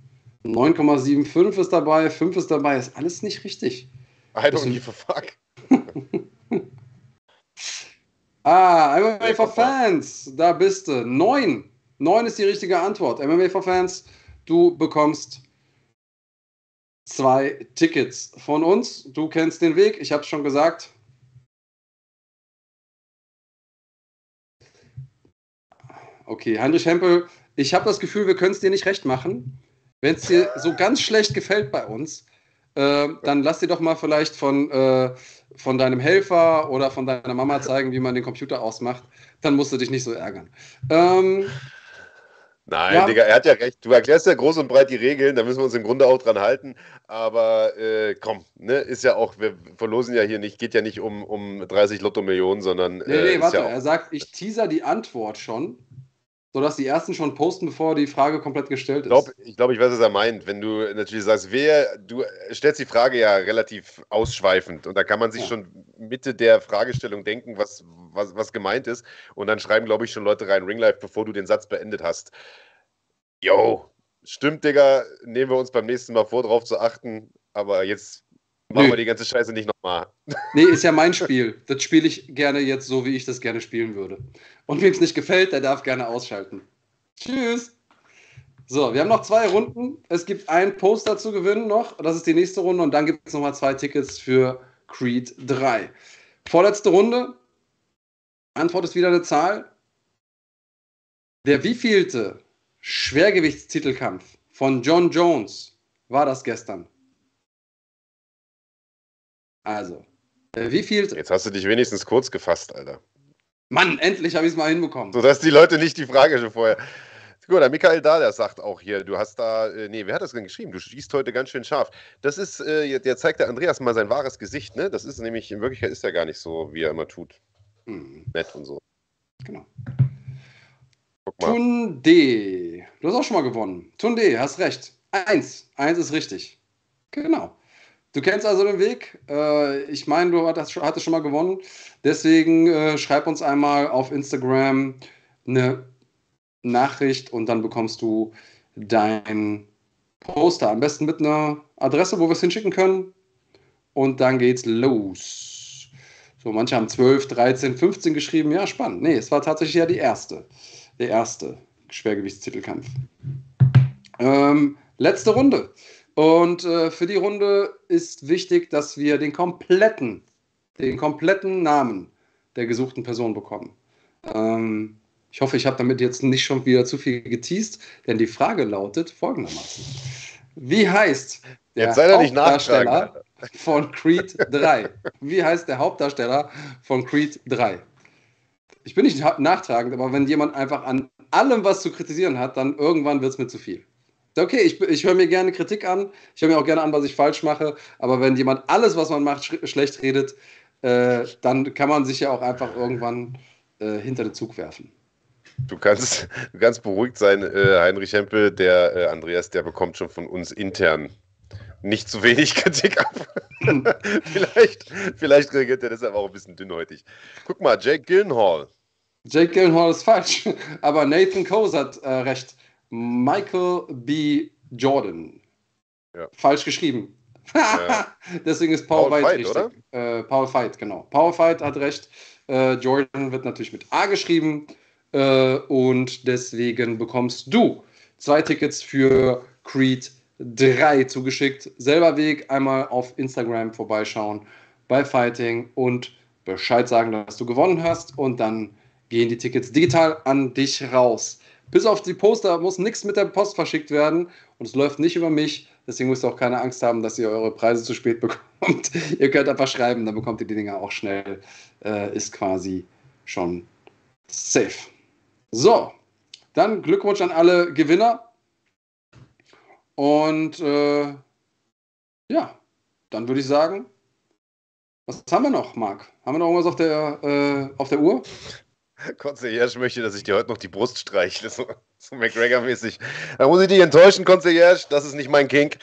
9,75 ist dabei, 5 ist dabei, ist alles nicht richtig. I don't give a fuck. *laughs* ah, MMA for Fans, da bist du. 9. 9 ist die richtige Antwort. MMA for Fans, du bekommst zwei Tickets von uns. Du kennst den Weg, ich habe es schon gesagt. Okay, Heinrich Hempel ich habe das Gefühl, wir können es dir nicht recht machen. Wenn es dir so ganz schlecht gefällt bei uns, äh, dann lass dir doch mal vielleicht von, äh, von deinem Helfer oder von deiner Mama zeigen, wie man den Computer ausmacht. Dann musst du dich nicht so ärgern. Ähm, Nein, ja. Digga, er hat ja recht. Du erklärst ja groß und breit die Regeln, da müssen wir uns im Grunde auch dran halten. Aber äh, komm, ne, ist ja auch, wir verlosen ja hier nicht, geht ja nicht um, um 30 Lotto-Millionen, sondern. Nee, nee, äh, warte, ja er sagt, ich teaser die Antwort schon sodass die ersten schon posten, bevor die Frage komplett gestellt ist. Ich glaube, ich, glaub, ich weiß, was er meint. Wenn du natürlich sagst, wer, du stellst die Frage ja relativ ausschweifend und da kann man sich ja. schon Mitte der Fragestellung denken, was, was, was gemeint ist. Und dann schreiben, glaube ich, schon Leute rein, Ringlife, bevor du den Satz beendet hast. Yo, stimmt, Digga, nehmen wir uns beim nächsten Mal vor, darauf zu achten. Aber jetzt Machen wir die ganze Scheiße nicht nochmal. *laughs* Nee, ist ja mein Spiel. Das spiele ich gerne jetzt so, wie ich das gerne spielen würde. Und wem es nicht gefällt, der darf gerne ausschalten. Tschüss. So, wir haben noch zwei Runden. Es gibt ein Poster zu gewinnen noch. Das ist die nächste Runde. Und dann gibt es nochmal zwei Tickets für Creed 3. Vorletzte Runde. Antwort ist wieder eine Zahl. Der wievielte Schwergewichtstitelkampf von John Jones war das gestern? Also, der wievielte? Jetzt hast du dich wenigstens kurz gefasst, Alter. Mann, endlich habe ich es mal hinbekommen. Sodass die Leute nicht die Frage schon vorher. Gut, der Michael Dahler sagt auch hier, du hast da, äh, nee, wer hat das denn geschrieben? Du schießt heute ganz schön scharf. Das ist, äh, der zeigt der Andreas mal sein wahres Gesicht, ne? Das ist nämlich, in Wirklichkeit ist er gar nicht so, wie er immer tut. Hm. Nett und so. Genau. Tun D. Du hast auch schon mal gewonnen. Tun D, hast recht. Eins. Eins ist richtig. Genau. Du kennst also den Weg. Äh, ich meine, du hattest schon mal gewonnen. Deswegen äh, schreib uns einmal auf Instagram eine Nachricht und dann bekommst du dein Poster. Am besten mit einer Adresse, wo wir es hinschicken können. Und dann geht's los. So, manche haben 12, 13, 15 geschrieben. Ja, spannend. Nee, es war tatsächlich ja die erste. Der erste Schwergewichtstitelkampf. Ähm, letzte Runde. Und äh, für die Runde ist wichtig, dass wir den kompletten, den kompletten Namen der gesuchten Person bekommen. Ähm, ich hoffe, ich habe damit jetzt nicht schon wieder zu viel geteased, denn die Frage lautet folgendermaßen. Wie heißt der Hauptdarsteller von Creed 3? Wie heißt der Hauptdarsteller von Creed 3? Ich bin nicht nachtragend, aber wenn jemand einfach an allem was zu kritisieren hat, dann irgendwann wird es mir zu viel. Okay, ich, ich höre mir gerne Kritik an, ich höre mir auch gerne an, was ich falsch mache, aber wenn jemand alles, was man macht, sch schlecht redet, äh, dann kann man sich ja auch einfach irgendwann äh, hinter den Zug werfen. Du kannst, du kannst beruhigt sein, äh, Heinrich Hempel, der äh, Andreas, der bekommt schon von uns intern nicht zu wenig Kritik ab. *laughs* vielleicht, vielleicht reagiert er deshalb auch ein bisschen dünnhäutig. Guck mal, Jake Gyllenhaal. Jake Gyllenhaal ist falsch, *laughs* aber Nathan Coase hat äh, recht. Michael B. Jordan. Ja. Falsch geschrieben. ja. *laughs* Deswegen ist Paul, Paul Fight, richtig. Äh, Paul Fight, genau. Paul Fight hat recht. Äh, Jordan wird natürlich mit A geschrieben. Äh, und deswegen bekommst du zwei Tickets für Creed 3 zugeschickt. Selber Weg, einmal auf Instagram vorbeischauen bei Fighting und Bescheid sagen, dass du gewonnen hast. Und dann gehen die Tickets digital an dich raus. Bis auf die Poster muss nichts mit der Post verschickt werden und es läuft nicht über mich. Deswegen müsst ihr auch keine Angst haben, dass ihr eure Preise zu spät *laughs* bekommt. ihr könnt einfach schreiben, dann bekommt ihr die Dinger auch schnell. Äh, ist quasi schon safe. So, dann Glückwunsch an alle Gewinner. Und äh, ja, dann würde ich sagen, was haben wir noch, Marc? Haben wir noch irgendwas auf der, äh, auf der Uhr? Concierge möchte, dass ich dir heute noch die Brust streichle, so, so McGregor-mäßig. Da muss ich dich enttäuschen, Concierge, das ist nicht mein Kink.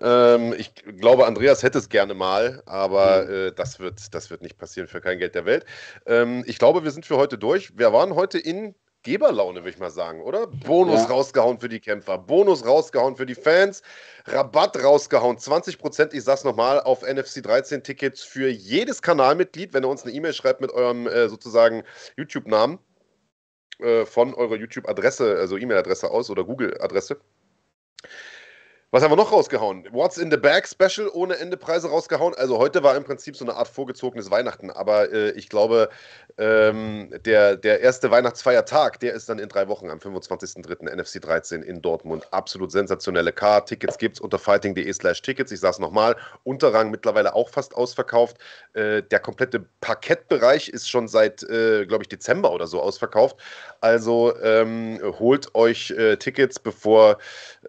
Ähm, ich glaube, Andreas hätte es gerne mal, aber mhm. äh, das, wird, das wird nicht passieren für kein Geld der Welt. Ähm, ich glaube, wir sind für heute durch. Wir waren heute in Geberlaune, würde ich mal sagen, oder? Bonus ja. rausgehauen für die Kämpfer, Bonus rausgehauen für die Fans, Rabatt rausgehauen, 20%, ich sag's nochmal, auf NFC 13 Tickets für jedes Kanalmitglied, wenn ihr uns eine E-Mail schreibt mit eurem äh, sozusagen YouTube-Namen äh, von eurer YouTube-Adresse, also E-Mail-Adresse aus oder Google-Adresse. Was haben wir noch rausgehauen? What's in the Bag Special ohne Ende Preise rausgehauen. Also heute war im Prinzip so eine Art vorgezogenes Weihnachten, aber äh, ich glaube, ähm, der, der erste Weihnachtsfeiertag, der ist dann in drei Wochen am 25.03. NFC 13 in Dortmund. Absolut sensationelle Car. Tickets gibt es unter fighting.de slash Tickets. Ich sage es nochmal, Unterrang mittlerweile auch fast ausverkauft. Äh, der komplette Parkettbereich ist schon seit, äh, glaube ich, Dezember oder so ausverkauft. Also ähm, holt euch äh, Tickets, bevor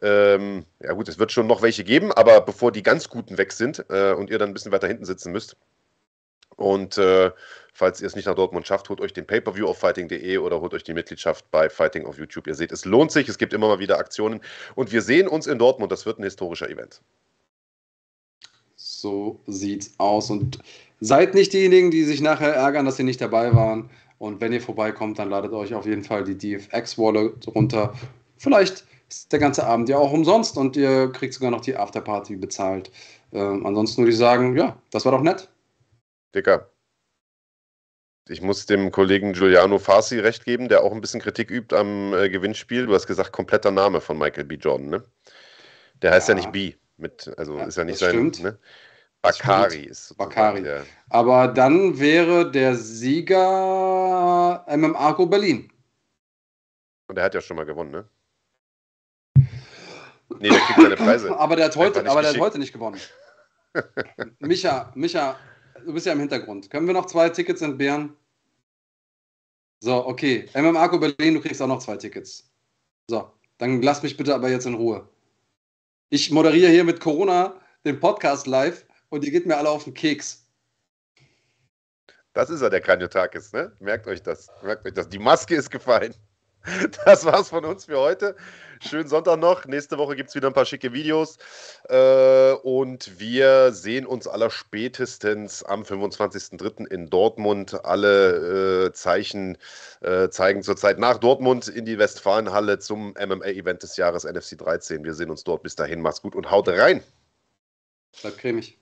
ähm, ja gut, es wird schon noch welche geben, aber bevor die ganz guten weg sind äh, und ihr dann ein bisschen weiter hinten sitzen müsst. Und äh, falls ihr es nicht nach Dortmund schafft, holt euch den Pay-Per-View auf fighting.de oder holt euch die Mitgliedschaft bei Fighting auf YouTube. Ihr seht, es lohnt sich, es gibt immer mal wieder Aktionen und wir sehen uns in Dortmund. Das wird ein historischer Event. So sieht's aus. Und seid nicht diejenigen, die sich nachher ärgern, dass sie nicht dabei waren. Und wenn ihr vorbeikommt, dann ladet euch auf jeden Fall die DFX-Wallet runter. Vielleicht ist der ganze Abend ja auch umsonst und ihr kriegt sogar noch die Afterparty bezahlt. Ähm, ansonsten würde ich sagen, ja, das war doch nett. Dicker. Ich muss dem Kollegen Giuliano Farsi recht geben, der auch ein bisschen Kritik übt am äh, Gewinnspiel. Du hast gesagt, kompletter Name von Michael B. Jordan, ne? Der heißt ja, ja nicht B. Mit, also ja, ist ja nicht sein. Ne? Bakari ist. Bakari. Ja. Aber dann wäre der Sieger MM Arco Berlin. Und der hat ja schon mal gewonnen, ne? Nee, der kriegt seine Preise. *laughs* aber der hat heute, aber der hat heute nicht gewonnen. Micha, Micha, du bist ja im Hintergrund. Können wir noch zwei Tickets entbehren? So, okay. MM Arco Berlin, du kriegst auch noch zwei Tickets. So, dann lass mich bitte aber jetzt in Ruhe. Ich moderiere hier mit Corona den Podcast live und ihr geht mir alle auf den Keks. Das ist er, der Kranjotakis, ne? Merkt euch das. Merkt euch das. Die Maske ist gefallen. *laughs* Das war's von uns für heute. Schönen Sonntag noch. Nächste Woche gibt es wieder ein paar schicke Videos. Äh, und wir sehen uns aller spätestens am 25.03. in Dortmund. Alle äh, Zeichen äh, zeigen zurzeit nach Dortmund in die Westfalenhalle zum MMA-Event des Jahres NFC 13. Wir sehen uns dort. Bis dahin. Macht's gut und haut rein. Bleibt cremig.